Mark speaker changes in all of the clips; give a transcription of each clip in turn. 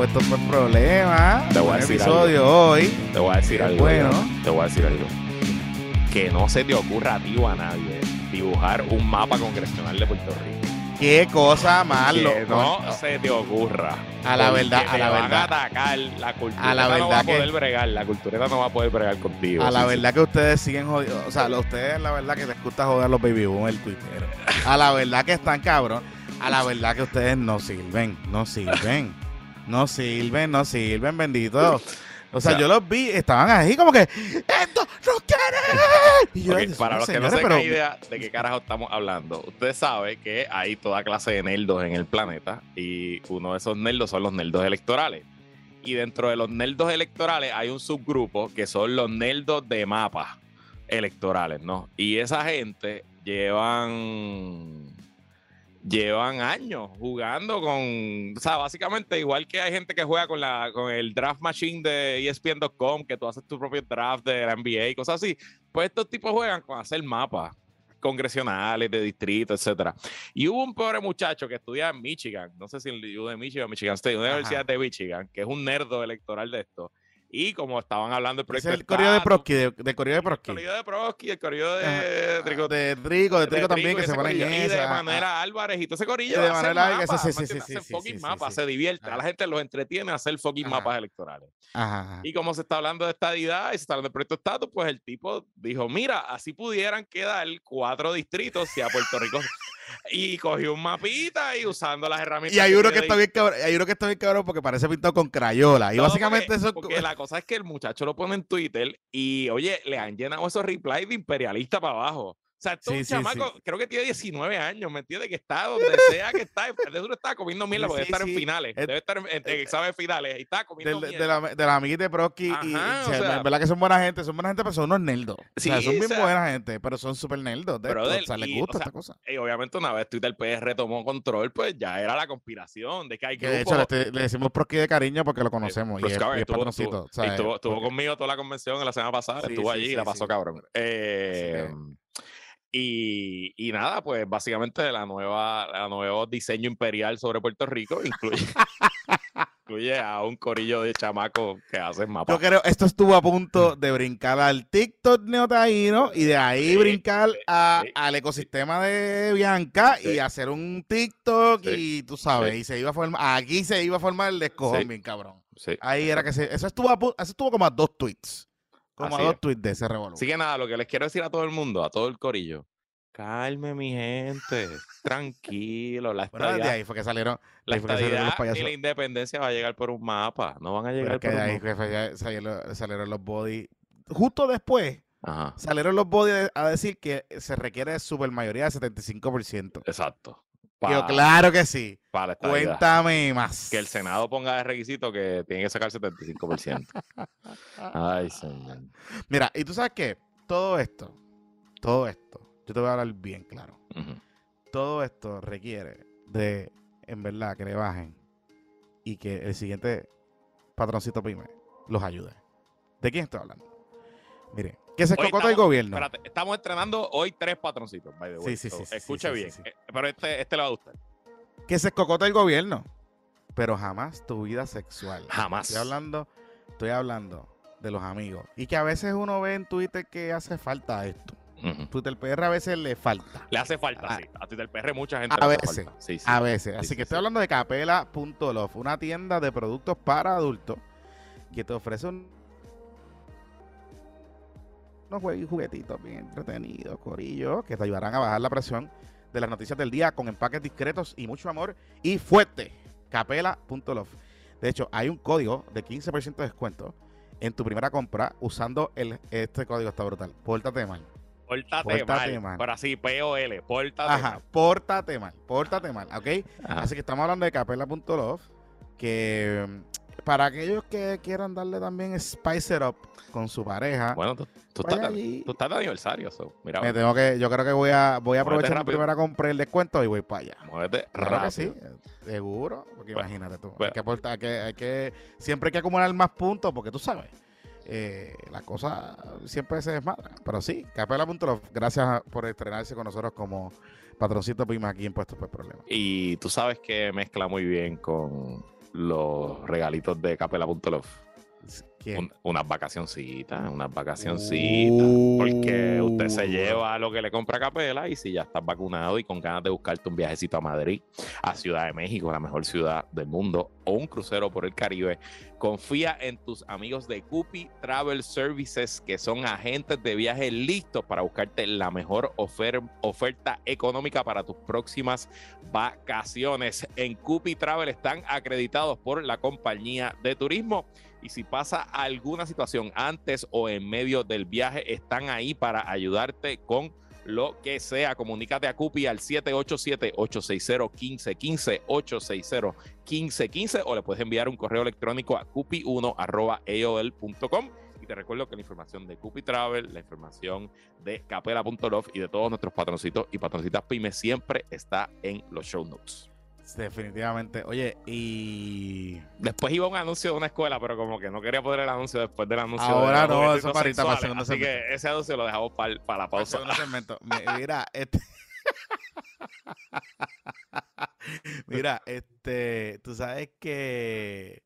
Speaker 1: Vuestro por problema.
Speaker 2: Te voy a decir
Speaker 1: episodio
Speaker 2: algo.
Speaker 1: hoy.
Speaker 2: Te voy a decir algo.
Speaker 1: bueno.
Speaker 2: ya. Te voy a decir algo. Que no se te ocurra a ti o a nadie dibujar un mapa congresional de Puerto Rico.
Speaker 1: Qué cosa más
Speaker 2: Que no se te ocurra.
Speaker 1: A la verdad, a
Speaker 2: te
Speaker 1: la
Speaker 2: van
Speaker 1: verdad.
Speaker 2: a atacar. La cultura
Speaker 1: A la
Speaker 2: no va
Speaker 1: verdad
Speaker 2: a
Speaker 1: que-
Speaker 2: poder bregar. La cultureta no va a poder bregar contigo.
Speaker 1: A la
Speaker 2: sí,
Speaker 1: verdad que ustedes siguen jodiendo. O sea, a ustedes, la verdad que les gusta joder los baby boom el Twitter. A la verdad que están cabrón. A la verdad que ustedes no sirven. No sirven. No sirven, no sirven, bendito. O sea,
Speaker 2: O sea,
Speaker 1: yo los vi, estaban ahí como que, ¡esto no quiere! Y yo,
Speaker 2: Ok,
Speaker 1: "Dios
Speaker 2: para los que no tengan
Speaker 1: pero-
Speaker 2: idea de qué carajo estamos hablando, usted sabe que hay toda clase de nerdos en el planeta y uno de esos nerdos son los nerdos electorales. Y dentro de los nerdos electorales hay un subgrupo que son los nerdos de mapas electorales, ¿no? Y esa gente llevan llevan años jugando con, o sea, básicamente igual que hay gente que juega con la con el draft machine de ESPN.com, que tú haces tu propio draft de la NBA y cosas así, pues estos tipos juegan con hacer mapas congresionales de distrito, etcétera. Y hubo un pobre muchacho que estudia en Michigan, no sé si el de Michigan, Michigan State, una
Speaker 1: Ajá.
Speaker 2: universidad de Michigan, que es un nerdo electoral de esto. Y como estaban hablando del proyecto
Speaker 1: es el correo de Prosky, de, de correo de
Speaker 2: el
Speaker 1: Prosky.
Speaker 2: corrido de Prosky, el corrido de. Trigo-
Speaker 1: de Trigo, de Trigo también, que se ponen en
Speaker 2: y de manera Álvarez y todo ese corillo.
Speaker 1: Y de
Speaker 2: hacen
Speaker 1: Manuel Álvarez, sí,
Speaker 2: ¿me
Speaker 1: sí, sí,
Speaker 2: Hacen fucking mapas, se divierte. A
Speaker 1: Ajá.
Speaker 2: la gente los entretiene a hacer fucking mapas electorales. Y como se está hablando de estadidad y se está hablando del proyecto estatus, pues el tipo dijo, mira, así pudieran quedar cuatro distritos si a Puerto Rico... y cogió un mapita y usando las herramientas...
Speaker 1: Y hay uno que está bien cabrón, hay uno que está bien cabrón porque parece pintado con crayola. Y
Speaker 2: No,
Speaker 1: básicamente
Speaker 2: porque-
Speaker 1: eso
Speaker 2: Porque la cosa es que el muchacho lo pone en Twitter y, oye, le han llenado esos replies de imperialista para abajo. O sea, esto es
Speaker 1: Sí,
Speaker 2: un
Speaker 1: sí,
Speaker 2: chamaco, creo que tiene 19 años, ¿me entiendes? Que está donde sea que está. De seguro está comiendo mierda porque debe estar en finales.
Speaker 1: Es-
Speaker 2: Debe estar en, en- en exámenes finales y está comiendo
Speaker 1: del- de, la, de las amiguitas de Prosky. y,
Speaker 2: Ajá,
Speaker 1: o
Speaker 2: o
Speaker 1: sea,
Speaker 2: sea-
Speaker 1: en verdad que son buena gente, son buena gente, pero son unos nerdos. o sea, son bien buena gente, pero son súper nerdos. De esto,
Speaker 2: Brother,
Speaker 1: o sea, les
Speaker 2: y,
Speaker 1: gusta esta cosa.
Speaker 2: Y obviamente una vez Twitter PR tomó control, pues ya era la conspiración de que hay
Speaker 1: Que de hecho le, decimos Prosky de cariño porque lo conocemos. y
Speaker 2: Pues,
Speaker 1: es,
Speaker 2: cabrón,
Speaker 1: y es
Speaker 2: estuvo-
Speaker 1: patroncito.
Speaker 2: conmigo toda la convención la semana pasada, estuvo allí y la pasó cabrón. Eh, y, y nada, pues básicamente la nueva, la nuevo diseño imperial sobre Puerto Rico incluye, incluye a un corillo de chamacos que hacen mapas.
Speaker 1: Yo creo, esto estuvo a punto de brincar al TikTok neotaíno y de ahí
Speaker 2: Sí,
Speaker 1: brincar a-
Speaker 2: sí.
Speaker 1: al ecosistema de Bianca y hacer un TikTok y tú sabes, y se iba a formar, aquí se iba a formar el descojón bien cabrón. Ahí era que se, eso estuvo a eso estuvo como a dos tweets. Como
Speaker 2: Así
Speaker 1: a dos
Speaker 2: es.
Speaker 1: tweets de ese revolú.
Speaker 2: Así que nada, lo que les quiero decir a todo el mundo, a todo el corillo, calme mi gente, tranquilo, la
Speaker 1: Bueno, de ahí fue que salieron, de
Speaker 2: la
Speaker 1: ahí fue que salieron los
Speaker 2: estadidad y
Speaker 1: payasos.
Speaker 2: la independencia va a llegar por un mapa, no van a
Speaker 1: Pero
Speaker 2: llegar
Speaker 1: es que
Speaker 2: por
Speaker 1: de
Speaker 2: un
Speaker 1: ahí
Speaker 2: mapa.
Speaker 1: fue- salieron, salieron los body. Justo después
Speaker 2: Ajá,
Speaker 1: salieron los body a decir que se requiere de supermayoría de 75%.
Speaker 2: exacto.
Speaker 1: Yo, claro que sí.
Speaker 2: para.
Speaker 1: Cuéntame más.
Speaker 2: Que el Senado ponga de requisito que tiene que sacar 75%. Ay, señor.
Speaker 1: Mira, y tú sabes qué? Todo esto, todo esto, yo te voy a hablar bien claro. Todo esto requiere de, en verdad, que le bajen y que el siguiente patroncito pyme los ayude. ¿De quién estoy hablando? Mire, que se escocota el gobierno.
Speaker 2: Espérate, estamos estrenando hoy tres patroncitos, by the way.
Speaker 1: Sí, sí,
Speaker 2: So,
Speaker 1: sí,
Speaker 2: Escuche
Speaker 1: sí,
Speaker 2: bien.
Speaker 1: sí.
Speaker 2: eh, Pero este, este le va a gustar.
Speaker 1: Que se escocota el gobierno. Pero jamás tu vida sexual.
Speaker 2: Jamás.
Speaker 1: Estoy hablando, estoy hablando de los amigos. Y que a veces uno ve en Twitter que hace falta esto.
Speaker 2: Ujú.
Speaker 1: Twitter PR a veces le falta.
Speaker 2: Le hace falta,
Speaker 1: A-
Speaker 2: sí. A del PR mucha gente
Speaker 1: a
Speaker 2: le hace
Speaker 1: veces,
Speaker 2: falta. Sí, sí.
Speaker 1: A veces. Así
Speaker 2: sí,
Speaker 1: que estoy hablando de capela.love, una tienda de productos para adultos que te ofrece un- unos juguetitos bien entretenidos, corillos, que te ayudarán a bajar la presión de las noticias del día con empaques discretos y mucho amor y fuerte. Capela.love. De hecho, hay un código de 15% de descuento en tu primera compra usando el, este código, está brutal. Pórtate mal.
Speaker 2: Pórtate,
Speaker 1: Pórtate
Speaker 2: mal.
Speaker 1: mal.
Speaker 2: Pero así, P-O-L. Pórtate
Speaker 1: Ajá,
Speaker 2: mal.
Speaker 1: pórtate mal, pórtate mal, ¿ok?
Speaker 2: Ajá.
Speaker 1: Así que estamos hablando de capela.love, que para aquellos que quieran darle también spice it up con su pareja,
Speaker 2: Bueno, tú, tú
Speaker 1: vaya
Speaker 2: estás,
Speaker 1: allí.
Speaker 2: tú estás de aniversario, so. Mira,
Speaker 1: me tengo que, yo creo que voy a, voy a aprovechar
Speaker 2: rápido.
Speaker 1: primera compra el descuento y voy para allá.
Speaker 2: muévete
Speaker 1: Claro
Speaker 2: rápido.
Speaker 1: que sí, eh, seguro, porque
Speaker 2: Bueno,
Speaker 1: imagínate tú, hay que aportar, hay que, hay que, siempre hay que acumular más puntos, porque tú sabes, eh, la cosa siempre se desmadra, pero sí, capela.love, gracias por estrenarse con nosotros como Patroncito Pyme aquí en Puestos por Problemas.
Speaker 2: Y tú sabes que mezcla muy bien con los regalitos de capela.love. Unas vacacioncitas, unas vacacioncitas. Porque usted se
Speaker 1: Uh.
Speaker 2: lleva lo que le compra a Capela y si ya estás vacunado y con ganas de buscarte un viajecito a Madrid, a Ciudad de México, la mejor ciudad del mundo, o un crucero por el Caribe, confía en tus amigos de Cupi Travel Services, que son agentes de viaje listos para buscarte la mejor ofer- oferta económica para tus próximas vacaciones. En Cupi Travel están acreditados por la compañía de turismo y si pasa alguna situación antes o en medio del viaje, están ahí para ayudarte con lo que sea. Comunícate a Cupi al 787-860-1515, 860-1515 o le puedes enviar un correo electrónico a cupi1.aol.com. Y te recuerdo que la información de Cupi Travel, la información de capela.love y de todos nuestros patroncitos y patroncitas pymes siempre está en los show notes.
Speaker 1: Definitivamente. Oye, y.
Speaker 2: Después iba un anuncio de una escuela, pero como que no quería poner el anuncio después del anuncio.
Speaker 1: Ahora
Speaker 2: de
Speaker 1: no, eso para ahorita, para segundo
Speaker 2: Así que ese anuncio lo dejamos para, para la pausa.
Speaker 1: Segmento. Mira, este. Mira, este. Tú sabes que.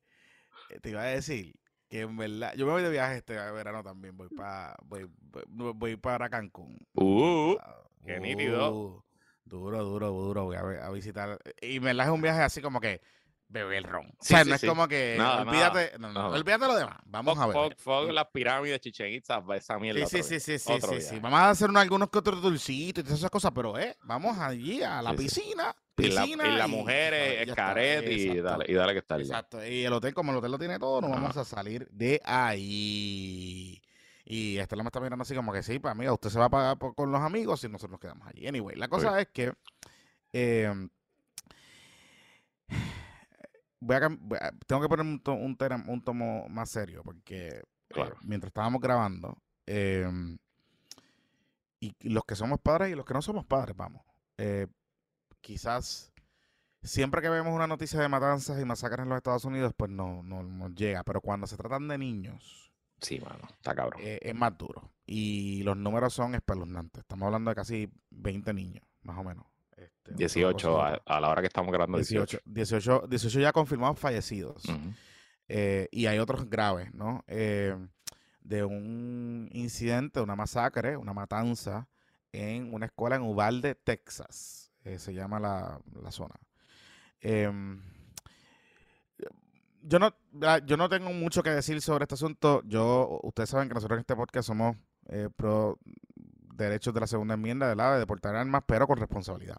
Speaker 1: eh, Te iba a decir que en verdad. Yo me voy de viaje este verano también. Voy para. Voy, voy, voy para Cancún.
Speaker 2: Uh, qué nítido.
Speaker 1: uh, Duro, duro, duro. Voy a, a visitar. Y en verdad es un viaje así como que. Beber ron. O
Speaker 2: Sí,
Speaker 1: sea,
Speaker 2: sí,
Speaker 1: no
Speaker 2: sí.
Speaker 1: es como que.
Speaker 2: Nada,
Speaker 1: olvídate. No, no,
Speaker 2: nada.
Speaker 1: olvídate lo demás. Vamos a ver.
Speaker 2: Fuck, fuck las pirámides, Chichen Itza, esa mierda.
Speaker 1: Sí, sí, sí, sí, sí,
Speaker 2: otro
Speaker 1: sí, sí. Vamos a hacer unos- algunos que otros dulcitos y todas esas cosas, pero eh, vamos allí a la
Speaker 2: sí.
Speaker 1: piscina.
Speaker 2: Y la,
Speaker 1: piscina
Speaker 2: y las
Speaker 1: y-
Speaker 2: mujeres, escaret y
Speaker 1: exacto,
Speaker 2: dale, y dale que está
Speaker 1: Exacto. Y el hotel, como el hotel lo tiene todo, nos
Speaker 2: Ajá.
Speaker 1: vamos a salir de ahí. Y Estela me está mirando así como que sí, pues amiga, usted se va a pagar por- con los amigos y nosotros nos quedamos allí. Anyway, la cosa es que eh, voy a cam- voy a- tengo que poner un, to- un, un tomo más serio porque eh,
Speaker 2: Claro.
Speaker 1: mientras estábamos grabando, eh, y y los que somos padres y los que no somos padres, vamos, eh, quizás siempre que vemos una noticia de matanzas y masacres en los Estados Unidos, pues no, no nos llega, pero cuando se tratan de niños,
Speaker 2: Sí, mano, está cabrón.
Speaker 1: eh, es más duro. Y los números son espeluznantes. Estamos hablando de casi 20 niños, más o menos. Este, una
Speaker 2: 18
Speaker 1: cosa
Speaker 2: a, a la hora que estamos grabando,
Speaker 1: 18,
Speaker 2: 18.
Speaker 1: 18, 18 ya confirmados fallecidos.
Speaker 2: Ujú.
Speaker 1: Eh, y hay otros graves, ¿no? Eh, de un incidente, una masacre, una matanza en una escuela en Uvalde, Texas. eh, se llama la, la zona. Em, yo no, yo no tengo mucho que decir sobre este asunto. Yo, ustedes saben que nosotros en este podcast somos eh, pro derechos de la segunda enmienda, ¿verdad? De deportar armas, pero con responsabilidad.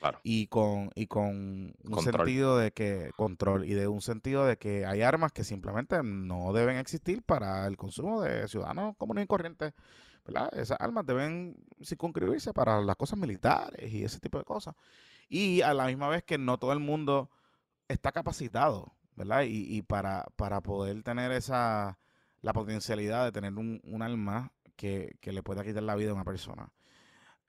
Speaker 2: Claro.
Speaker 1: Y con, y con un
Speaker 2: Control.
Speaker 1: sentido de que, control, y de un sentido de que hay armas que simplemente no deben existir para el consumo de ciudadanos comunes y corrientes, ¿verdad? Esas armas deben circunscribirse para las cosas militares y ese tipo de cosas. Y a la misma vez que no todo el mundo está capacitado, Y, y para, para poder tener esa, la potencialidad de tener un, un arma que, que le pueda quitar la vida a una persona.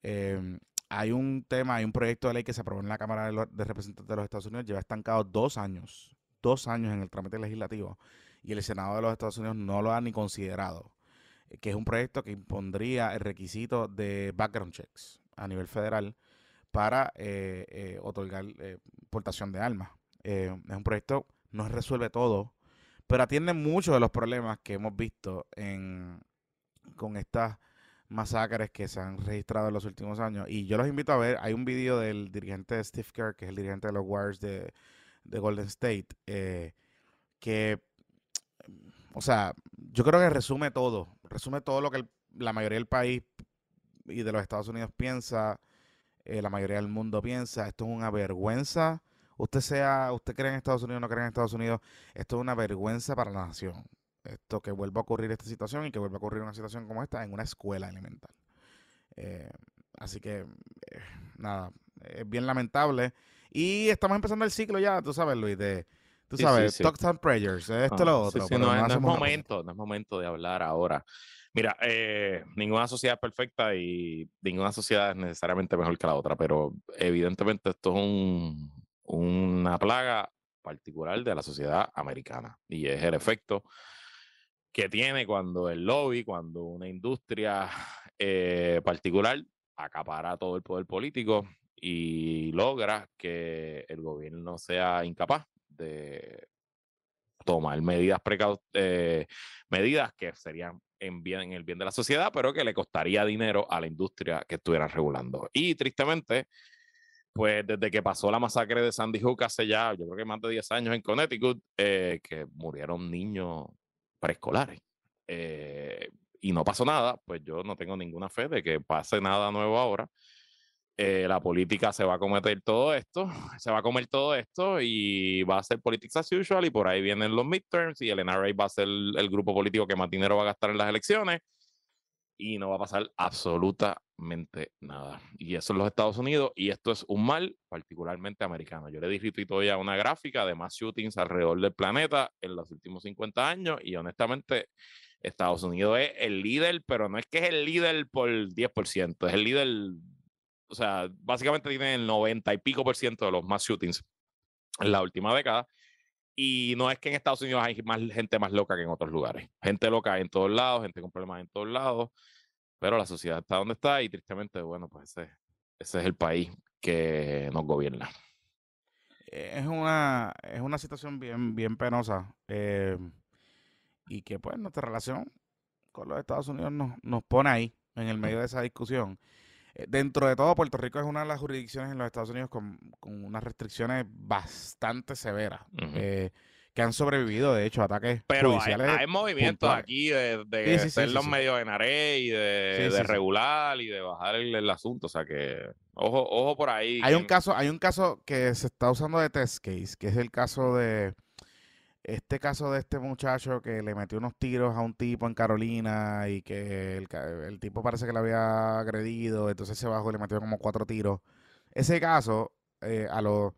Speaker 1: Eh, hay un tema, hay un proyecto de ley que se aprobó en la Cámara de, los- Representantes de los Estados Unidos, lleva estancado dos años, dos años en el trámite legislativo, y el Senado de los Estados Unidos no lo ha ni considerado, eh, que es un proyecto que impondría el requisito de background checks a nivel federal para eh, eh, otorgar eh, portación de armas. Eh, es un proyecto, no resuelve todo, pero atiende muchos de los problemas que hemos visto en, con estas masacres que se han registrado en los últimos años. Y yo los invito a ver, hay un video del dirigente Steve Kerr, que es el dirigente de los Warriors de, de Golden State, eh, que, o sea, yo creo que resume todo, resume todo lo que la mayoría del país y de los Estados Unidos piensa, eh, la mayoría del mundo piensa, esto es una vergüenza. Usted sea, usted cree en Estados Unidos o no cree en Estados Unidos, esto es una vergüenza para la nación esto que vuelva a ocurrir esta situación y que vuelva a ocurrir una situación como esta en una escuela elemental. Eh, así que, eh, nada, es bien lamentable. Y estamos empezando el ciclo ya, tú sabes, Luis, de, tú
Speaker 2: Sí,
Speaker 1: sabes,
Speaker 2: sí, sí.
Speaker 1: talks and prayers, esto
Speaker 2: Ah,
Speaker 1: lo otro.
Speaker 2: no, es- no es momento, no es momento de hablar ahora. Mira, eh, ninguna sociedad es perfecta y ninguna sociedad es necesariamente mejor que la otra, pero evidentemente esto es un- una plaga particular de la sociedad americana y es el efecto que tiene cuando el lobby, cuando una industria eh, particular acapara todo el poder político y logra que el gobierno sea incapaz de tomar medidas, eh, medidas que serían en, bien, en el bien de la sociedad, pero que le costaría dinero a la industria que estuvieran regulando. Y tristemente, pues desde que pasó la masacre de Sandy Hook hace ya, yo creo que más de 10 años en Connecticut, eh, que murieron niños preescolares. Eh, y no pasó nada, pues yo no tengo ninguna fe de que pase nada nuevo ahora. Eh, la política se va a cometer todo esto, se va a comer todo esto y va a ser politics as usual y por ahí vienen los midterms y el NRA va a ser el grupo político que más dinero va a gastar en las elecciones y no va a pasar nada. Y eso es los Estados Unidos y esto es un mal particularmente americano. Yo le di ya una gráfica de más shootings alrededor del planeta en los últimos 50 años y honestamente Estados Unidos es el líder, pero no es que es el líder por 10%, es el líder, o sea, básicamente tiene el 90 y pico por ciento de los más shootings en la última década. Y no es que en Estados Unidos hay más gente más loca que en otros lugares. Gente loca en todos lados, gente con problemas en todos lados, pero la sociedad está donde está y tristemente, bueno, pues ese, ese es el país que nos gobierna.
Speaker 1: Es una, es una situación bien, bien penosa eh, y que pues nuestra relación con los Estados Unidos nos, nos pone ahí, en el medio de esa discusión. Eh, dentro de todo, Puerto Rico es una de las jurisdicciones en los Estados Unidos con, unas restricciones bastante severas. Eh, que han sobrevivido, de hecho, ataques
Speaker 2: Pero judiciales. Hay, hay movimientos aquí de, de ser los medios en aré y de, regular y de bajar el, asunto. O sea que, ojo, ojo por ahí.
Speaker 1: Hay un caso, hay un caso que se está usando de test case, que es el caso de este caso de este muchacho que le metió unos tiros a un tipo en Carolina y que el, tipo parece que le había agredido, entonces se bajó y le metió como cuatro tiros. Ese caso, eh, a los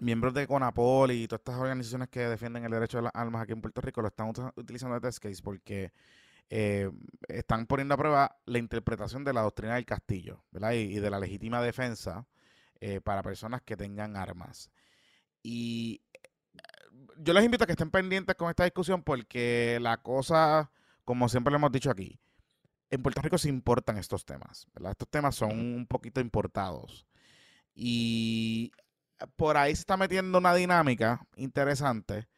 Speaker 1: miembros de Conapol y todas estas organizaciones que defienden el derecho de las armas aquí en Puerto Rico lo están utilizando de test case porque eh, están poniendo a prueba la interpretación de la doctrina del castillo ¿verdad? Y, de la legítima defensa eh, para personas que tengan armas. Y yo les invito a que estén pendientes con esta discusión porque la cosa, como siempre lo hemos dicho aquí, en Puerto Rico se importan estos temas, ¿verdad? Estos temas son un poquito importados. Y por ahí se está metiendo una dinámica interesante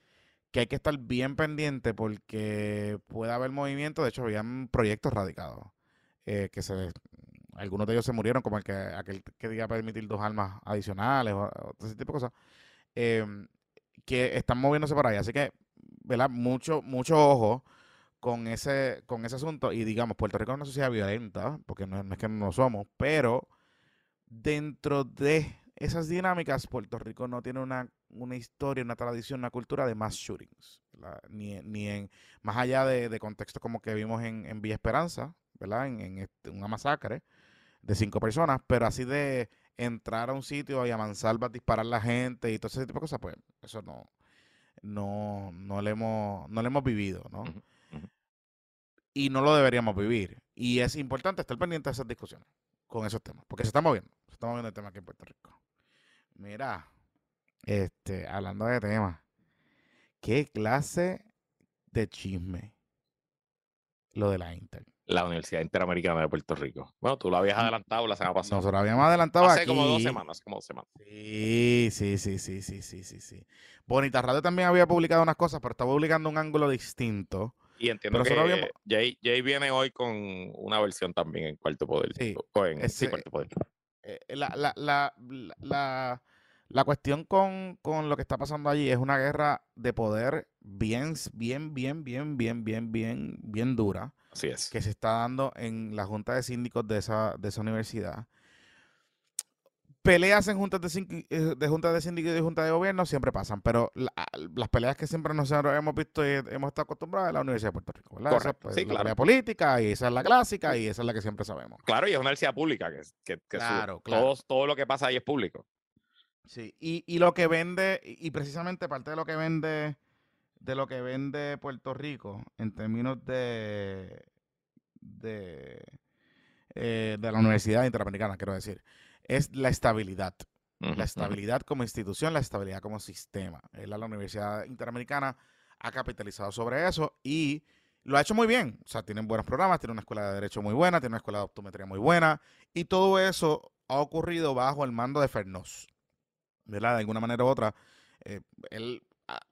Speaker 1: que hay que estar bien pendiente porque puede haber movimiento. De hecho, habían proyectos radicados eh, que se algunos de ellos se murieron, como el que aquel que diga permitir dos armas adicionales o, ese tipo de cosas. Em, que están moviéndose por ahí. Así que, ¿verdad? Mucho, mucho ojo con ese, con ese asunto. Y digamos, Puerto Rico es una sociedad violenta, porque no, es que no somos, pero dentro de esas dinámicas, Puerto Rico no tiene una, una historia, una tradición, una cultura de mass shootings. Ni, ni, en, más allá de, de contextos como que vimos en, en Villa Esperanza, ¿verdad? En, en este, una masacre de cinco personas, pero así de entrar a un sitio y a mansalva disparar a la gente y todo ese tipo de cosas, pues eso no, no, no, le, hemos, no le hemos vivido, ¿no? Y no lo deberíamos vivir. Y es importante estar pendiente de esas discusiones con esos temas, porque se está moviendo, se está moviendo el tema aquí en Puerto Rico. Mira, este, hablando de temas, ¿qué clase de chisme lo de la Inter?
Speaker 2: la Universidad Interamericana de Puerto Rico. Bueno, tú lo habías mm. adelantado la semana pasada.
Speaker 1: Nosotros habíamos adelantado
Speaker 2: hace como dos semanas, hace como dos semanas.
Speaker 1: Sí, sí, sí, sí, sí, sí, sí, sí. Bonita Radio también había publicado unas cosas, pero estaba publicando un ángulo distinto.
Speaker 2: Y entiendo que Jay, Jay, viene hoy con una versión también en Cuarto Poder. Sí, sí Cuarto Poder.
Speaker 1: Eh, la, la, la, la, la cuestión con, con, lo que está pasando allí es una guerra de poder bien, bien, bien, bien, bien, bien, bien, bien dura
Speaker 2: Así es.
Speaker 1: que se está dando en la junta de síndicos de esa, de esa universidad. Peleas en juntas de, eh, de junta de síndicos y de junta de gobierno siempre pasan, pero las peleas que siempre nosotros hemos visto y hemos estado acostumbrados es la Universidad de Puerto Rico, ¿verdad? Esa, pues, la pelea política y esa es la clásica y esa es la que siempre sabemos.
Speaker 2: Claro, y es una universidad pública, que, que, claro, claro. Todo, lo que pasa ahí es público.
Speaker 1: Sí, y, y lo que vende, y precisamente parte de lo que vende de lo que vende Puerto Rico en términos de, de, eh, de la Universidad Interamericana, quiero decir, es la estabilidad. la estabilidad como institución, la estabilidad como sistema. La, la Universidad Interamericana ha capitalizado sobre eso y lo ha hecho muy bien. O sea, tienen buenos programas, tiene una escuela de derecho muy buena, tiene una escuela de optometría muy buena y todo eso ha ocurrido bajo el mando de Fernós. ¿Verdad? De alguna manera u otra, eh, él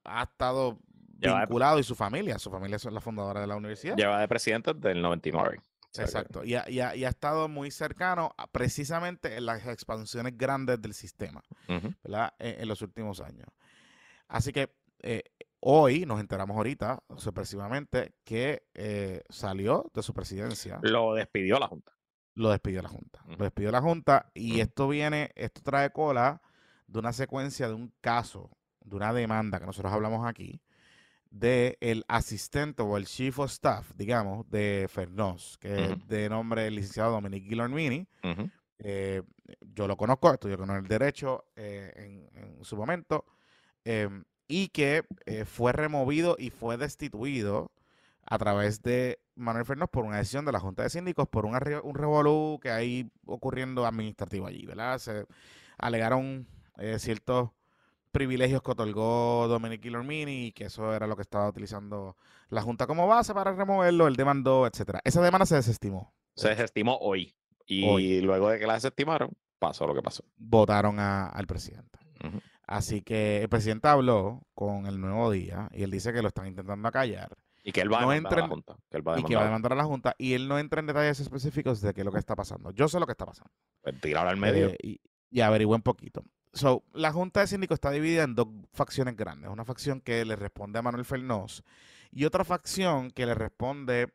Speaker 1: ha, estado vinculado y su familia, su familia es la fundadora de la universidad.
Speaker 2: Lleva de presidente del 99.
Speaker 1: Exacto, y ha, y, ha, estado muy cercano precisamente en las expansiones grandes del sistema, ¿verdad? En, los últimos años. Así que eh, hoy nos enteramos ahorita, sorpresivamente, que eh, salió de su presidencia.
Speaker 2: Lo despidió la Junta.
Speaker 1: Lo despidió la Junta. Lo despidió la Junta y esto viene, esto trae cola de una secuencia de un caso, de una demanda que nosotros hablamos aquí, de el asistente o el chief of staff, digamos, de Fernós, que es de nombre el licenciado Dominique Guillermini. Eh, yo lo conozco, estudió con el derecho eh, en, su momento, em, y que eh, fue removido y fue destituido a través de Manuel Fernós por una decisión de la Junta de Síndicos, por un, un revolú que hay ocurriendo administrativo allí, ¿verdad? Se alegaron ciertos privilegios que otorgó Dominic Guillermini y que eso era lo que estaba utilizando la Junta como base para removerlo, él demandó, etcétera. Esa demanda se desestimó.
Speaker 2: Se desestimó hoy. Y luego de que la desestimaron, pasó lo que pasó.
Speaker 1: Votaron al presidente. Así que el presidente habló con el nuevo día y él dice que lo están intentando acallar.
Speaker 2: Y que él va a demandar a la Junta.
Speaker 1: Que él va a y que va a demandar a la Junta. Y él no entra en detalles específicos de qué es lo que está pasando. Yo sé lo que está pasando.
Speaker 2: Pues tirar al medio.
Speaker 1: Eh, y, y averigüe un poquito. So, la Junta de Síndicos está dividida en dos facciones grandes. Una facción que le responde a Manuel Fernós y otra facción que le responde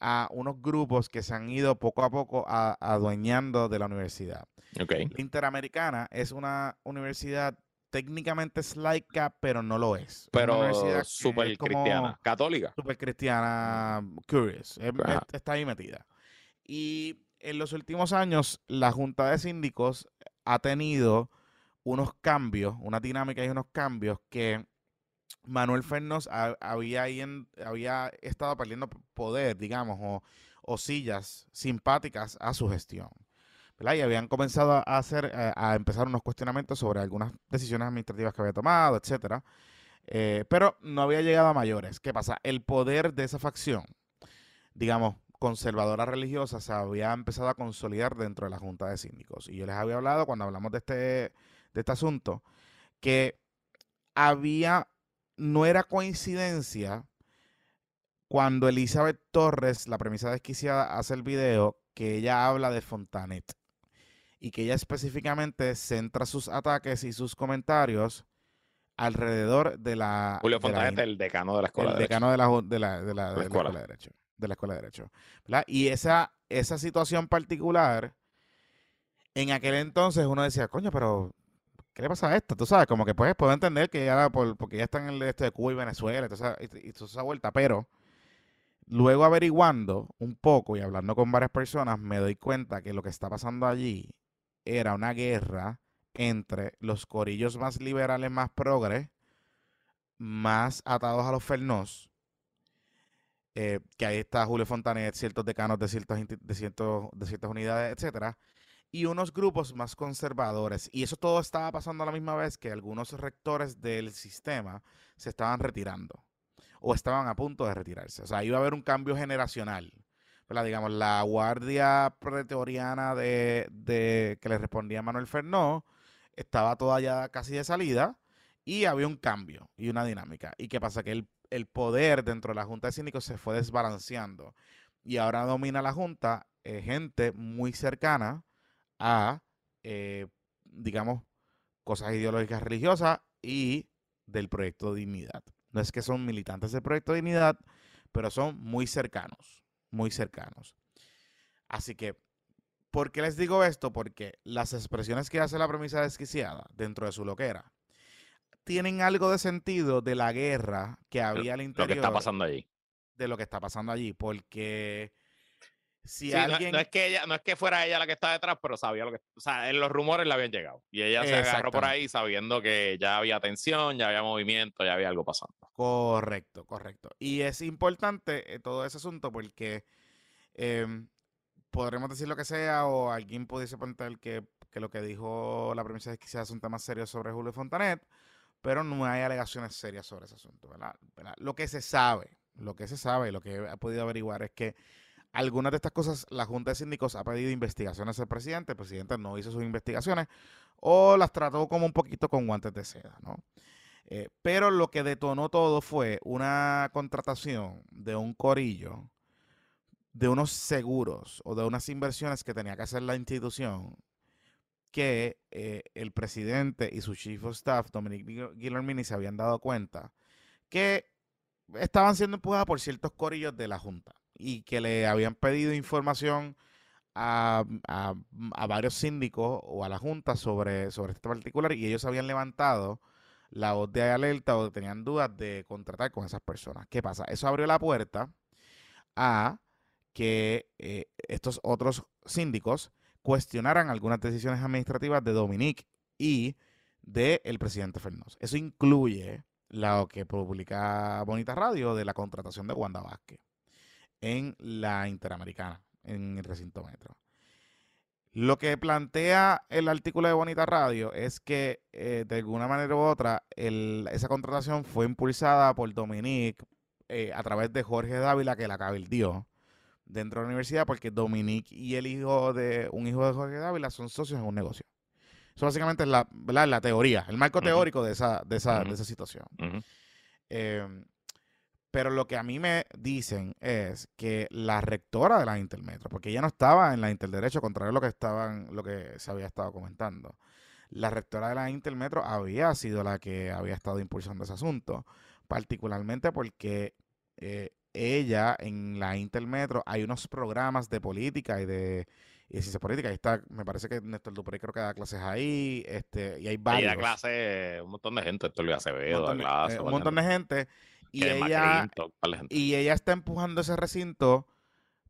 Speaker 1: a unos grupos que se han ido poco a poco adueñando de la universidad.
Speaker 2: Okay.
Speaker 1: La Interamericana es una universidad técnicamente laica, pero no lo es.
Speaker 2: Pero súper cristiana, católica.
Speaker 1: Súper cristiana, curious. está ahí metida. Y en los últimos años, la Junta de Síndicos ha tenido unos cambios, una dinámica y unos cambios que Manuel Fernández había, estado perdiendo poder, digamos, o, sillas simpáticas a su gestión. Y habían comenzado a hacer, eh, a, empezar unos cuestionamientos sobre algunas decisiones administrativas que había tomado, etcétera. Eh, pero no había llegado a mayores. ¿Qué pasa? El poder de esa facción, digamos, conservadora religiosa, se había empezado a consolidar dentro de la Junta de Síndicos. Y yo les había hablado cuando hablamos de este de este asunto, que había, no era coincidencia cuando Elizabeth Torres, la premisa desquiciada, hace el video que ella habla de Fontanet y que ella específicamente centra sus ataques y sus comentarios alrededor de la...
Speaker 2: Julio Fontanet, el decano de la escuela
Speaker 1: de decano de la, de la, de la, escuela. de derecho. De la escuela de derecho. Y esa, esa situación particular, en aquel entonces uno decía, coño, pero ¿qué le pasa a esto? Tú sabes, como que pues puedo entender que ya, por, porque ya están en el este de Cuba y Venezuela y, toda esa vuelta, pero luego averiguando un poco y hablando con varias personas, me doy cuenta que lo que está pasando allí era una guerra entre los corillos más liberales, más progres, más atados a los Fernós, eh, que ahí está Julio Fontanet, ciertos decanos de ciertas, de, ciertos, de ciertas unidades, etcétera, y unos grupos más conservadores. Y eso todo estaba pasando a la misma vez que algunos rectores del sistema se estaban retirando o estaban a punto de retirarse. O sea, iba a haber un cambio generacional. Digamos, la guardia pretoriana de, de que le respondía Manuel Fernó estaba toda ya casi de salida y había un cambio y una dinámica. ¿Y qué pasa? Que el, el poder dentro de la Junta de Síndicos se fue desbalanceando y ahora domina la Junta eh, gente muy cercana a, eh, digamos, cosas ideológicas religiosas y del proyecto Dignidad. No es que son militantes del proyecto Dignidad, pero son muy cercanos, muy cercanos. Así que, ¿por qué les digo esto? Porque las expresiones que hace la premisa desquiciada dentro de su loquera tienen algo de sentido de la guerra que había al interior.
Speaker 2: Lo que está pasando allí.
Speaker 1: De lo que está pasando allí, porque
Speaker 2: no, es que ella, no es que fuera ella la que está detrás, pero sabía lo que. O sea, en los rumores le habían llegado. Y ella se agarró por ahí sabiendo que ya había tensión, ya había movimiento, ya había algo pasando.
Speaker 1: Correcto, correcto. Y es importante eh, todo ese asunto porque em, podremos decir lo que sea, o alguien pudiese plantear que, que lo que dijo la premisa es que sea un tema serio sobre Julio Fontanet, pero no hay alegaciones serias sobre ese asunto, ¿verdad? Lo que se sabe, lo que se sabe, lo que he podido averiguar es que algunas de estas cosas la Junta de Síndicos ha pedido investigaciones al presidente, el presidente no hizo sus investigaciones o las trató como un poquito con guantes de seda, ¿no? Eh, pero lo que detonó todo fue una contratación de un corillo de unos seguros o de unas inversiones que tenía que hacer la institución que eh, el presidente y su chief of staff, Dominic Guillermini, se habían dado cuenta que estaban siendo empujadas por ciertos corillos de la Junta y que le habían pedido información a, varios síndicos o a la Junta sobre, sobre este particular y ellos habían levantado la voz de alerta o tenían dudas de contratar con esas personas. ¿Qué pasa? Eso abrió la puerta a que eh, estos otros síndicos cuestionaran algunas decisiones administrativas de Dominique y del el presidente Fernández. Eso incluye lo que publica Bonita Radio de la contratación de Wanda Vázquez en la Interamericana, en el recinto metro. Lo que plantea el artículo de Bonita Radio es que eh, de alguna manera u otra esa contratación fue impulsada por Dominique eh, a través de Jorge Dávila que la cabildió dentro de la universidad porque Dominique y el hijo de un hijo de Jorge Dávila son socios en un negocio. Eso básicamente es la, la, teoría, el marco teórico de esa, de esa, de esa situación. Em, pero lo que a mí me dicen es que la rectora de la Intermetro, porque ella no estaba en la Interderecho, contrario a lo que estaban, lo que se había estado comentando. La rectora de la Intermetro había sido la que había estado impulsando ese asunto, particularmente porque eh, ella en la Intermetro hay unos programas de política y de, y ciencia política. Ahí está, me parece que Néstor Dupré creo que da clases ahí, este, y hay varios.
Speaker 2: Y da clases un montón de gente, Luis Acevedo,
Speaker 1: un
Speaker 2: montón,
Speaker 1: eh, un montón de gente. Y ella, y ella está empujando ese recinto,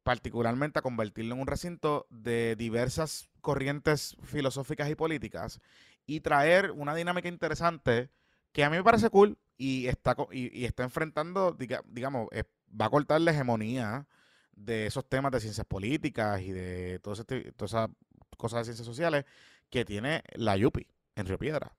Speaker 1: particularmente a convertirlo en un recinto de diversas corrientes filosóficas y políticas y traer una dinámica interesante que a mí me parece cool y está, y, está enfrentando, digamos, va a cortar la hegemonía de esos temas de ciencias políticas y de todas esas cosas de ciencias sociales que tiene la Yupi en Río Piedra.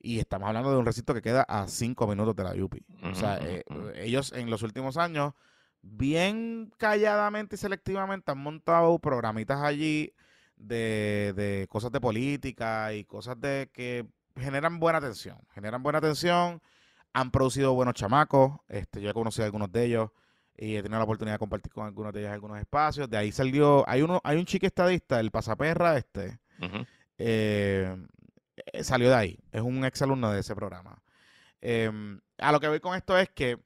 Speaker 1: Y estamos hablando de un recinto que queda a cinco minutos de la Yupi. o sea, eh, ellos en los últimos años, bien calladamente y selectivamente, han montado programitas allí de, de cosas de política y cosas de que generan buena atención. Generan buena atención. Han producido buenos chamacos. Este, yo he conocido a algunos de ellos y he tenido la oportunidad de compartir con algunos de ellos algunos espacios. De ahí salió, hay uno, hay un chique estadista, el pasaperra este, eh, eh, salió de ahí. Es un ex alumno de ese programa. Em, a lo que voy con esto es que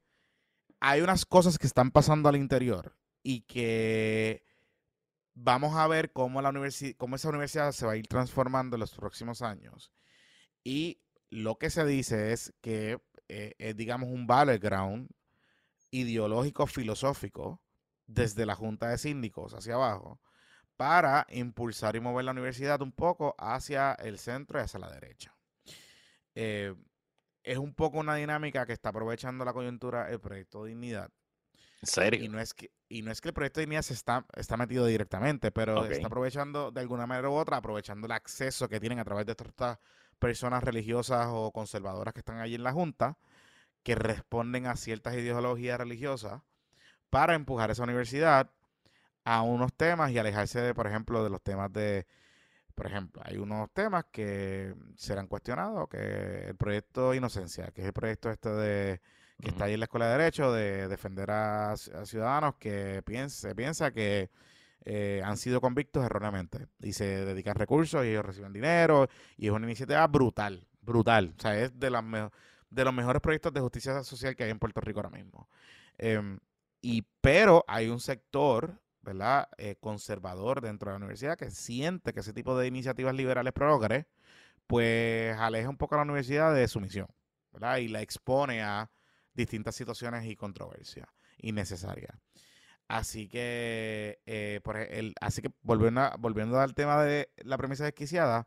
Speaker 1: hay unas cosas que están pasando al interior y que vamos a ver cómo, la cómo esa universidad se va a ir transformando en los próximos años. Y lo que se dice es que eh, es, digamos, un battleground ideológico filosófico desde la Junta de Síndicos hacia abajo para impulsar y mover la universidad un poco hacia el centro y hacia la derecha. Eh, es un poco una dinámica que está aprovechando la coyuntura el proyecto Dignidad.
Speaker 2: ¿En serio?
Speaker 1: Y no es que, y no es que el proyecto Dignidad se está, está metido directamente, pero está aprovechando de alguna manera u otra, aprovechando el acceso que tienen a través de estas personas religiosas o conservadoras que están allí en la Junta, que responden a ciertas ideologías religiosas, para empujar esa universidad a unos temas y alejarse, de, por ejemplo, de los temas de, por ejemplo, hay unos temas que serán cuestionados, que el proyecto Inocencia, que es el proyecto este de que está ahí en la Escuela de Derecho, de defender a, ciudadanos que se piensa que eh, han sido convictos erróneamente y se dedican recursos y ellos reciben dinero y es una iniciativa brutal, brutal. O sea, es de, las de los mejores proyectos de justicia social que hay en Puerto Rico ahora mismo. Em, y, pero hay un sector ¿verdad? Eh, conservador dentro de la universidad que siente que ese tipo de iniciativas liberales progres, pues aleja un poco a la universidad de su misión, ¿verdad? Y la expone a distintas situaciones y controversias innecesarias. Así que, eh, por el, así que volviendo, volviendo al tema de la premisa desquiciada,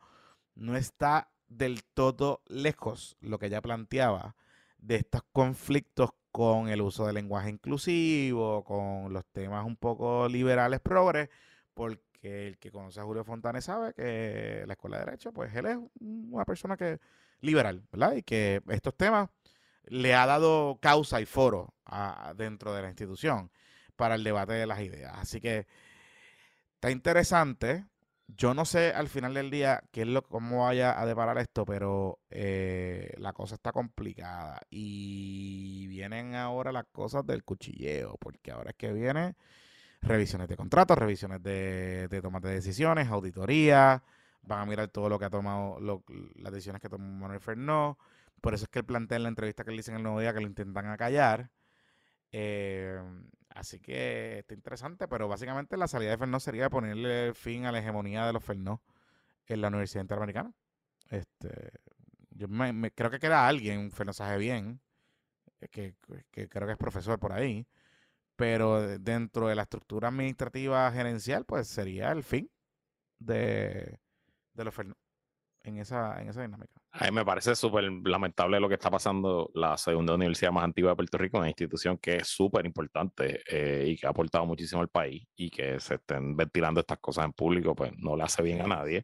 Speaker 1: no está del todo lejos lo que ella planteaba de estos conflictos con el uso del lenguaje inclusivo, con los temas un poco liberales progres, porque el que conoce a Julio Fontanes sabe que la Escuela de Derecho, pues él es una persona que liberal, ¿verdad? Y que estos temas le ha dado causa y foro dentro de la institución. para el debate de las ideas. Así que está interesante. Yo no sé al final del día qué es lo, cómo vaya a deparar esto, pero eh, la cosa está complicada. Y vienen ahora las cosas del cuchilleo, porque ahora es que vienen revisiones de contratos, revisiones de, de tomas de decisiones, auditoría, van a mirar todo lo que ha tomado, las decisiones que tomó Manuel Fernó. Por eso es que él plantea en la entrevista que le dicen el nuevo día que lo intentan acallar. Eh, Así que está interesante, pero básicamente la salida de Fernó sería ponerle fin a la hegemonía de los Fernó en la Universidad Interamericana. Este, yo me, creo que queda alguien, Fernó sabe bien, que, creo que es profesor por ahí, pero dentro de la estructura administrativa gerencial, pues sería el fin de, de los Fernó en esa, en esa dinámica.
Speaker 2: A mí me parece súper lamentable lo que está pasando la segunda universidad más antigua de Puerto Rico, una institución que es súper importante eh, y que ha aportado muchísimo al país y que se estén ventilando estas cosas en público, pues no le hace bien a nadie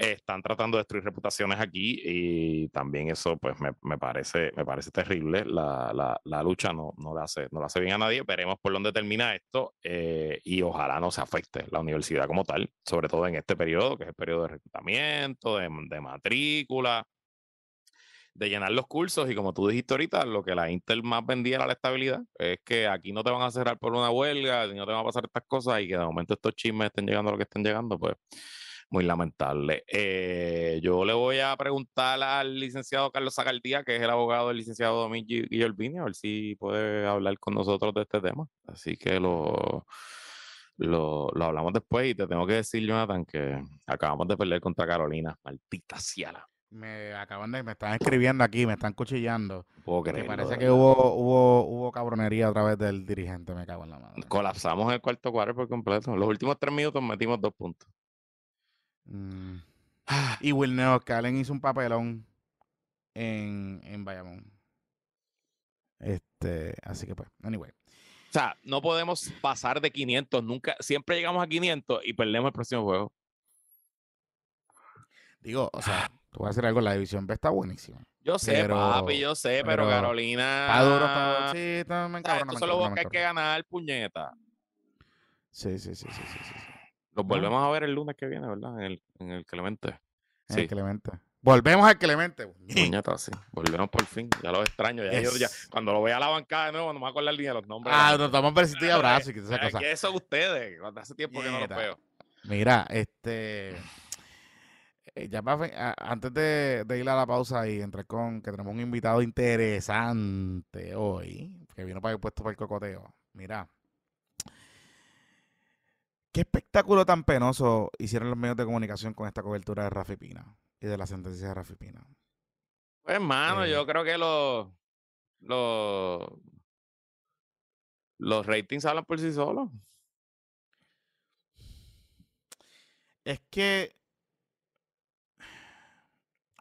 Speaker 2: están tratando de destruir reputaciones aquí y también eso pues me, parece, me parece terrible. La, la, lucha no, no, le hace, no le hace bien a nadie. Veremos por dónde termina esto eh, y ojalá no se afecte la universidad como tal, sobre todo en este periodo, que es el periodo de reclutamiento, de, de matrícula de llenar los cursos y como tú dijiste ahorita, lo que la Intel más vendía era la estabilidad, es que aquí no te van a cerrar por una huelga, no te van a pasar estas cosas y que de momento estos chismes estén llegando a lo que estén llegando, pues muy lamentable. Eh, yo le voy a preguntar al licenciado Carlos Zagaldía, que es el abogado del licenciado Domingo Guillermini, a ver si puede hablar con nosotros de este tema. Así que lo, lo, hablamos después y te tengo que decir, Jonathan, que acabamos de perder contra Carolina. Maldita ciala.
Speaker 1: Me acaban de, me están escribiendo aquí, me están cuchillando.
Speaker 2: Puedo
Speaker 1: creerlo, parece que hubo, hubo, hubo cabronería a través del dirigente, me cago en la mano.
Speaker 2: Colapsamos el cuarto cuadro por completo. Los últimos tres minutos metimos dos puntos.
Speaker 1: Mm. Y Will Neo Calen hizo un papelón en, en Bayamón. Este, así que pues, anyway.
Speaker 2: O sea, no podemos pasar de 500, nunca, siempre llegamos a 500 y perdemos el próximo juego.
Speaker 1: Digo, o sea, tú vas a hacer algo, la división B está buenísima.
Speaker 2: Yo sé, papi, yo sé, pero, Carolina.
Speaker 1: Está duro, está, sí, está, me
Speaker 2: encanta. Esto solo que hay que ganar, puñeta.
Speaker 1: Sí, sí, sí, sí, sí. sí.
Speaker 2: Los volvemos a ver el lunes que viene, ¿verdad? En el, en el Clemente.
Speaker 1: Sí. el Clemente. Volvemos al Clemente.
Speaker 2: Puñeta, sí. Volvemos por fin. Ya los extraño. Ya, ya cuando lo vea a la bancada de nuevo, no me voy a acordar de los nombres.
Speaker 1: Ah, nos damos besito y abrazo.
Speaker 2: Y esa cosa. ¿Qué son ustedes? Hace tiempo que no los veo.
Speaker 1: Mira, este. Eh, ya para, antes de, de, ir a la pausa y entrar con que tenemos un invitado interesante hoy, que vino para el puesto para el cocoteo. Mira, ¿Qué espectáculo tan penoso hicieron los medios de comunicación con esta cobertura de Rafi Pina y de la sentencia de Rafi Pina?
Speaker 2: Pues, hermano, yo eh. creo que los, los, los ratings hablan por sí solos.
Speaker 1: Es que,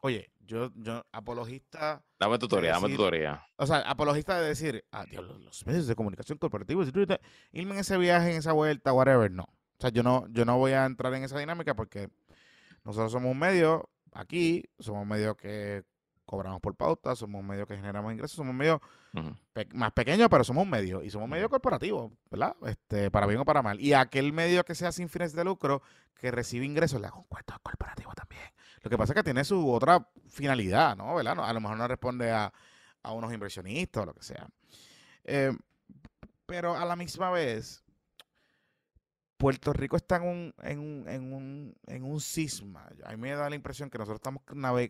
Speaker 1: oye, yo, yo, apologista.
Speaker 2: Dame tutoría, dame tutoría.
Speaker 1: O sea, apologista de decir, ah, los medios de comunicación corporativos, irme en ese viaje, en esa vuelta, whatever, no. O sea, yo no, yo no voy a entrar en esa dinámica porque nosotros somos un medio aquí, somos un medio que cobramos por pauta, somos un medio que generamos ingresos, somos un medio más pequeño, pero somos un medio y somos un medio corporativo, ¿verdad? Este, para bien o para mal. Y aquel medio que sea sin fines de lucro, que recibe ingresos, le hago un cuento corporativo también. Lo que pasa es que tiene su otra finalidad, ¿no? ¿Verdad? a lo mejor no responde a, unos inversionistas o lo que sea. Eh, pero a la misma vez, Puerto Rico está en un, en un, en un, en un cisma. A mí me da la impresión que nosotros estamos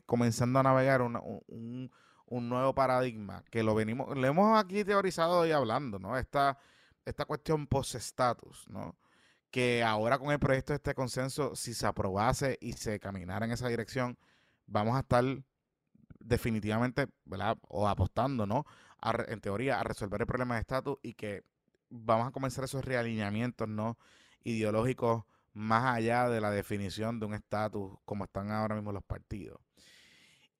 Speaker 1: comenzando a navegar un, nuevo paradigma, que lo venimos, lo hemos aquí teorizado y hablando, ¿no? Esta, esta cuestión post-status, ¿no? Que ahora con el proyecto de este consenso, si se aprobase y se caminara en esa dirección, vamos a estar definitivamente, ¿verdad? O apostando, ¿no? en teoría, a resolver el problema de estatus y que vamos a comenzar esos realineamientos, ¿no? Ideológicos más allá de la definición de un estatus como están ahora mismo los partidos.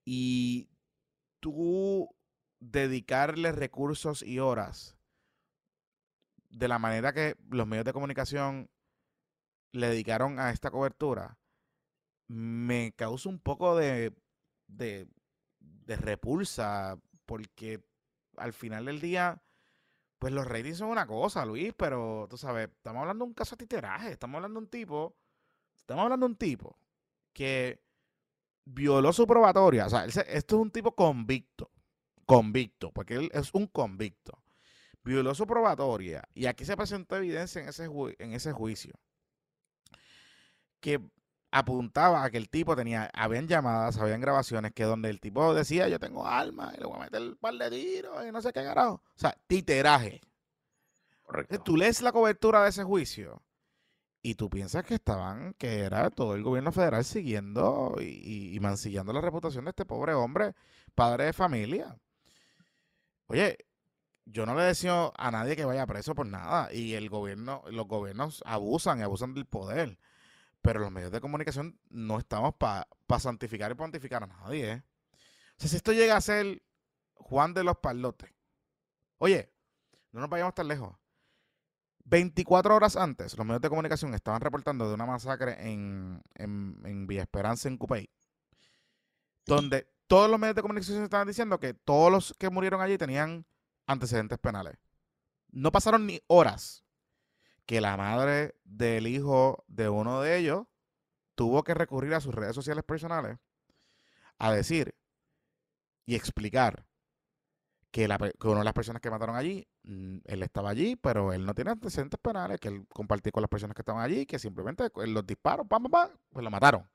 Speaker 1: Y tú dedicarle recursos y horas de la manera que los medios de comunicación le dedicaron a esta cobertura, me causa un poco de, de, de repulsa, porque al final del día Pues los ratings son una cosa, Luis, pero tú sabes, estamos hablando de un caso de titeraje, estamos hablando de un tipo, estamos hablando de un tipo que violó su probatoria. O sea, esto es un tipo convicto, convicto, porque él es un convicto. Violó su probatoria y aquí se presentó evidencia en ese, en ese juicio que apuntaba a que el tipo tenía, habían llamadas, habían grabaciones que donde el tipo decía, yo tengo alma y le voy a meter un par de tiros y no sé qué carajo. O sea, titeraje. Correcto. Tú lees la cobertura de ese juicio y tú piensas que estaban, que era todo el gobierno federal siguiendo y, y mancillando la reputación de este pobre hombre, padre de familia. Oye, yo no le deseo a nadie que vaya preso por nada y el gobierno, los gobiernos abusan y abusan del poder. Pero los medios de comunicación no estamos para santificar y pontificar a nadie. ¿eh? O sea, si esto llega a ser Juan de los Palotes, oye, no nos vayamos tan lejos. 24 horas antes, los medios de comunicación estaban reportando de una masacre en, en, Villa Esperanza, en Cupey, donde todos los medios de comunicación estaban diciendo que todos los que murieron allí tenían antecedentes penales. No pasaron ni horas que la madre del hijo de uno de ellos tuvo que recurrir a sus redes sociales personales a decir y explicar que, la, una de las personas que mataron allí, mm, él estaba allí, pero él no tiene antecedentes penales, que él compartió con las personas que estaban allí, que simplemente los disparos, pam, pam, pam, pues lo mataron.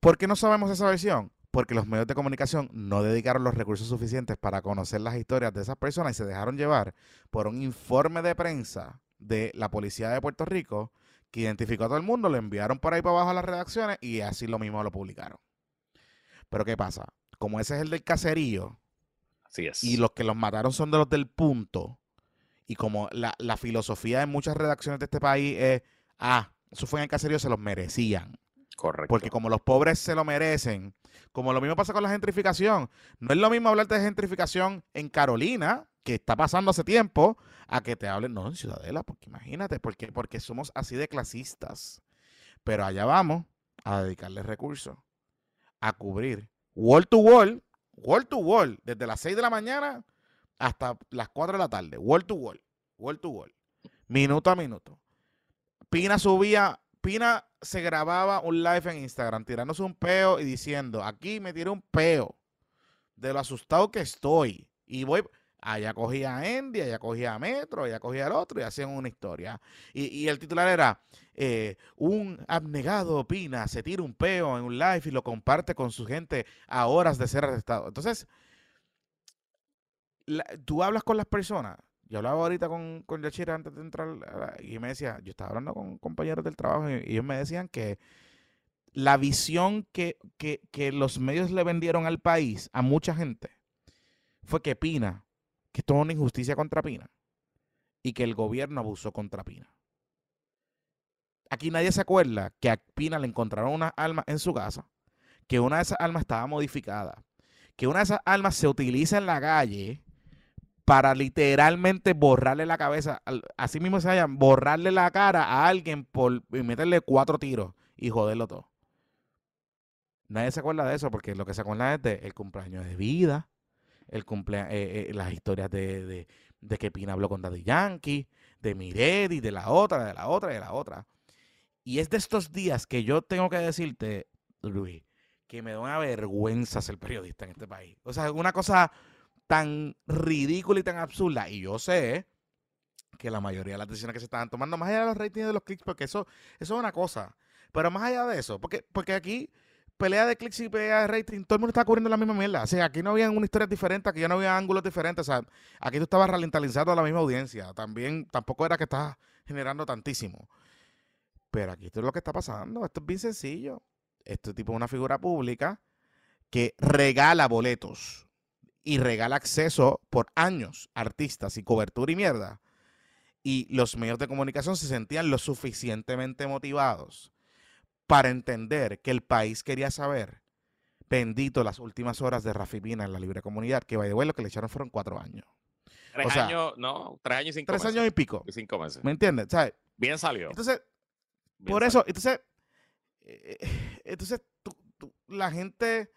Speaker 1: ¿Por qué no sabemos esa versión? Porque los medios de comunicación no dedicaron los recursos suficientes para conocer las historias de esas personas y se dejaron llevar por un informe de prensa de la policía de Puerto Rico que identificó a todo el mundo, lo enviaron por ahí para abajo a las redacciones y así lo mismo lo publicaron. Pero ¿qué pasa? Como ese es el del caserío,
Speaker 2: así es.
Speaker 1: y los que los mataron son de los del punto, y como la, la filosofía de muchas redacciones de este país es, ah, eso fue en el caserío, se los merecían.
Speaker 2: Correcto.
Speaker 1: Porque como los pobres se lo merecen, como lo mismo pasa con la gentrificación, no es lo mismo hablarte de gentrificación en Carolina, que está pasando hace tiempo, a que te hablen, no, en Ciudadela, porque imagínate, porque, porque somos así de clasistas. Pero allá vamos a dedicarle recursos a cubrir wall to wall, wall to wall, desde las 6 de la mañana hasta las 4 de la tarde, wall to wall, wall to wall, minuto a minuto. Pina subía Pina se grababa un live en Instagram tirándose un peo y diciendo, aquí me tiré un peo de lo asustado que estoy. Y voy, allá cogía a Andy, allá cogía a Metro, allá cogía al otro y hacían una historia. Y, el titular era, eh, un abnegado Pina se tira un peo en un live y lo comparte con su gente a horas de ser arrestado. Entonces, tú hablas con las personas yo hablaba ahorita con, con Yachira antes de entrar y me decía, yo estaba hablando con compañeros del trabajo y, ellos me decían que la visión que, los medios le vendieron al país, a mucha gente, fue que Pina, que esto es una injusticia contra Pina y que el gobierno abusó contra Pina. Aquí nadie se acuerda que a Pina le encontraron una alma en su casa, que una de esas almas estaba modificada, que una de esas almas se utiliza en la calle para literalmente borrarle la cabeza, así mismo se llama, borrarle la cara a alguien por meterle cuatro tiros y joderlo todo. Nadie se acuerda de eso porque lo que se acuerda es del cumpleaños de vida, el cumplea eh, eh, las historias de, de, que Pina habló con Daddy Yankee, de Miredi, de la otra, de la otra, de la otra. Y es de estos días que yo tengo que decirte, Luis, que me da una vergüenza ser periodista en este país. O sea, una cosa tan ridícula y tan absurda. Y yo sé que la mayoría de las decisiones que se estaban tomando, más allá de los ratings de los clics, porque eso, eso es una cosa. Pero más allá de eso, porque, porque aquí pelea de clics y pelea de rating, todo el mundo está cubriendo la misma mierda. O sea, aquí no había una historia diferente, aquí ya no había ángulos diferentes. O sea, aquí tú estabas ralentizando a la misma audiencia. También, tampoco era que estabas generando tantísimo. Pero aquí esto es lo que está pasando. Esto es bien sencillo. Este tipo es una figura pública que regala boletos y regala acceso por años a artistas y cobertura y mierda. Y los medios de comunicación se sentían lo suficientemente motivados para entender que el país quería saber, bendito las últimas horas de Rafi Pina en la libre comunidad, que vaya lo que le echaron fueron cuatro años.
Speaker 2: Tres años, no, tres años y cinco
Speaker 1: tres años y pico.
Speaker 2: Y cinco meses.
Speaker 1: ¿Me entiendes?
Speaker 2: Bien salió.
Speaker 1: Entonces, por eso, entonces, eh, entonces la gente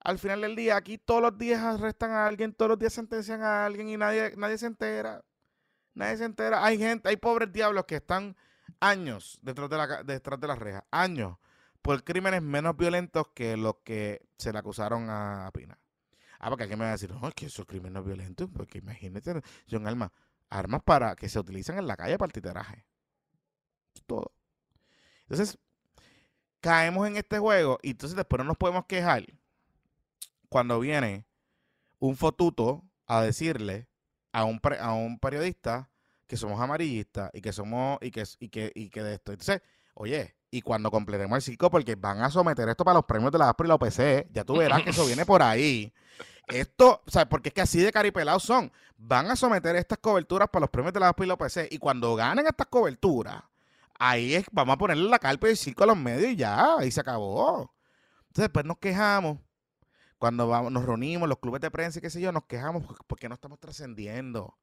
Speaker 1: al final del día, aquí todos los días arrestan a alguien, todos los días sentencian a alguien y nadie, nadie se entera. Nadie se entera. Hay gente, hay pobres diablos que están años detrás de, la, detrás de las rejas, años, por crímenes menos violentos que los que se le acusaron a, Pina. Ah, porque aquí me va a decir, no, es que esos crímenes violentos, porque imagínate, son armas, armas para que se utilizan en la calle para el titeraje. Todo. Entonces, caemos en este juego y entonces después no nos podemos quejar cuando viene un fotuto a decirle a un, a un periodista que somos amarillistas y que somos y que, y que, y que de esto. Entonces, oye, y cuando completemos el circo, porque van a someter esto para los premios de la ASPRO y la OPC, ya tú verás que eso viene por ahí. Esto, o sea, porque es que así de caripelados son. Van a someter estas coberturas para los premios de la ASPRO y la OPC. Y cuando ganen estas coberturas, ahí es, vamos a ponerle la carpa y el circo a los medios y ya, ahí se acabó. Entonces después nos quejamos. Cuando vamos, nos reunimos, los clubes de prensa y qué sé yo, nos quejamos porque no estamos trascendiendo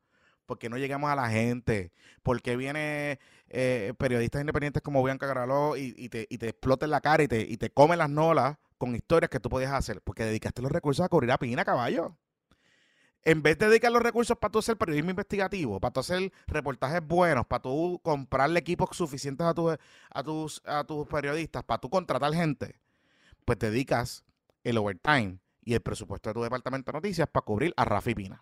Speaker 1: porque no llegamos a la gente, porque viene eh, periodistas independientes como Bianca Garaló y, y, te, y te exploten la cara y te, y te comen las nolas con historias que tú podías hacer, porque dedicaste los recursos a cubrir a Pina, caballo. En vez de dedicar los recursos para tú hacer periodismo investigativo, para tú hacer reportajes buenos, para tú comprarle equipos suficientes a, a, tus, a tus periodistas, para tú contratar gente, pues dedicas el overtime y el presupuesto de tu departamento de noticias para cubrir a Rafi Pina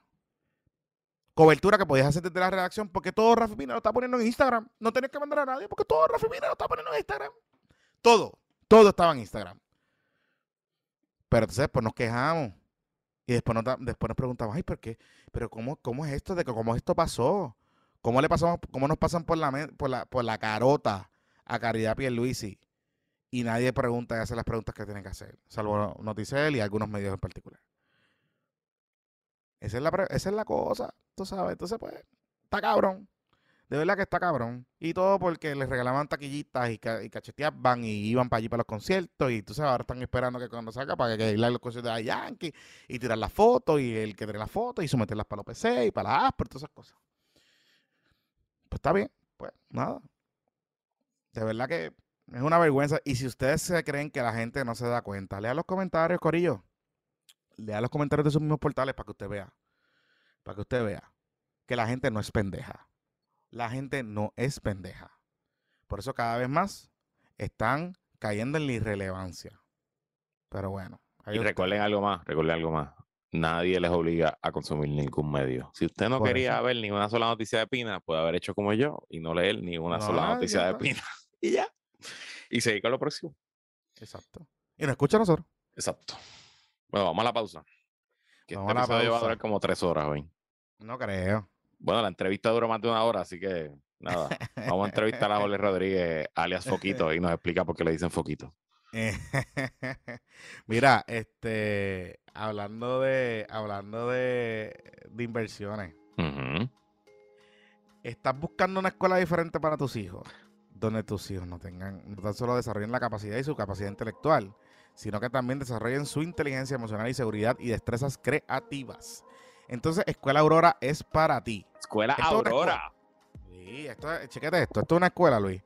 Speaker 1: cobertura que podías hacer desde la redacción, porque todo Rafi Pina lo está poniendo en Instagram. No tenés que mandar a nadie, porque todo Rafi Pina lo está poniendo en Instagram. Todo, todo estaba en Instagram. Pero entonces, pues nos quejamos. Y después nos, después nos preguntamos, ay, ¿por qué? Pero ¿cómo, cómo es esto? de que ¿Cómo esto pasó? ¿Cómo le pasamos, cómo nos pasan por la, por la, por la carota a Caridad Pierluisi? Y nadie pregunta y hace las preguntas que tiene que hacer, salvo Noticel y algunos medios en particular. Esa es la, esa es la cosa, tú sabes. Entonces, pues, está cabrón. De verdad que está cabrón. Y todo porque les regalaban taquillitas y, cacheteaban y iban para allí para los conciertos. Y tú sabes, ahora están esperando que cuando salga para que a los conciertos de Yankee y tirar las fotos y el que tiene las fotos y someterlas para los PC y para las ASPR, todas esas cosas. Pues está bien, pues nada. De verdad que es una vergüenza. Y si ustedes se creen que la gente no se da cuenta, lea los comentarios, Corillo lea los comentarios de sus mismos portales para que usted vea. Para que usted vea que la gente no es pendeja. La gente no es pendeja. Por eso cada vez más están cayendo en la irrelevancia. Pero bueno.
Speaker 2: Y recuerden algo más, recuerden algo más. Nadie les obliga a consumir ningún medio. Si usted no quería ver ni una sola noticia de Pina, puede haber hecho como yo y no leer ni una sola noticia de Pina. y ya. Y seguir con lo próximo.
Speaker 1: Exacto. Y nos escucha a nosotros.
Speaker 2: Exacto. Bueno, vamos a la pausa. Que vamos este a la pausa. va a durar como tres horas hoy.
Speaker 1: No creo.
Speaker 2: Bueno, la entrevista duró más de una hora, así que nada. Vamos a entrevistar a Jorge Rodríguez, alias Foquito, y nos explica por qué le dicen Foquito.
Speaker 1: Mira, este, hablando de, hablando de, de inversiones. ¿Estás buscando una escuela diferente para tus hijos? Donde tus hijos no tengan, no tan solo desarrollen la capacidad y su capacidad intelectual, sino que también desarrollen su inteligencia emocional y seguridad y destrezas creativas. Entonces, Escuela Aurora es para ti.
Speaker 2: Escuela Aurora.
Speaker 1: Sí, esto, chequete esto. Esto es una escuela, Luis,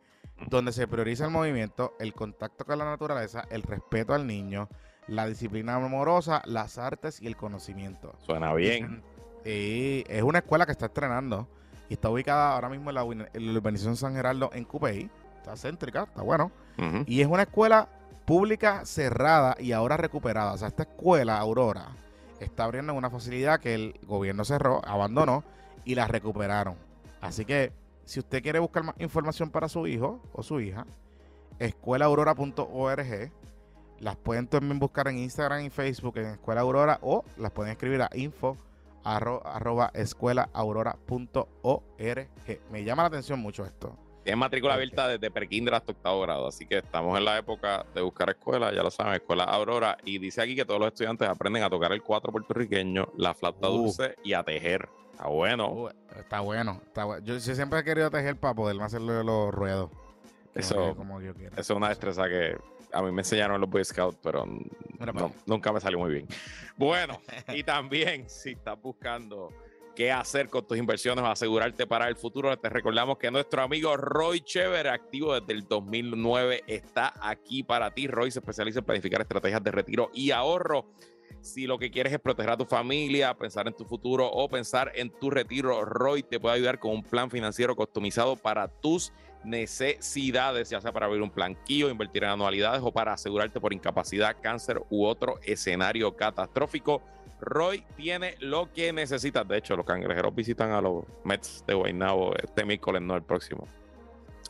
Speaker 1: donde se prioriza el movimiento, el contacto con la naturaleza, el respeto al niño, la disciplina amorosa, las artes y el conocimiento.
Speaker 2: Suena bien.
Speaker 1: Y es una escuela que está estrenando y está ubicada ahora mismo en la, urbanización San Gerardo en Cupey. Está céntrica, está bueno. Y es una escuela pública cerrada y ahora recuperada. O sea, esta escuela, Aurora, está abriendo una facilidad que el gobierno cerró, abandonó y la recuperaron. Así que si usted quiere buscar más información para su hijo o su hija, escuelaaurora.org. Las pueden también buscar en Instagram y Facebook en Escuela Aurora o las pueden escribir a info arroba escuelaaurora.org. Me llama la atención mucho esto.
Speaker 2: Tiene matrícula abierta desde prekinder hasta octavo grado, así que estamos en la época de buscar escuela, ya lo saben, escuela Aurora. Y dice aquí que todos los estudiantes aprenden a tocar el cuatro puertorriqueño, la flauta uh. dulce y a tejer. Está bueno.
Speaker 1: Uh, está bueno. Yo, siempre he querido tejer para poder hacerlo los ruedos.
Speaker 2: Eso, eso es una destreza que a mí me enseñaron en los Boy Scouts, pero nunca me salió muy bien. Bueno, y también si estás buscando qué hacer con tus inversiones o asegurarte para el futuro. Te recordamos que nuestro amigo Roy Chever, activo desde el 2009, está aquí para ti. Roy se especializa en planificar estrategias de retiro y ahorro. Si lo que quieres es proteger a tu familia, pensar en tu futuro o pensar en tu retiro, Roy te puede ayudar con un plan financiero customizado para tus necesidades, ya sea para abrir un planquillo, invertir en anualidades o para asegurarte por incapacidad, cáncer u otro escenario catastrófico. Roy tiene lo que necesitas. De hecho, los cangrejeros visitan a los Mets de Guaynabo este miércoles, no el próximo.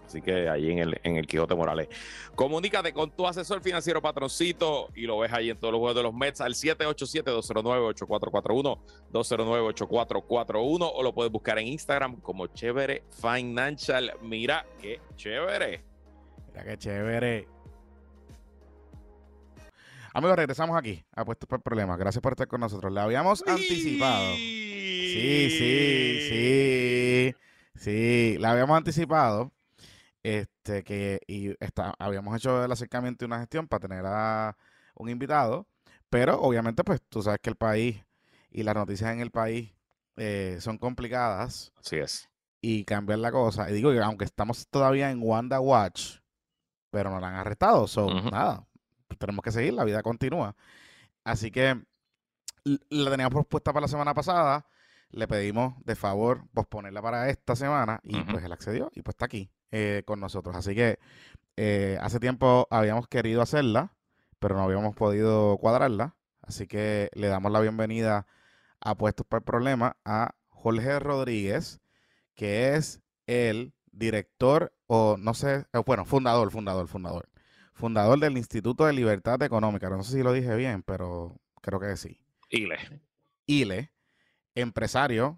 Speaker 2: Así que ahí en el, en el Quijote Morales. Comunícate con tu asesor financiero patroncito y lo ves ahí en todos los juegos de los Mets al 787-209-8441, 209-8441 o lo puedes buscar en Instagram como Chévere Financial. Mira qué chévere.
Speaker 1: Mira qué chévere. Amigos, regresamos aquí a Puestos por Problemas. Gracias por estar con nosotros. Le habíamos anticipado. Sí, sí, sí. Sí, la habíamos anticipado. Este, que y está, habíamos hecho el acercamiento y una gestión para tener a un invitado. Pero obviamente, pues tú sabes que el país y las noticias en el país eh, son complicadas.
Speaker 2: Así es.
Speaker 1: Y cambian la cosa. Y digo que aunque estamos todavía en Wanda Watch, pero no la han arrestado. So,
Speaker 2: Ujú.
Speaker 1: nada, tenemos que seguir, la vida continúa. Así que la teníamos propuesta para la semana pasada. Le pedimos de favor posponerla para esta semana y pues él accedió y pues está aquí eh, con nosotros. Así que eh, hace tiempo habíamos querido hacerla, pero no habíamos podido cuadrarla. Así que le damos la bienvenida a Puestos para el Problema a Jorge Rodríguez, que es el director o no sé, eh, bueno, fundador, fundador, fundador. Fundador del Instituto de Libertad Económica. No sé si lo dije bien, pero creo que sí.
Speaker 2: Ile.
Speaker 1: ILE, empresario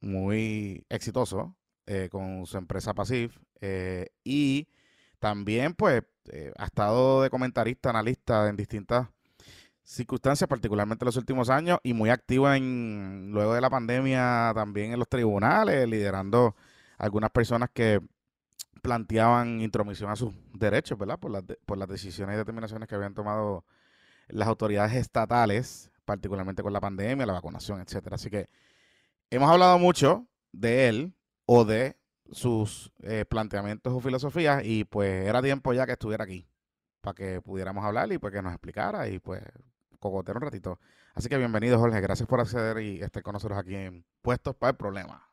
Speaker 1: muy exitoso eh, con su empresa Pasif eh, y también pues eh, ha estado de comentarista, analista en distintas circunstancias, particularmente en los últimos años y muy activo en luego de la pandemia también en los tribunales, liderando algunas personas que planteaban intromisión a sus derechos, ¿verdad? Por las, por las decisiones y determinaciones que habían tomado las autoridades estatales, particularmente con la pandemia, la vacunación, etcétera. Así que hemos hablado mucho de él o de sus eh, planteamientos o filosofías y pues era tiempo ya que estuviera aquí para que pudiéramos hablar y pues que nos explicara y pues cogotear un ratito. Así que bienvenido Jorge, gracias por acceder y estar con nosotros aquí en Puestos para el Problema.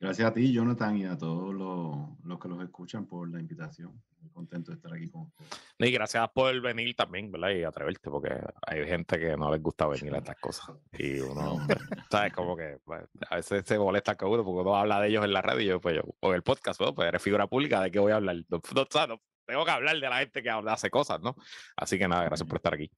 Speaker 3: Gracias a ti, Jonathan, y a todos los, los que los escuchan por la invitación. Muy contento de estar aquí con ustedes.
Speaker 2: Y gracias por venir también, ¿verdad? Y atreverte, porque hay gente que no les gusta venir a estas cosas. Y uno,
Speaker 3: No,
Speaker 2: ¿sabes? Como que pues, a veces se molesta con uno porque uno habla de ellos en la red y yo, pues yo, o en el podcast, ¿no? pues eres figura pública, ¿de qué voy a hablar? No, tengo que hablar de la gente que hace cosas, ¿no? Así que nada, gracias por estar aquí.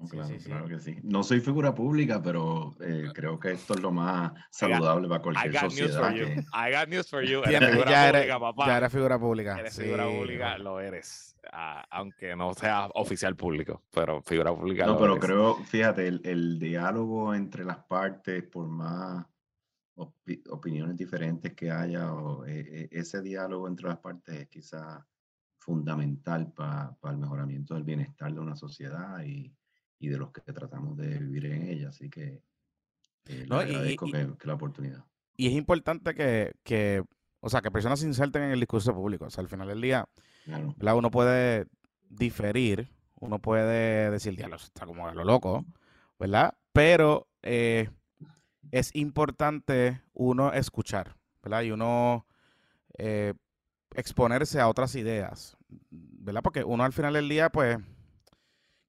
Speaker 3: No, claro,
Speaker 1: sí, sí.
Speaker 3: claro que sí. No soy figura pública, pero eh, creo que esto es lo más saludable para
Speaker 2: I
Speaker 3: cualquier
Speaker 2: got news for
Speaker 3: sociedad.
Speaker 2: you.
Speaker 3: que-
Speaker 2: I got news for you. Eres figura
Speaker 1: ya,
Speaker 2: pública,
Speaker 1: eres,
Speaker 2: papá.
Speaker 1: ya eres figura pública.
Speaker 2: Eres figura
Speaker 1: sí,
Speaker 2: pública, lo eres. Ah, aunque no sea oficial público, pero figura pública
Speaker 3: No,
Speaker 2: lo
Speaker 3: pero
Speaker 2: eres.
Speaker 3: creo, fíjate, el, el diálogo entre las partes, por más opi- opiniones diferentes que haya, o, eh, ese diálogo entre las partes es quizá fundamental para el mejoramiento del bienestar de una sociedad y, y de los que tratamos de vivir en ella. Así que eh,
Speaker 1: No, y- y-
Speaker 3: agradezco
Speaker 1: y-
Speaker 3: que, que la oportunidad.
Speaker 1: Y es importante que, que, o sea, que personas se inserten en el discurso público. O sea, al final del día,
Speaker 3: Claro.
Speaker 1: Uno puede diferir, uno puede decir, diablo, está como a lo loco, ¿verdad? Pero eh, es importante uno escuchar, ¿verdad? Y uno eh, exponerse a otras ideas, ¿verdad? Porque uno al final del día, pues,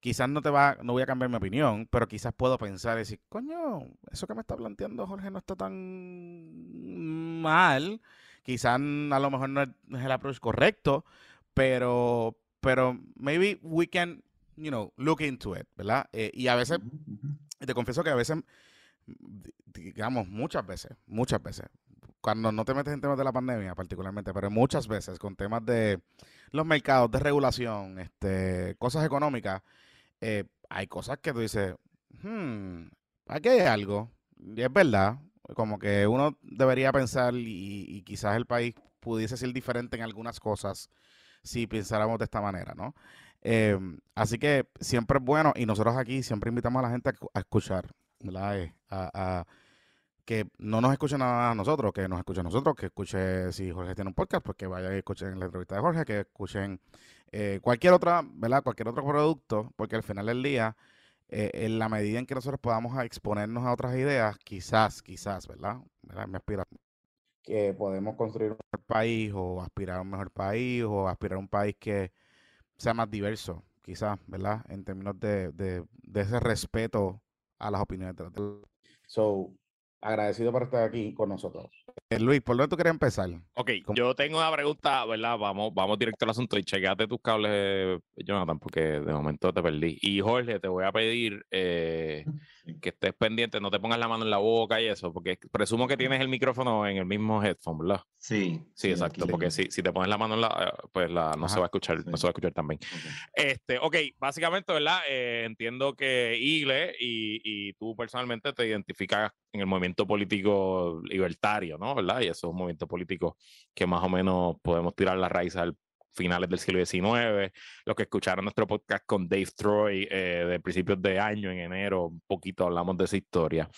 Speaker 1: quizás no te va, no voy a cambiar mi opinión, pero quizás puedo pensar y decir, coño, eso que me está planteando Jorge no está tan mal. Quizás a lo mejor no es, el approach correcto, pero, pero maybe we can, you know, look into it, ¿verdad? Eh, y a veces, te confieso que a veces, di- digamos, muchas veces, muchas veces, cuando no te metes en temas de la pandemia particularmente, pero muchas veces con temas de los mercados, de regulación, este, cosas económicas, eh, hay cosas que tú dices, hmm, aquí hay algo, y es verdad, como que uno debería pensar y, y quizás el país pudiese ser diferente en algunas cosas si pensáramos de esta manera, ¿no? Eh, así que siempre es bueno y nosotros aquí siempre invitamos a la gente a, escu- a escuchar, ¿verdad? Eh, a, que no nos escuchen nada a nosotros, que nos escuchen a nosotros, que escuche si Jorge tiene un podcast, pues que vayan y escuchen la entrevista de Jorge, que escuchen eh, cualquier otra, ¿verdad? Cualquier otro producto, porque al final del día eh, en la medida en que nosotros podamos exponernos a otras ideas, quizás, quizás, ¿verdad? Me aspira que podemos construir un mejor país o aspirar a un mejor país o aspirar a un país que sea más diverso, quizás, ¿verdad? En términos de, de, ese respeto a las opiniones de los So, agradecido por estar aquí con nosotros. Eh, Luis, ¿por dónde tú quieres empezar?
Speaker 2: Ok, yo tengo una pregunta, ¿verdad? Vamos, vamos directo al asunto y chequeate tus cables, Jonathan, porque de momento te perdí. Y Jorge, te voy a pedir eh, que estés pendiente, no te pongas la mano en la boca y eso, porque presumo que tienes el micrófono en el mismo headphone, ¿verdad?
Speaker 3: Sí.
Speaker 2: Sí, exacto, porque si, si te pones la mano en la, eh, pues la, no se va a escuchar, no se va a escuchar también. Este, ok, básicamente, ¿verdad? Eh, entiendo que Igle y, y tú personalmente te identificas en el movimiento político libertario, ¿no? ¿Verdad? Y eso es un movimiento político que más o menos podemos tirar la raíz al finales del siglo XIX, los que escucharon nuestro podcast con Dave Troy eh, de principios de año, en enero, un poquito hablamos de esa historia.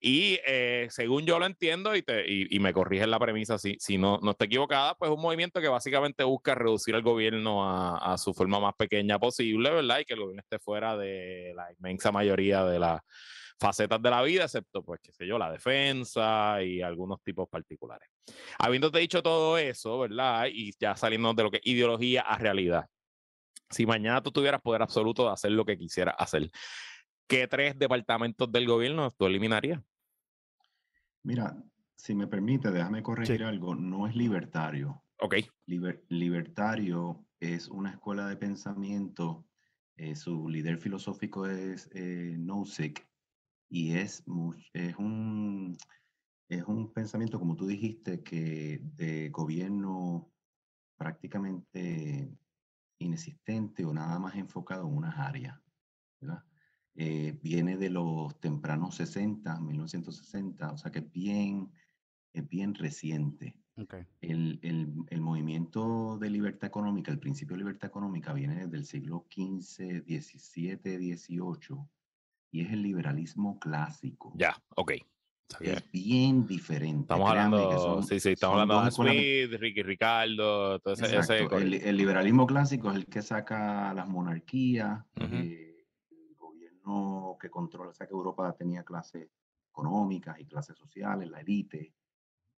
Speaker 2: Y eh, según yo lo entiendo, y, te, y, y me corrigen la premisa si, si no, no estoy equivocada, pues es un movimiento que básicamente busca reducir al gobierno a, a, su forma más pequeña posible, ¿verdad? Y que el gobierno esté fuera de la inmensa mayoría de las facetas de la vida, excepto, pues, qué sé yo, la defensa y algunos tipos particulares. Habiéndote dicho todo eso, ¿verdad? Y ya saliendo de lo que es ideología a realidad. Si mañana tú tuvieras poder absoluto de hacer lo que quisieras hacer, ¿qué tres departamentos del gobierno tú eliminarías?
Speaker 3: Mira, si me permite, déjame corregir sí. algo. No es libertario.
Speaker 2: Ok.
Speaker 3: Liber, libertario es una escuela de pensamiento. Eh, su líder filosófico es eh, Nozick y es, es, un, es un pensamiento, como tú dijiste, que de gobierno prácticamente inexistente o nada más enfocado en unas áreas. ¿verdad? Eh, viene de los tempranos 60, 1960, o sea que es bien, es bien reciente.
Speaker 1: Okay.
Speaker 3: El, el, el, movimiento de libertad económica, el principio de libertad económica viene desde el siglo XV, XVII, XVIII y es el liberalismo clásico.
Speaker 2: Ya, ok.
Speaker 3: Es bien diferente.
Speaker 2: Estamos hablando, son, sí, sí, estamos hablando de Smith, Ricky Ricardo, todo ese, ese...
Speaker 3: El, el, liberalismo clásico es el que saca las monarquías, uh -huh. eh, el gobierno que controla, o sea que Europa tenía clases económicas y clases sociales, la élite,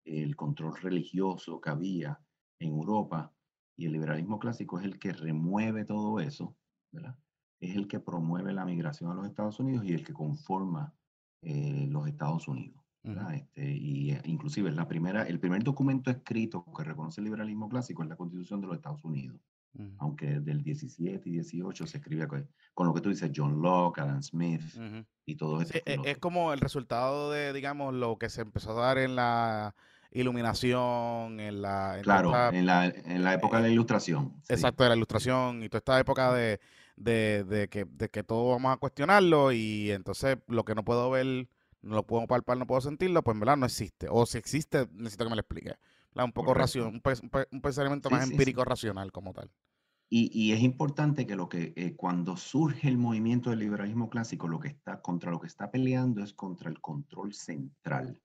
Speaker 3: el control religioso que había en Europa, y el liberalismo clásico es el que remueve todo eso, ¿verdad? Es el que promueve la migración a los Estados Unidos y el que conforma eh, los Estados Unidos. Uh -huh. este, y eh, inclusive la primera, el primer documento escrito que reconoce el liberalismo clásico es la Constitución de los Estados Unidos. Uh -huh. Aunque del 17 y 18 se escribe con, con, lo que tú dices, John Locke, Adam Smith uh -huh. y todo eso.
Speaker 1: Sí, es, es como el resultado de, digamos, lo que se empezó a dar en la iluminación, en la... En
Speaker 3: claro, esta, en, la, en la época de la ilustración.
Speaker 1: Exacto, sí. de la ilustración y toda esta época de, de, de, que, de que todo vamos a cuestionarlo y entonces lo que no puedo ver, no lo puedo palpar, no puedo sentirlo, pues en verdad no existe. O si existe, necesito que me lo explique. Un poco ración, un, un, pensamiento sí, más sí, empírico racional como tal.
Speaker 3: Y, y, es importante que lo que eh, cuando surge el movimiento del liberalismo clásico, lo que está contra lo que está peleando es contra el control central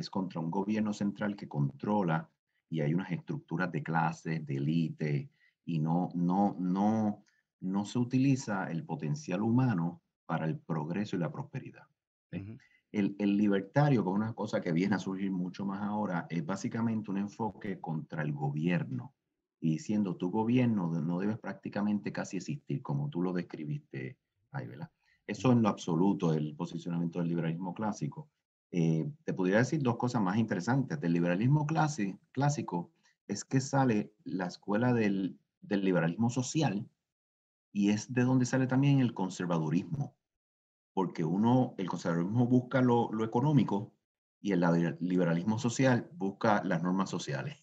Speaker 3: es contra un gobierno central que controla y hay unas estructuras de clases, de élite, y no, no, no, no se utiliza el potencial humano para el progreso y la prosperidad. Uh -huh. el, el, libertario, que es una cosa que viene a surgir mucho más ahora, es básicamente un enfoque contra el gobierno, y diciendo tu gobierno no debes prácticamente casi existir, como tú lo describiste ahí, ¿verdad? Eso en lo absoluto, el posicionamiento del liberalismo clásico. Eh, te podría decir dos cosas más interesantes. Del liberalismo clase, clásico es que sale la escuela del, del, liberalismo social y es de donde sale también el conservadurismo. Porque uno, el conservadurismo busca lo, lo económico y el liberalismo social busca las normas sociales.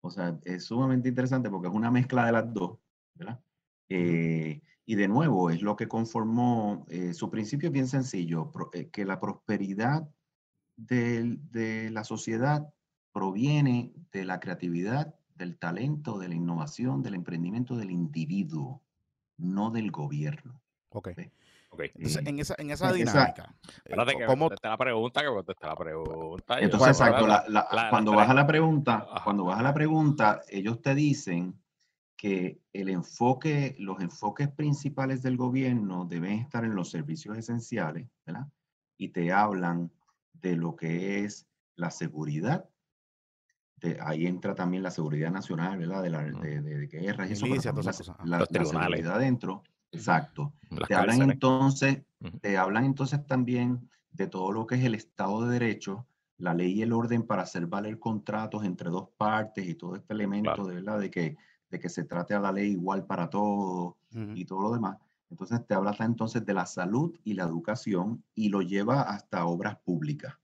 Speaker 3: O sea, es sumamente interesante porque es una mezcla de las dos, ¿verdad? Eh, y de nuevo, es lo que conformó, eh, su principio es bien sencillo, pro, eh, que la prosperidad de, de, la sociedad proviene de la creatividad, del talento, de la innovación, del emprendimiento del individuo, no del gobierno.
Speaker 1: Ok. ¿sí? Okay. Entonces, en esa, en esa dinámica.
Speaker 2: Espérate, eh, que ¿cómo... te la pregunta, que conteste la pregunta.
Speaker 3: Entonces, exacto, la, la, la, cuando vas a la pregunta, Ajá. cuando vas a la pregunta, ellos te dicen que el enfoque, los enfoques principales del gobierno deben estar en los servicios esenciales, ¿verdad? Y te hablan de lo que es la seguridad. De, ahí entra también la seguridad nacional, ¿verdad? De, la, de, de, guerras y eso. La, la, seguridad dentro. Exacto. te hablan entonces, te hablan entonces también de todo lo que es el Estado de Derecho, la ley y el orden para hacer valer contratos entre dos partes y todo este elemento de verdad de que de que se trate a la ley igual para todos y todo lo demás. Entonces te habla entonces de la salud y la educación y lo lleva hasta obras públicas,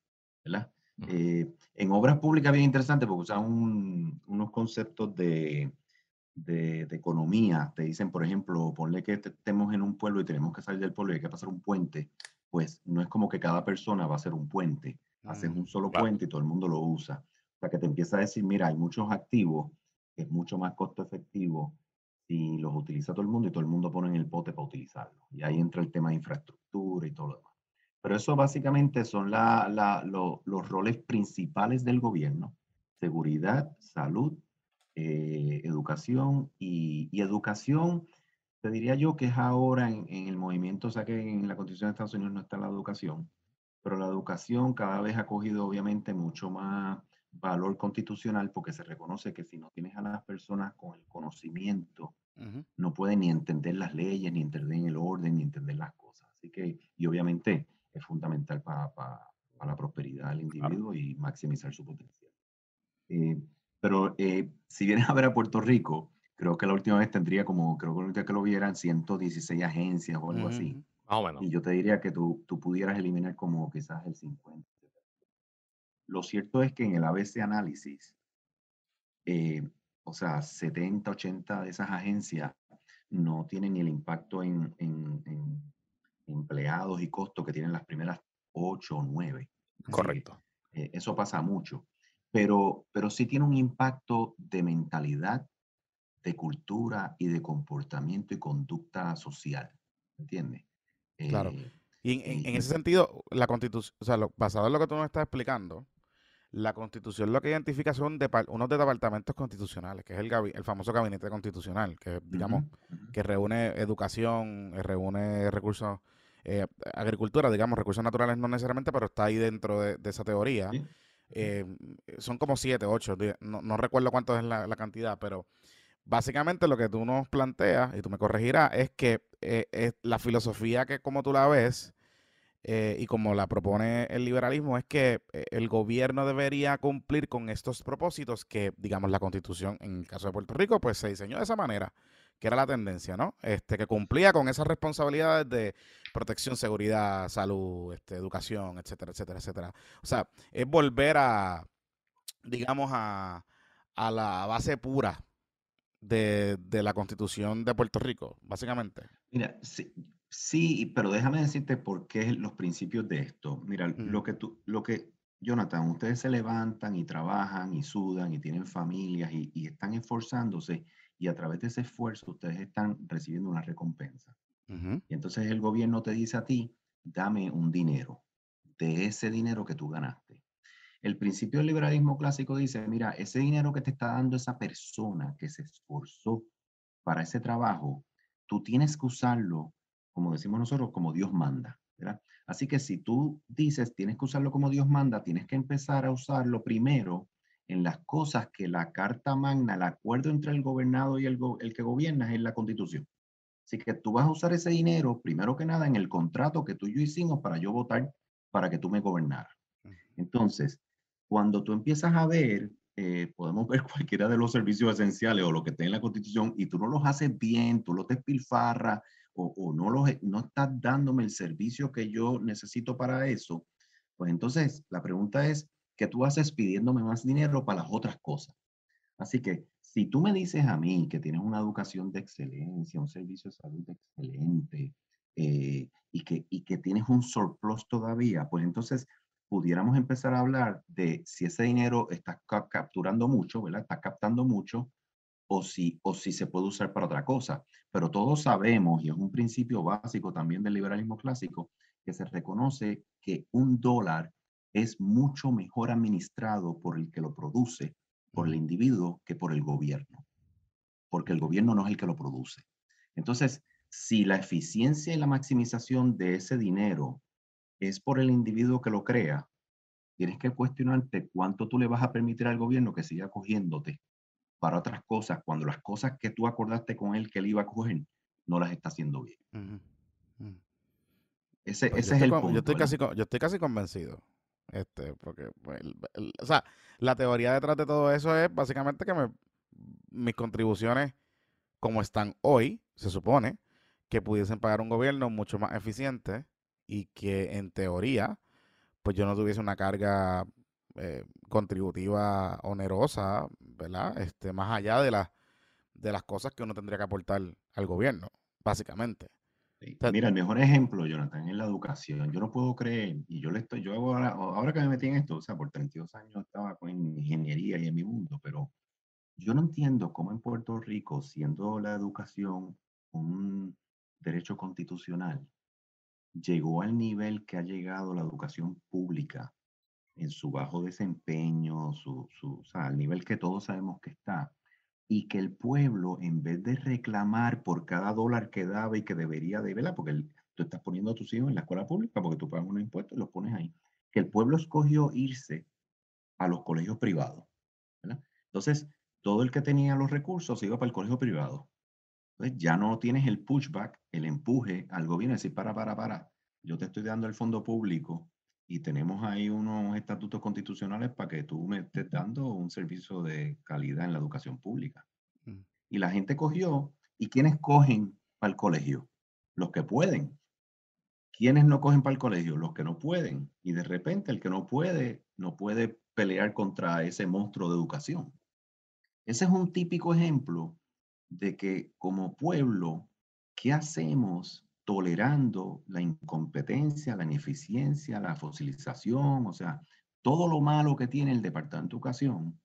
Speaker 3: ¿verdad? Eh, en obras públicas bien interesante porque usan unos conceptos de, de, economía. Te dicen, por ejemplo, ponle que estemos en un pueblo y tenemos que salir del pueblo y hay que pasar un puente. Pues no es como que cada persona va a hacer un puente. Haces un solo puente y todo el mundo lo usa. O sea, que te empieza a decir, mira, hay muchos activos es mucho más costo efectivo si los utiliza todo el mundo y todo el mundo pone en el pote para utilizarlo. Y ahí entra el tema de infraestructura y todo lo demás. Pero eso básicamente son la, la, los roles principales del gobierno. Seguridad, salud, eh, educación y, y, educación, te diría yo que es ahora en, en, el movimiento, o sea que en la Constitución de Estados Unidos no está la educación, pero la educación cada vez ha cogido obviamente mucho más valor constitucional porque se reconoce que si no tienes a las personas con el conocimiento, no pueden ni entender las leyes, ni entender el orden, ni entender las cosas. Así que, y obviamente es fundamental para la prosperidad del individuo y maximizar su potencial. Eh, pero eh, si vienes a ver a Puerto Rico, creo que la última vez tendría como, creo que la última que lo vieran 116 agencias o algo así. Y yo te diría que tú, tú pudieras eliminar como quizás el 50 lo cierto es que en el ABC análisis, eh, o sea, 70, 80 de esas agencias no tienen el impacto en, empleados y costos que tienen las primeras 8 o 9.
Speaker 2: Correcto.
Speaker 3: Eh, eso pasa mucho. Pero, pero sí tiene un impacto de mentalidad, de cultura y de comportamiento y conducta social. ¿Entiendes?
Speaker 1: claro. Eh, y en, ese sentido, la constitución, o sea, lo, basado en lo que tú nos estás explicando, la constitución lo que identifica son de, unos departamentos constitucionales, que es el, el famoso gabinete constitucional, que digamos, que reúne educación, eh, reúne recursos, eh, agricultura, digamos, recursos naturales no necesariamente, pero está ahí dentro de, esa teoría. Eh, son como siete, ocho, no, recuerdo cuánto es la, cantidad, pero básicamente lo que tú nos planteas, y tú me corregirás, es que es la filosofía que como tú la ves, eh, y como la propone el liberalismo, es que eh, el gobierno debería cumplir con estos propósitos que, digamos, la constitución, en el caso de Puerto Rico, pues se diseñó de esa manera, que era la tendencia, ¿no? Este, que cumplía con esas responsabilidades de protección, seguridad, salud, este, educación, etcétera, etcétera, etcétera. O sea, es volver a, digamos, a, a la base pura de, de la constitución de Puerto Rico, básicamente.
Speaker 3: Mira, sí, Sí, pero déjame decirte por qué los principios de esto. Mira, lo que tú, lo que, Jonathan, ustedes se levantan y trabajan y sudan y tienen familias y, están esforzándose y a través de ese esfuerzo ustedes están recibiendo una recompensa. Y entonces el gobierno te dice a ti, dame un dinero de ese dinero que tú ganaste. El principio del liberalismo clásico dice, mira, ese dinero que te está dando esa persona que se esforzó para ese trabajo, tú tienes que usarlo como decimos nosotros, como Dios manda. ¿verdad? Así que si tú dices tienes que usarlo como Dios manda, tienes que empezar a usarlo primero en las cosas que la Carta Magna, el acuerdo entre el gobernado y el, el que gobierna es la Constitución. Así que tú vas a usar ese dinero, primero que nada, en el contrato que tú y yo hicimos para yo votar para que tú me gobernaras. Entonces, cuando tú empiezas a ver, eh, podemos ver cualquiera de los servicios esenciales o lo que esté en la Constitución y tú no los haces bien, tú los despilfarras, o, no, los, no estás dándome el servicio que yo necesito para eso, pues entonces la pregunta es, ¿qué tú haces pidiéndome más dinero para las otras cosas? Así que si tú me dices a mí que tienes una educación de excelencia, un servicio de salud excelente eh, y, que, y que tienes un surplus todavía, pues entonces pudiéramos empezar a hablar de si ese dinero está capturando mucho, ¿verdad? Está captando mucho o si, o si se puede usar para otra cosa. Pero todos sabemos, y es un principio básico también del liberalismo clásico, que se reconoce que un dólar es mucho mejor administrado por el que lo produce, por el individuo, que por el gobierno. porque el gobierno no es el que lo produce. Entonces, si la eficiencia y la maximización de ese dinero es por el individuo que lo crea, tienes que cuestionarte cuánto tú le vas a permitir al gobierno que siga cogiéndote para otras cosas cuando las cosas que tú acordaste con él que él iba a coger no las está haciendo bien. Ese,
Speaker 1: pues
Speaker 3: ese es el
Speaker 1: Yo
Speaker 3: punto.
Speaker 1: estoy, casi, yo estoy casi convencido. Este, porque, pues, o sea, la teoría detrás de todo eso es básicamente que me, mis contribuciones, como están hoy, se supone, que pudiesen pagar un gobierno mucho más eficiente y que en teoría, pues yo no tuviese una carga eh, contributiva onerosa, ¿verdad? Este, más allá de, las de las cosas que uno tendría que aportar al gobierno, básicamente.
Speaker 3: Mira, el mejor ejemplo, Jonathan, es la educación. Yo no puedo creer, y yo le estoy, yo ahora, ahora que me metí en esto, o sea, por 32 años estaba con ingeniería y en mi mundo, pero yo no entiendo cómo en Puerto Rico, siendo la educación un derecho constitucional, llegó al nivel que ha llegado la educación pública en su bajo desempeño, su, su, o sea, al nivel que todos sabemos que está, y que el pueblo, en vez de reclamar por cada dólar que daba y que debería de. Porque tú estás poniendo a tus hijos en la escuela pública porque tú pagas unos impuestos y los pones ahí, que el pueblo escogió irse a los colegios privados. Entonces, todo el que tenía los recursos se iba para el colegio privado. Entonces, ya no tienes el pushback, el empuje al gobierno, decir, para, para, para, yo te estoy dando el fondo público y tenemos ahí unos estatutos constitucionales para que tú me estés dando un servicio de calidad en la educación pública. Mm. Y la gente cogió, ¿y quiénes cogen para el colegio? Los que pueden. ¿Quiénes no cogen para el colegio? Los que no pueden. Y de repente el que no puede, no puede pelear contra ese monstruo de educación. Ese es un típico ejemplo de que como pueblo, ¿qué hacemos tolerando la incompetencia, la ineficiencia, la fosilización, o sea, todo lo malo que tiene el Departamento de Educación,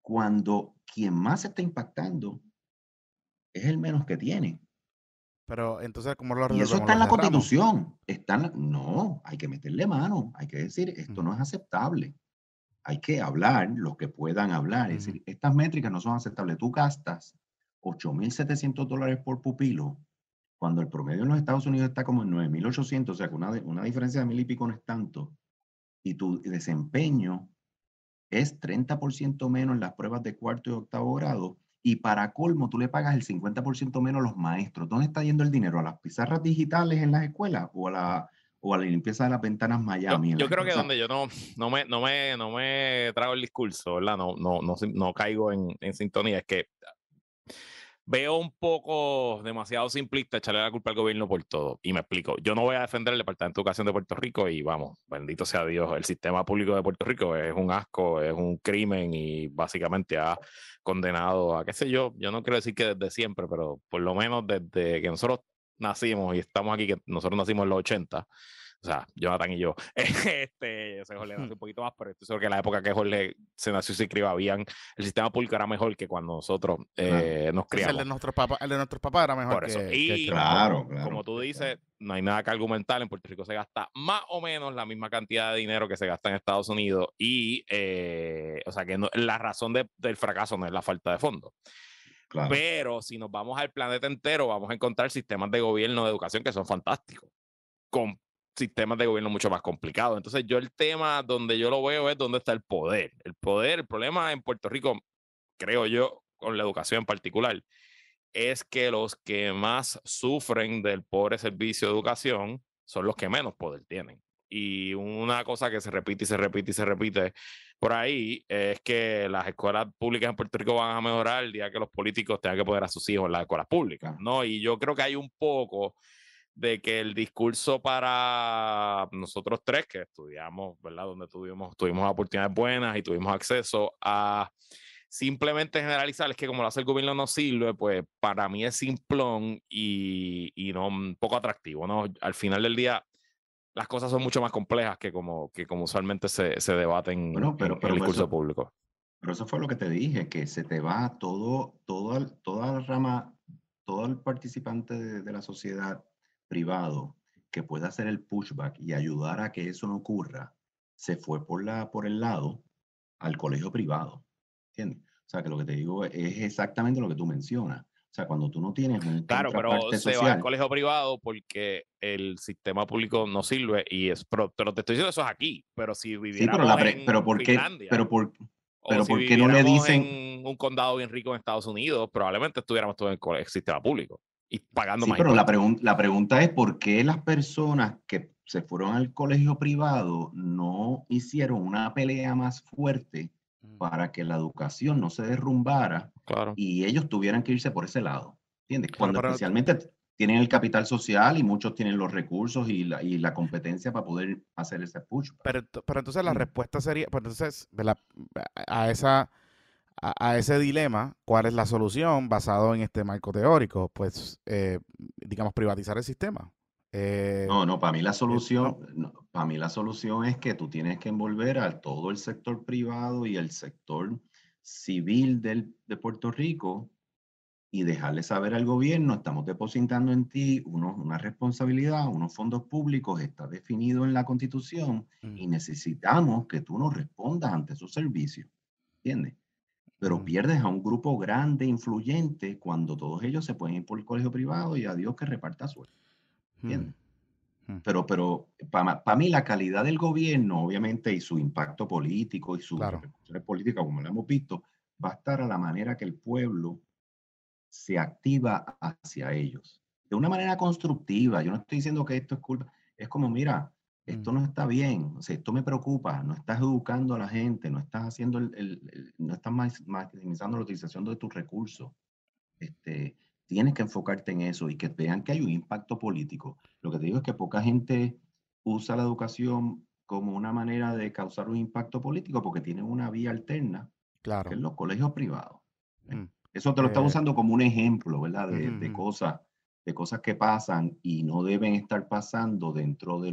Speaker 3: cuando quien más está impactando es el menos que tiene.
Speaker 1: Pero entonces, ¿cómo lo
Speaker 3: Y eso está en la Constitución. Está no, hay que meterle mano, hay que decir, esto no es aceptable. Hay que hablar, los que puedan hablar. Es decir, estas métricas no son aceptables. Tú gastas 8.700 dólares por pupilo cuando el promedio en los Estados Unidos está como en 9.800, o sea, que una, una diferencia de mil y pico no es tanto, y tu desempeño es 30% menos en las pruebas de cuarto y octavo grado, y para colmo tú le pagas el 50% menos a los maestros. ¿Dónde está yendo el dinero? ¿A las pizarras digitales en las escuelas o a la, o a la limpieza de las ventanas Miami?
Speaker 2: Yo, creo que donde yo no, no, me, no, me, no me trago el discurso, ¿verdad? No, no, no, no caigo en, en sintonía, es que veo un poco demasiado simplista echarle la culpa al gobierno por todo. Y me explico. Yo no voy a defender el Departamento de Educación de Puerto Rico y vamos, bendito sea Dios, el sistema público de Puerto Rico es un asco, es un crimen y básicamente ha condenado a, qué sé yo, yo no quiero decir que desde siempre, pero por lo menos desde que nosotros nacimos y estamos aquí, que nosotros nacimos en los 80 o sea, Jonathan y yo, este, yo sé Jorge nació un poquito más, pero estoy seguro que en la época que Jorge se nació y se criaba bien, el sistema público era mejor que cuando nosotros eh, nos criamos.
Speaker 1: El de nuestros papás, el de nuestros papás era mejor
Speaker 2: Por eso.
Speaker 1: Que,
Speaker 2: y claro, como, tú dices, no hay nada que argumentar, en Puerto Rico se gasta más o menos la misma cantidad de dinero que se gasta en Estados Unidos y, eh, o sea, que la razón del fracaso no es la falta de fondos. Pero si nos vamos al planeta entero, vamos a encontrar sistemas de gobierno de educación que son fantásticos, con sistemas de gobierno mucho más complicados. Entonces, yo el tema donde yo lo veo es dónde está el poder. El poder, el problema en Puerto Rico, creo yo, con la educación en particular, es que los que más sufren del pobre servicio de educación son los que menos poder tienen. Y una cosa que se repite y se repite y se repite por ahí es que las escuelas públicas en Puerto Rico van a mejorar el día que los políticos tengan que poner a sus hijos en las escuelas públicas, ¿no? Y yo creo que hay un poco de que el discurso para nosotros tres que estudiamos, ¿verdad? Donde tuvimos, tuvimos oportunidades buenas y tuvimos acceso a simplemente generalizar es que como lo hace el gobierno no sirve, pues para mí es simplón y, y no mm, poco atractivo, ¿no? Al final del día las cosas son mucho más complejas que como, que como usualmente se, se debaten
Speaker 3: pero,
Speaker 2: en, el discurso público.
Speaker 3: Pero eso fue lo que te dije, que se te va todo, todo toda la rama, todo el participante de la sociedad privado que pueda hacer el pushback y ayudar a que eso no ocurra, se fue por, la, por el lado al colegio privado. ¿Entiendes? O sea, que lo que te digo es exactamente lo que tú mencionas. O sea, cuando tú no tienes un
Speaker 2: Claro, pero se va al colegio privado porque el sistema público no sirve y es, pero, te estoy diciendo eso es aquí, pero si viviéramos
Speaker 3: sí, pero, pero ¿por qué, pero por, pero ¿por qué no le dicen en
Speaker 2: un condado bien rico en Estados Unidos, probablemente estuviéramos todos en el sistema público y pagando
Speaker 3: sí,
Speaker 2: más.
Speaker 3: Pero la, la pregunta es por qué las personas que se fueron al colegio privado no hicieron una pelea más fuerte para que la educación no se derrumbara y ellos tuvieran que irse por ese lado. ¿Entiendes? Cuando especialmente tienen el capital social y muchos tienen los recursos y la, y la competencia para poder hacer ese push.
Speaker 1: Pero, pero entonces la respuesta sería, pues entonces, a, esa, a, ese dilema, ¿cuál es la solución basado en este marco teórico? Pues, eh, digamos, privatizar el sistema.
Speaker 3: Eh, no, no, para mí la solución, para mí la solución es que tú tienes que envolver a todo el sector privado y el sector civil del, de Puerto Rico y dejarle saber al gobierno, estamos depositando en ti una responsabilidad, unos fondos públicos, está definido en la constitución y necesitamos que tú nos respondas ante esos servicios. ¿Entiendes? Pero pierdes a un grupo grande, influyente, cuando todos ellos se pueden ir por el colegio privado y a Dios que reparta suerte. Pero, pero para mí la calidad del gobierno, obviamente, y su impacto político y su claro. política, como lo hemos visto, va a estar a la manera que el pueblo se activa hacia ellos. De una manera constructiva. Yo no estoy diciendo que esto es culpa. Es como, mira, esto no está bien, o sea, esto me preocupa, no estás educando a la gente, no estás haciendo el, no estás maximizando la utilización de tus recursos. Este, tienes que enfocarte en eso y que vean que hay un impacto político. Lo que te digo es que poca gente usa la educación como una manera de causar un impacto político porque tienen una vía alterna,
Speaker 1: claro.
Speaker 3: que es los colegios privados. Mm. Eso te lo eh, usando como un ejemplo, ¿verdad? De, cosas, de cosas que pasan y no deben estar pasando dentro de,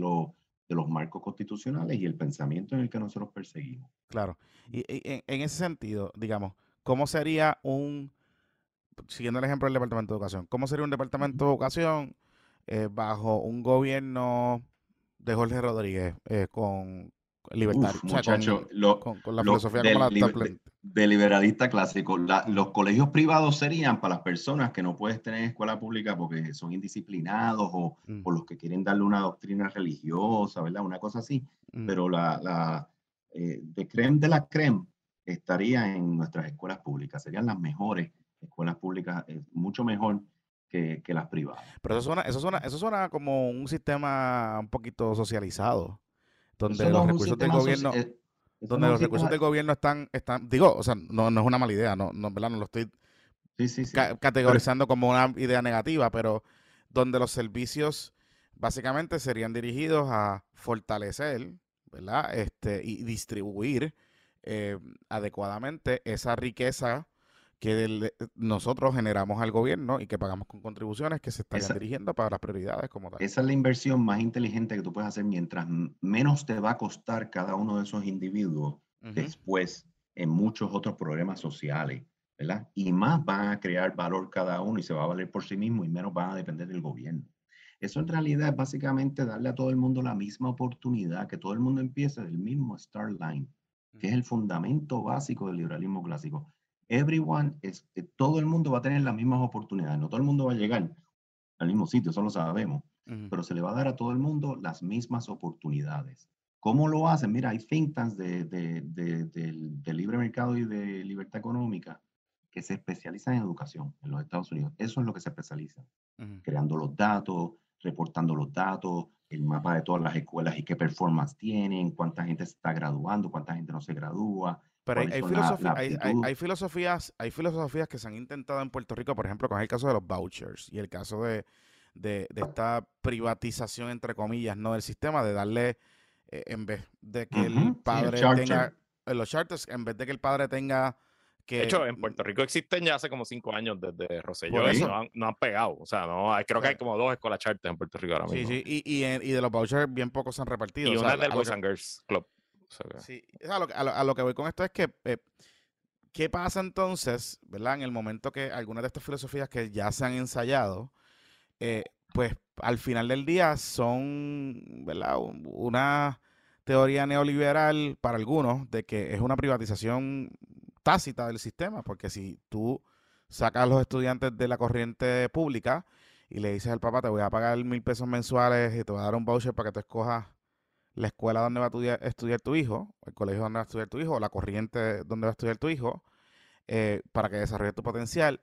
Speaker 3: de los marcos constitucionales y el pensamiento en el que nosotros perseguimos.
Speaker 1: Claro. Y, en ese sentido, digamos, ¿cómo sería un siguiendo el ejemplo del Departamento de Educación, ¿cómo sería un Departamento de Educación eh, bajo un gobierno de Jorge Rodríguez eh, con libertad?
Speaker 3: con, la filosofía como la de, liberalista clásico. los colegios privados serían para las personas que no puedes tener en escuela pública porque son indisciplinados o, mm. los que quieren darle una doctrina religiosa, ¿verdad? Una cosa así. Mm. Pero la, la eh, de creme de la creme estaría en nuestras escuelas públicas, serían las mejores escuelas públicas es mucho mejor que, las privadas.
Speaker 1: Pero eso suena, eso suena, eso suena como un sistema un poquito socializado, donde los recursos del gobierno, donde los recursos del gobierno están, están, digo, o sea, no, no es una mala idea, no, no, ¿verdad? no lo estoy categorizando como una idea negativa, pero donde los servicios básicamente serían dirigidos a fortalecer, ¿verdad? Este, y distribuir eh, adecuadamente esa riqueza que nosotros generamos al gobierno y que pagamos con contribuciones que se están dirigiendo para las prioridades como tal.
Speaker 3: Esa es la inversión más inteligente que tú puedes hacer mientras menos te va a costar cada uno de esos individuos después en muchos otros problemas sociales, ¿verdad? Y más van a crear valor cada uno y se va a valer por sí mismo y menos van a depender del gobierno. Eso en realidad es básicamente darle a todo el mundo la misma oportunidad, que todo el mundo empiece del mismo start line, que es el fundamento básico del liberalismo clásico everyone, es, eh, todo el mundo va a tener las mismas oportunidades, no todo el mundo va a llegar al mismo sitio, eso lo sabemos, pero se le va a dar a todo el mundo las mismas oportunidades. ¿Cómo lo hacen? Mira, hay think tanks de, de, de, libre mercado y de libertad económica que se especializan en educación en los Estados Unidos. Eso es lo que se especializa, creando los datos, reportando los datos, el mapa de todas las escuelas y qué performance tienen, cuánta gente se está graduando, cuánta gente no se gradúa,
Speaker 1: pero hay, hay, filosofías, hay filosofías que se han intentado en Puerto Rico, por ejemplo, con el caso de los vouchers y el caso de, esta privatización, entre comillas, no del sistema, de darle, eh, en vez de que el padre tenga, en los charters, en vez de que el padre tenga que...
Speaker 2: De hecho, en Puerto Rico existen ya hace como cinco años desde Rosselló, eso no han, no han, pegado, o sea, no, creo que hay como dos escuelas charters en Puerto Rico ahora mismo.
Speaker 1: Sí, sí, y, y, de los vouchers bien pocos se han repartido.
Speaker 2: Y una del Boys and Girls Club.
Speaker 1: Sí, a lo, a, lo, que voy con esto es que, eh, ¿qué pasa entonces, verdad? En el momento que algunas de estas filosofías que ya se han ensayado, eh, pues al final del día son, ¿verdad? Una teoría neoliberal para algunos de que es una privatización tácita del sistema, porque si tú sacas a los estudiantes de la corriente pública y le dices al papá, te voy a pagar mil pesos mensuales y te voy a dar un voucher para que tú escojas la escuela donde va a estudiar, tu hijo, el colegio donde va a estudiar tu hijo, la corriente donde va a estudiar tu hijo, eh, para que desarrolle tu potencial,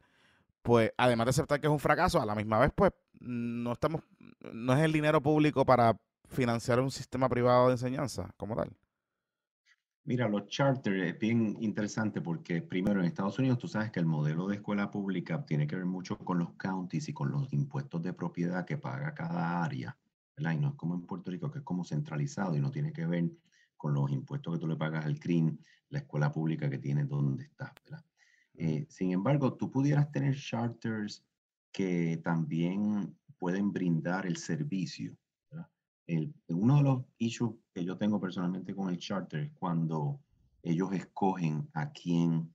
Speaker 1: pues además de aceptar que es un fracaso, a la misma vez, pues no estamos, no es el dinero público para financiar un sistema privado de enseñanza como tal.
Speaker 3: Mira, los charters es bien interesante porque primero en Estados Unidos tú sabes que el modelo de escuela pública tiene que ver mucho con los counties y con los impuestos de propiedad que paga cada área, ¿verdad? Y no es como en Puerto Rico que es como centralizado y no tiene que ver con los impuestos que tú le pagas al CRIM, la escuela pública que tiene donde está, ¿verdad? Eh, sin embargo, tú pudieras tener charters que también pueden brindar el servicio, uno de los issues que yo tengo personalmente con el charter es cuando ellos escogen a quién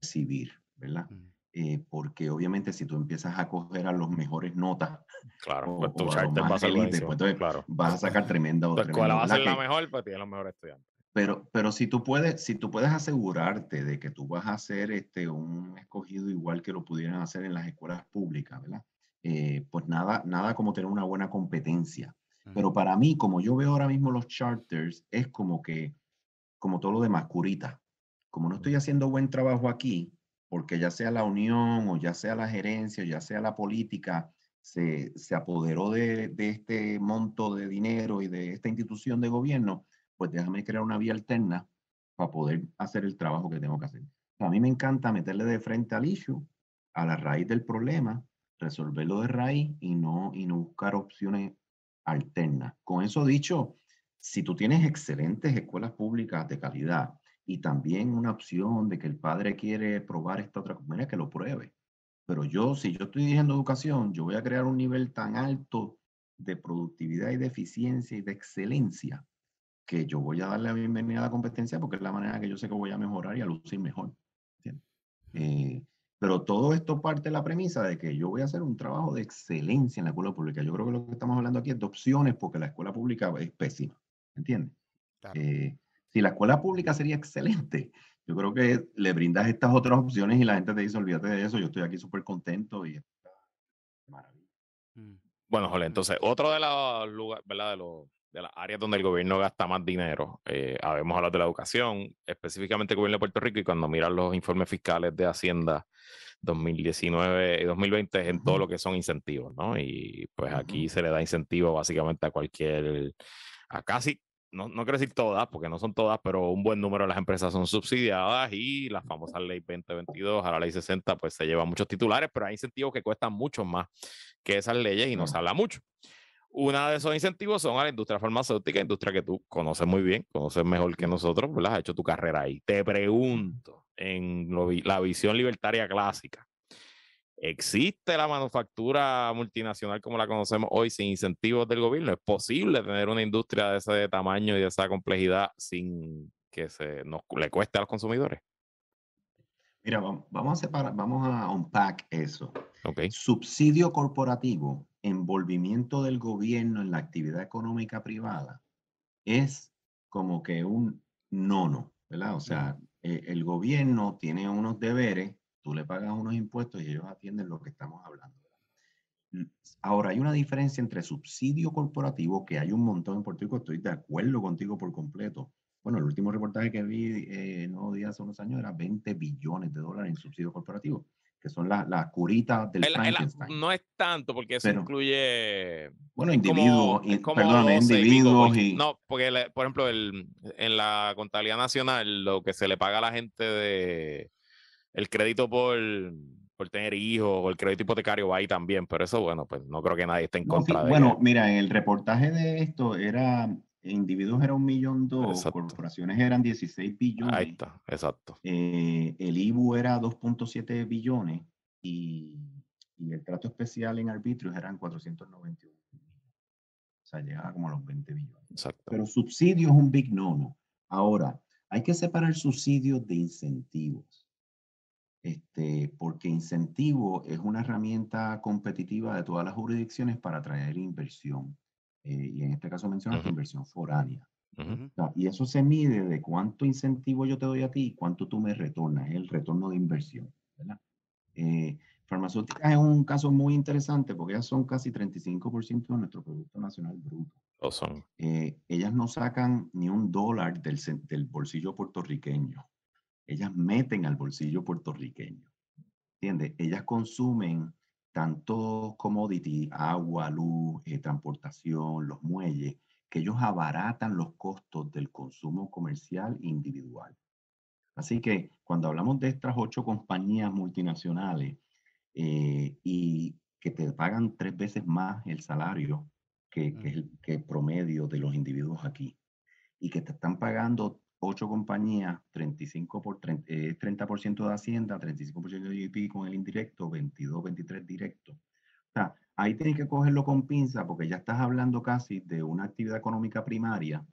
Speaker 3: recibir, ¿verdad? Eh, porque obviamente si tú empiezas a coger a los mejores notas,
Speaker 2: claro, pues tu charter va a ser
Speaker 3: pues
Speaker 2: claro.
Speaker 3: vas a sacar tremenda
Speaker 2: otra. Tu escuela va a ser la mejor, pues tienes los mejores estudiantes.
Speaker 3: Pero, pero si tú puedes, si tú puedes asegurarte de que tú vas a ser este, un escogido igual que lo pudieran hacer en las escuelas públicas, ¿verdad? Eh, pues nada, nada como tener una buena competencia. Pero para mí, como yo veo ahora mismo los charters, es como que, como todo lo demás, curita. Como no estoy haciendo buen trabajo aquí, porque ya sea la unión o ya sea la gerencia o ya sea la política, se, se apoderó de, de, este monto de dinero y de esta institución de gobierno, pues déjame crear una vía alterna para poder hacer el trabajo que tengo que hacer. a mí me encanta meterle de frente al issue, a la raíz del problema, resolverlo de raíz y no, y no buscar opciones alterna. Con eso dicho, si tú tienes excelentes escuelas públicas de calidad y también una opción de que el padre quiere probar esta otra cosa, que lo pruebe. Pero yo, si yo estoy dirigiendo educación, yo voy a crear un nivel tan alto de productividad y de eficiencia y de excelencia que yo voy a darle la bienvenida a la competencia porque es la manera que yo sé que voy a mejorar y a lucir mejor. Eh, pero todo esto parte de la premisa de que yo voy a hacer un trabajo de excelencia en la escuela pública. Yo creo que lo que estamos hablando aquí es de opciones porque la escuela pública es pésima. ¿Entiendes? Eh, si la escuela pública sería excelente, yo creo que le brindas estas otras opciones y la gente te dice, olvídate de eso, yo estoy aquí súper contento y
Speaker 2: maravilla. Mm. Bueno, Jole, entonces, otro de los lugares, ¿verdad? De los de las áreas donde el gobierno gasta más dinero. Eh, habemos hablado de la educación, específicamente el gobierno de Puerto Rico, y cuando miran los informes fiscales de Hacienda 2019 y 2020 es en todo lo que son incentivos, ¿no? Y pues aquí se le da incentivo básicamente a cualquier, a casi, no, no quiero decir todas, porque no son todas, pero un buen número de las empresas son subsidiadas y la famosa ley 2022 a la ley 60 pues se lleva muchos titulares, pero hay incentivos que cuestan mucho más que esas leyes y no se habla mucho. Una de esos incentivos son a la industria farmacéutica, industria que tú conoces muy bien, conoces mejor que nosotros, ¿verdad? Has hecho tu carrera ahí. Te pregunto, en la visión libertaria clásica, ¿existe la manufactura multinacional como la conocemos hoy sin incentivos del gobierno? ¿Es posible tener una industria de ese tamaño y de esa complejidad sin que se nos le cueste a los consumidores?
Speaker 3: Mira, vamos a separar, vamos a unpack eso.
Speaker 2: Okay.
Speaker 3: Subsidio corporativo envolvimiento del gobierno en la actividad económica privada es como que un nono, ¿verdad? O sea, eh, el gobierno tiene unos deberes, tú le pagas unos impuestos y ellos atienden lo que estamos hablando. Ahora, hay una diferencia entre subsidio corporativo, que hay un montón en Puerto Rico, estoy de acuerdo contigo por completo. Bueno, el último reportaje que vi, eh, no días hace unos años, era 20 billones de dólares en subsidio corporativo que son las la curitas del Frankenstein.
Speaker 2: no es tanto, porque eso incluye...
Speaker 3: Bueno, individuos, perdón, individuos y...
Speaker 2: No, porque, por ejemplo, el, en la contabilidad nacional, lo que se le paga a la gente de... El crédito por, por tener hijos o el crédito hipotecario va ahí también, pero eso, bueno, pues no creo que nadie esté en contra de
Speaker 3: Bueno, mira, en el reportaje de esto era individuos era un millón dos, corporaciones eran 16 billones.
Speaker 2: Ahí está, exacto.
Speaker 3: Eh, el IBU era 2.7 billones y, y, el trato especial en arbitrios eran 491. O sea, llegaba como a los 20 billones.
Speaker 2: Exacto.
Speaker 3: Pero subsidio es un big no-no. Ahora, hay que separar subsidios de incentivos. Este, porque incentivo es una herramienta competitiva de todas las jurisdicciones para atraer inversión. Eh, y en este caso mencionas inversión foránea. Y eso se mide de cuánto incentivo yo te doy a ti y cuánto tú me retornas, el retorno de inversión. ¿verdad? Eh, farmacéuticas es un caso muy interesante porque ellas son casi 35% de nuestro Producto Nacional Bruto.
Speaker 2: Son.
Speaker 3: Eh, ellas no sacan ni un dólar del, del bolsillo puertorriqueño. Ellas meten al bolsillo puertorriqueño. ¿Entiendes? Ellas consumen tanto commodity, agua, luz, eh, transportación, los muelles, que ellos abaratan los costos del consumo comercial individual. Así que cuando hablamos de estas ocho compañías multinacionales eh, y que te pagan tres veces más el salario que, que, el que promedio de los individuos aquí y que te están pagando ocho compañías, 35 por 30, 30% de Hacienda, 35% de GDP con el indirecto, 22, 23 directo. O sea, ahí tienes que cogerlo con pinza porque ya estás hablando casi de una actividad económica primaria,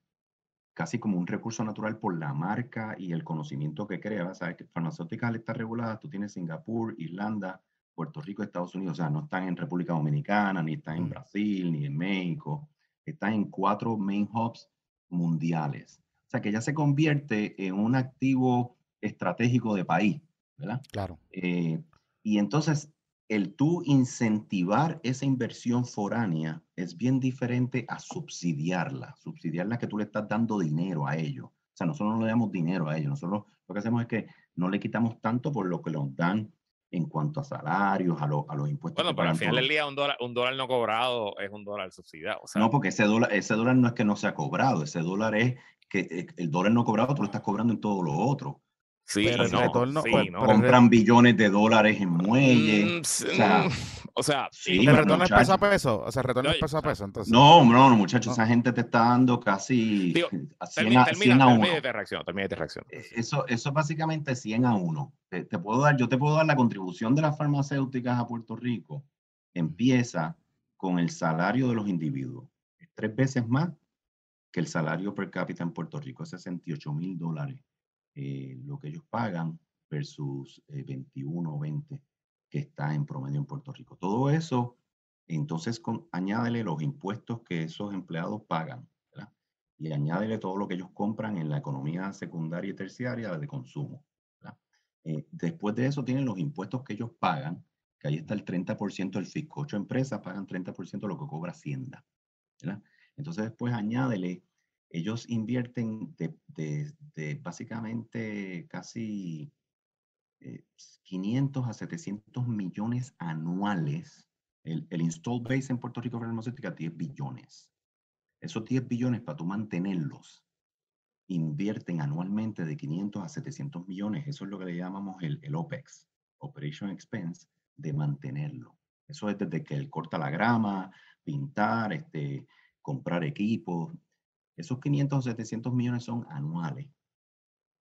Speaker 3: casi como un recurso natural por la marca y el conocimiento que crea. Sabes que farmacéuticas está regulada, tú tienes Singapur, Irlanda, Puerto Rico, Estados Unidos, o sea, no están en República Dominicana, ni están en mm. Brasil, ni en México, están en cuatro main hubs mundiales. O sea, que ya se convierte en un activo estratégico de país, ¿verdad?
Speaker 1: Claro.
Speaker 3: Eh, y entonces, el tú incentivar esa inversión foránea es bien diferente a subsidiarla. Subsidiarla que tú le estás dando dinero a ellos. O sea, nosotros no le damos dinero a ellos. Nosotros lo que hacemos es que no le quitamos tanto por lo que nos dan en cuanto a salarios, a, a los impuestos.
Speaker 2: Bueno, pero al final del día un dólar, un dólar no cobrado es un dólar subsidiado.
Speaker 3: no, porque ese dólar, ese dólar no es que no se ha cobrado, ese dólar es que eh, el dólar no cobrado, tú lo estás cobrando en todo lo otro.
Speaker 2: Sí, pero el retorno,
Speaker 3: pues, compran billones de dólares en muelles.
Speaker 2: Mm, o sea,
Speaker 1: sí, el retorno es peso a peso. O sea, el retorno es peso a peso. Entonces.
Speaker 3: No, no, no, muchachos, esa gente te está dando casi
Speaker 2: a 100 a, 100 a 1. de reacción, de reacción.
Speaker 3: Eh, eso, eso es básicamente 100 a 1. Te, te, puedo dar, yo te puedo dar la contribución de las farmacéuticas a Puerto Rico. Empieza con el salario de los individuos. Es tres veces más que el salario per cápita en Puerto Rico es 68 mil dólares, eh, lo que ellos pagan versus 21 o 20 que está en promedio en Puerto Rico. Todo eso, entonces con, añádele los impuestos que esos empleados pagan, ¿verdad? Y añádele todo lo que ellos compran en la economía secundaria y terciaria de consumo. Eh, después de eso tienen los impuestos que ellos pagan, que ahí está el 30% del fisco. Ocho empresas pagan 30% de lo que cobra Hacienda. ¿verdad? Entonces después añádele, ellos invierten de, básicamente casi 500 eh, a 700 millones anuales. El, install base en Puerto Rico farmacéutica 10 billones. Esos 10 billones para tú mantenerlos invierten anualmente de 500 a 700 millones. Eso es lo que le llamamos el, el OPEX, Operation Expense, de mantenerlo. Eso es desde que él corta la grama, pintar, este, comprar equipos. Esos 500 o 700 millones son anuales,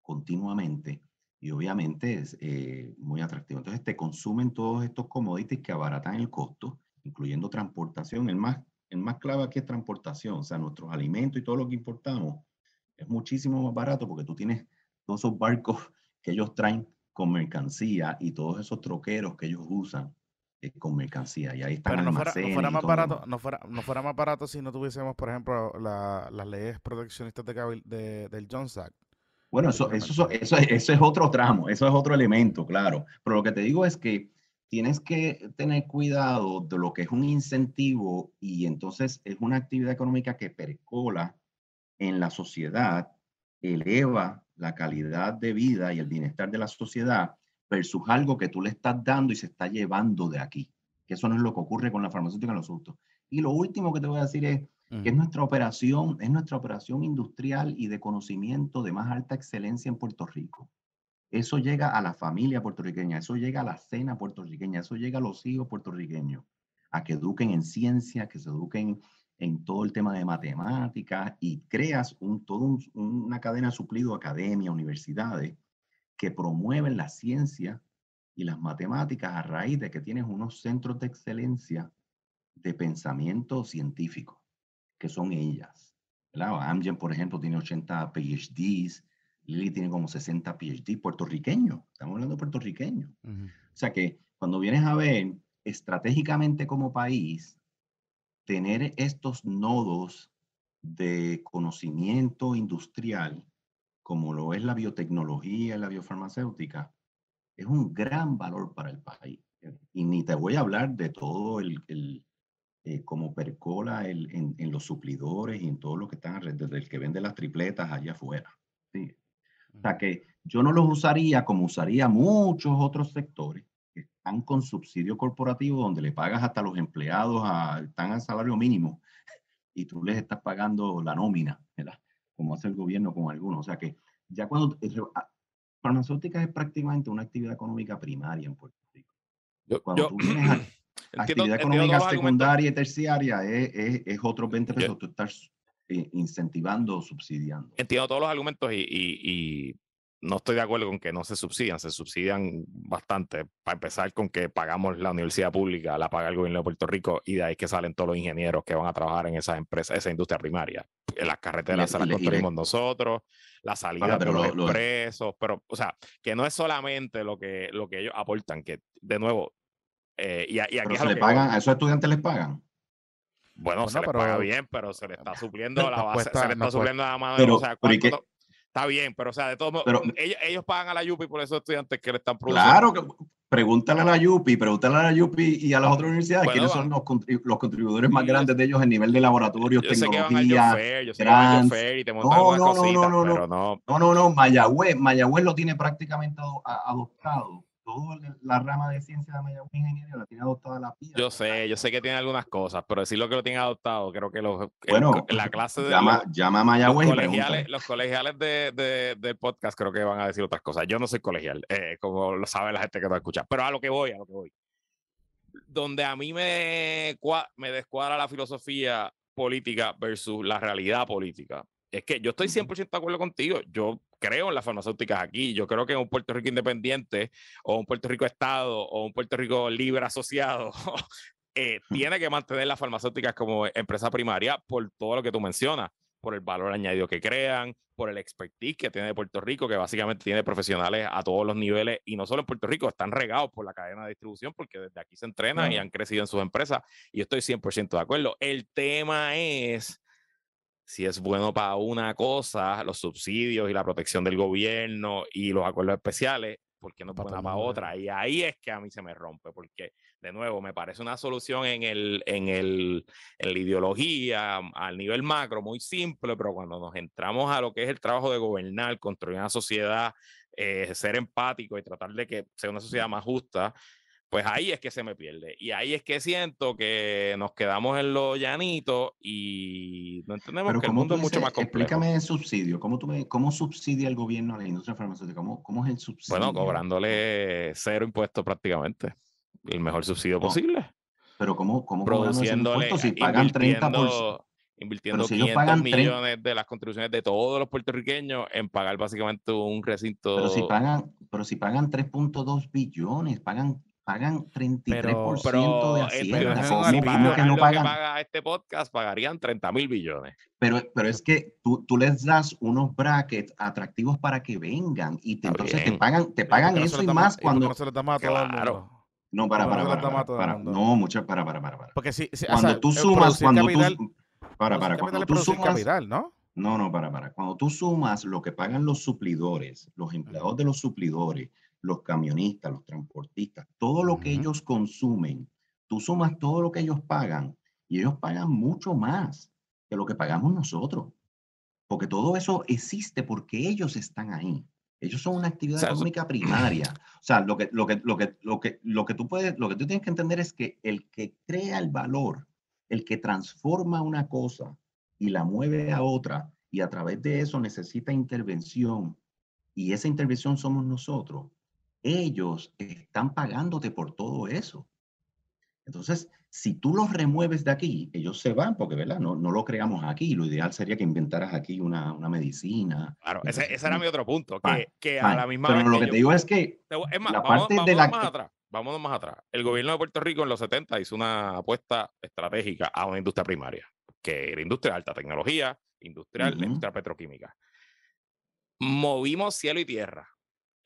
Speaker 3: continuamente, y obviamente es eh, muy atractivo. Entonces te consumen todos estos commodities que abaratan el costo, incluyendo transportación. El más, el más clave aquí es transportación, o sea, nuestros alimentos y todo lo que importamos es muchísimo más barato porque tú tienes todos esos barcos que ellos traen con mercancía y todos esos troqueros que ellos usan eh, con mercancía y ahí están
Speaker 1: Pero no fuera, no fuera más barato, no fuera, no fuera más barato si no tuviésemos, por ejemplo, la, las leyes proteccionistas de, de, del Jones Act.
Speaker 3: Bueno, eso, eso, eso, eso, es otro tramo, eso es otro elemento, claro. Pero lo que te digo es que tienes que tener cuidado de lo que es un incentivo y entonces es una actividad económica que percola en la sociedad, eleva la calidad de vida y el bienestar de la sociedad versus algo que tú le estás dando y se está llevando de aquí. Que eso no es lo que ocurre con la farmacéutica en los adultos. Y lo último que te voy a decir es que es nuestra operación, es nuestra operación industrial y de conocimiento de más alta excelencia en Puerto Rico. Eso llega a la familia puertorriqueña, eso llega a la cena puertorriqueña, eso llega a los hijos puertorriqueños, a que eduquen en ciencia, que se eduquen en todo el tema de matemáticas y creas un, todo una cadena de suplido academia, universidades, que promueven la ciencia y las matemáticas a raíz de que tienes unos centros de excelencia de pensamiento científico, que son ellas. Amgen, por ejemplo, tiene 80 PhDs, Lili tiene como 60 PhDs puertorriqueños, estamos hablando de puertorriqueños. O sea que cuando vienes a ver estratégicamente como país, tener estos nodos de conocimiento industrial, como lo es la biotecnología y la biofarmacéutica, es un gran valor para el país. Y ni te voy a hablar de todo el, el eh, como percola el, en, en, los suplidores y en todo lo que están alrededor, del que vende las tripletas allá afuera. ¿sí? O sea que yo no los usaría como usaría muchos otros sectores que están con subsidio corporativo donde le pagas hasta los empleados, a, están al salario mínimo y tú les estás pagando la nómina, ¿verdad? como hace el gobierno con algunos. O sea que ya cuando ah, farmacéutica es prácticamente una actividad económica primaria en Puerto Rico. cuando
Speaker 2: yo,
Speaker 3: tú vienes a actividad económica secundaria y terciaria es, es, es otros 20 pesos. Yo, tú estás eh, incentivando o subsidiando.
Speaker 2: Entiendo todos los argumentos y, y, y, no estoy de acuerdo con que no se subsidian, se subsidian bastante. Para empezar con que pagamos la universidad pública, la paga el gobierno de Puerto Rico y de ahí que salen todos los ingenieros que van a trabajar en esas empresas, esa industria primaria. Las carreteras se las construimos nosotros, la salida de los lo, expresos, pero, o sea, que no es solamente lo que, lo que ellos aportan, que de nuevo, eh, y, y, aquí
Speaker 3: pero se le pagan, ¿a esos estudiantes les pagan?
Speaker 2: Bueno, bueno se les paga bien, pero se le está supliendo la base, cuesta, se le está supliendo la mano. Pero, o sea, ¿cuánto, Está bien, pero o sea, de todos modos, ellos, ellos, pagan a la Yupi por esos estudiantes que le están
Speaker 3: produciendo. Claro, que pregúntale a la Yupi, pregúntale a la Yupi y a las otras universidades bueno, quiénes son los, contribu los contribuidores más grandes de ellos en nivel de laboratorios,
Speaker 2: yo
Speaker 3: tecnología.
Speaker 2: Sé que y te montan no, no, cositas, no, no, no, pero no.
Speaker 3: No, no, no, Mayagüez, Mayagüez lo tiene prácticamente adoptado toda la rama de ciencia de Mayagüez Ingeniería la tiene adoptada la PIA.
Speaker 2: Yo sé, yo sé que tiene algunas cosas, pero decir lo que lo tienen adoptado, creo que los, bueno, el, la clase de
Speaker 3: llama,
Speaker 2: los,
Speaker 3: llama a Mayagüez
Speaker 2: los colegiales, los colegiales de, de, del podcast creo que van a decir otras cosas. Yo no soy colegial, eh, como lo sabe la gente que va a escuchar, pero a lo que voy, a lo que voy. Donde a mí me, me descuadra la filosofía política versus la realidad política. Es que yo estoy 100% de acuerdo contigo. Yo creo en las farmacéuticas aquí. Yo creo que en un Puerto Rico independiente o un Puerto Rico Estado o un Puerto Rico libre asociado eh, tiene que mantener las farmacéuticas como empresa primaria por todo lo que tú mencionas, por el valor añadido que crean, por el expertise que tiene Puerto Rico, que básicamente tiene profesionales a todos los niveles y no solo en Puerto Rico, están regados por la cadena de distribución porque desde aquí se entrenan y han crecido en sus empresas y estoy 100% de acuerdo. El tema es si es bueno para una cosa, los subsidios y la protección del gobierno y los acuerdos especiales, ¿por qué no para, para otra? Y ahí es que a mí se me rompe, porque de nuevo me parece una solución en, el, en, el, en la ideología, al nivel macro, muy simple, pero cuando nos entramos a lo que es el trabajo de gobernar, construir una sociedad, eh, ser empático y tratar de que sea una sociedad más justa, pues ahí es que se me pierde. Y ahí es que siento que nos quedamos en lo llanito y no entendemos
Speaker 3: Pero
Speaker 2: que el mundo es mucho más complejo.
Speaker 3: Explícame el subsidio. ¿Cómo, tú me, cómo subsidia el gobierno a la industria farmacéutica? ¿Cómo, ¿Cómo, es el subsidio?
Speaker 2: Bueno, cobrándole cero impuestos prácticamente. El mejor subsidio no. posible.
Speaker 3: Pero ¿cómo, cómo
Speaker 2: produciéndole,
Speaker 3: si pagan 30 por...
Speaker 2: Invirtiendo si 500 pagan millones 30... de las contribuciones de todos los puertorriqueños en pagar básicamente un recinto.
Speaker 3: Pero si pagan, pero si pagan 3.2 billones, pagan pagan 33% pero, pero, de Hacienda. Pero
Speaker 2: ¿Cómo, ¿Cómo que no pagan? Que paga este podcast pagarían 30 mil billones.
Speaker 3: Pero, pero es que tú, tú, les das unos brackets atractivos para que vengan y te, entonces te pagan, te pagan eso y más cuando...
Speaker 1: No lo
Speaker 3: para, para, para, para, para, para. No, mucho, para, para, para, para.
Speaker 1: Porque si, si
Speaker 3: cuando
Speaker 1: o sea,
Speaker 3: tú sumas, cuando
Speaker 1: capital,
Speaker 3: tú... Para, para, cuando tú sumas...
Speaker 1: Capital, ¿no?
Speaker 3: No, no, para, para. Cuando tú sumas lo que pagan los suplidores, los empleados de los suplidores, los camionistas, los transportistas, todo lo que uh -huh. ellos consumen, tú sumas todo lo que ellos pagan y ellos pagan mucho más que lo que pagamos nosotros. Porque todo eso existe porque ellos están ahí. Ellos son una actividad o sea, económica eso... primaria. O sea, lo que, lo, que, lo, que, lo, que, lo que tú puedes, lo que tú tienes que entender es que el que crea el valor, el que transforma una cosa y la mueve a otra, y a través de eso necesita intervención, y esa intervención somos nosotros, ellos están pagándote por todo eso. Entonces, si tú los remueves de aquí, ellos se van porque, ¿verdad? No, no lo creamos aquí. Lo ideal sería que inventaras aquí una, una medicina.
Speaker 2: Claro, ese, ese, era mi otro punto, que, que a la misma
Speaker 3: Pero
Speaker 2: vez
Speaker 3: lo que,
Speaker 2: yo,
Speaker 3: te digo es que
Speaker 2: es más,
Speaker 3: la
Speaker 2: vamos,
Speaker 3: parte
Speaker 2: vamos,
Speaker 3: de la...
Speaker 2: más atrás. Vámonos más atrás. El gobierno de Puerto Rico en los 70 hizo una apuesta estratégica a una industria primaria, que era industria de alta tecnología, industrial, uh -huh. industria petroquímica. Movimos cielo y tierra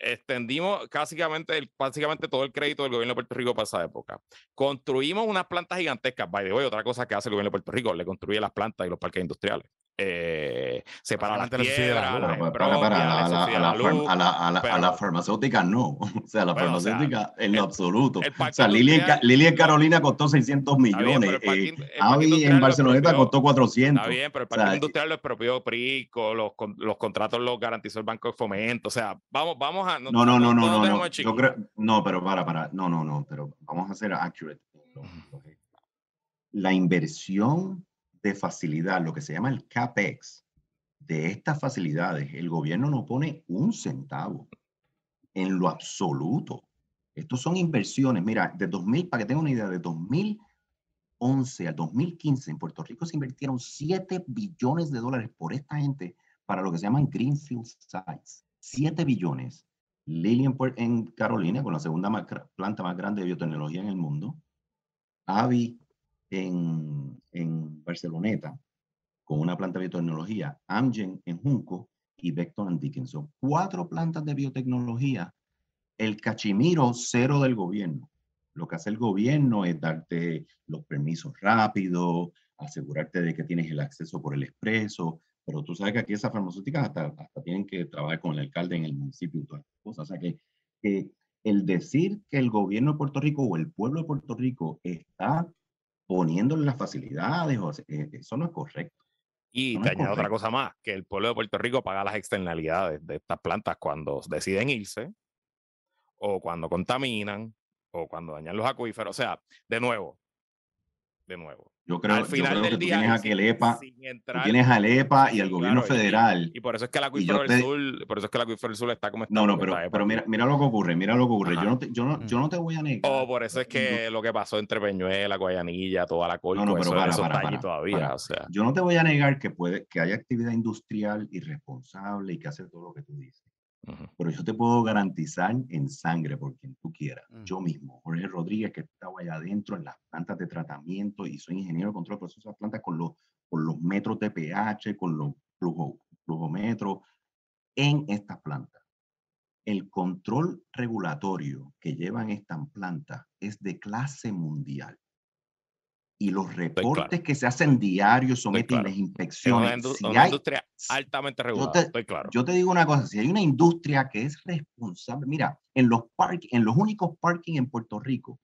Speaker 2: extendimos básicamente, todo el crédito del gobierno de Puerto Rico para esa época. Construimos unas plantas gigantescas. By the way, otra cosa que hace el gobierno de Puerto Rico, le construye las plantas y los parques industriales. Eh, separa las
Speaker 1: la
Speaker 2: piedras,
Speaker 3: Para, para, para, a, la, la,
Speaker 2: luz,
Speaker 3: a, la, farmacéutica no. O sea, la
Speaker 2: Bueno, o sea,
Speaker 3: farmacéutica en
Speaker 2: el-
Speaker 3: lo absoluto.
Speaker 2: el
Speaker 3: O sea, Lili en, Ca-
Speaker 2: industrial-
Speaker 3: Lili en Carolina costó 600
Speaker 2: Está bien, pero
Speaker 3: millones. eh, Avi
Speaker 2: industrial
Speaker 3: en
Speaker 2: lo
Speaker 3: Barceloneta costó 400.
Speaker 2: Está bien, pero el
Speaker 3: O
Speaker 2: parque
Speaker 3: sea,
Speaker 2: industrial lo expropió Prico, los, con- los contratos los garantizó el Banco de Fomento. O sea, vamos, vamos a.
Speaker 3: No, no, no, no, no, no.
Speaker 2: de
Speaker 3: Yo creo, no, pero para, para, no, no, no, pero vamos a ser accurate. La inversión de facilidad, lo que se llama el CAPEX, de estas facilidades, el gobierno no pone un centavo en lo absoluto. Estos son inversiones. Mira, de 2000, para que tengan una idea, de 2011 al 2015 en Puerto Rico se invirtieron 7 billones de dólares por esta gente para lo que se llaman Greenfield Sites. 7 billones. Lilly en, Carolina, con la segunda planta más grande de biotecnología en el mundo. Avi en, en Barceloneta, con una planta de biotecnología. Amgen en Junco y Beckton and Dickinson. Cuatro plantas de biotecnología. El cachimiro cero del gobierno. Lo que hace el gobierno es darte los permisos rápidos, asegurarte de que tienes el acceso por el expreso, pero tú sabes que aquí esas farmacéuticas hasta, hasta tienen que trabajar con el alcalde en el municipio y todas las cosas. O sea que, que el decir que el gobierno de Puerto Rico o el pueblo de Puerto Rico está poniéndole las facilidades, o eh, eso no es correcto.
Speaker 2: Y
Speaker 3: No
Speaker 2: te añado otra cosa más, que el pueblo de Puerto Rico paga las externalidades de estas plantas cuando deciden irse, o cuando contaminan, o cuando dañan los acuíferos. O sea, de nuevo, de nuevo.
Speaker 3: Yo creo,
Speaker 2: al
Speaker 3: yo
Speaker 2: final
Speaker 3: creo que tú
Speaker 2: día,
Speaker 3: tienes a
Speaker 2: sin-
Speaker 3: Elepa,
Speaker 2: sin
Speaker 3: tú
Speaker 2: entrar-
Speaker 3: tienes al EPA y al gobierno
Speaker 2: claro,
Speaker 3: federal.
Speaker 2: Y por eso es que
Speaker 3: yo
Speaker 2: acuífero del sur, por eso es que acuífero del sur está como está.
Speaker 3: No, no, pero,
Speaker 2: está
Speaker 3: pero mira, mira lo que ocurre, mira lo que ocurre.
Speaker 2: Ajá.
Speaker 3: Yo no, te, yo, no, yo no te voy a negar.
Speaker 2: O por eso es que lo que pasó entre Peñuela, Guayanilla, toda la corte,
Speaker 3: no, pero
Speaker 2: eso,
Speaker 3: para,
Speaker 2: eso
Speaker 3: para,
Speaker 2: está allí
Speaker 3: para,
Speaker 2: todavía.
Speaker 3: para.
Speaker 2: O sea,
Speaker 3: Yo no te voy a negar que puede que haya actividad industrial irresponsable y que hace todo lo que tú dices. Pero yo te puedo garantizar en sangre por quien tú quieras.
Speaker 1: Mm.
Speaker 3: Yo mismo, Jorge Rodríguez, que estaba allá adentro en las plantas de tratamiento y soy ingeniero de control de procesos de plantas con los, con los metros de pH, con los flujo, flujometros en estas plantas. El control regulatorio que llevan estas plantas es de clase mundial. Y los reportes que se hacen diarios someten
Speaker 2: claro.
Speaker 3: las
Speaker 2: es una,
Speaker 3: inspecciones.
Speaker 2: indu-
Speaker 3: Si
Speaker 2: una
Speaker 3: hay-
Speaker 2: industria altamente regulada,
Speaker 3: te-
Speaker 2: estoy claro.
Speaker 3: yo te digo una cosa, si hay una industria que es responsable, mira, en los park, en los únicos parking en Puerto Rico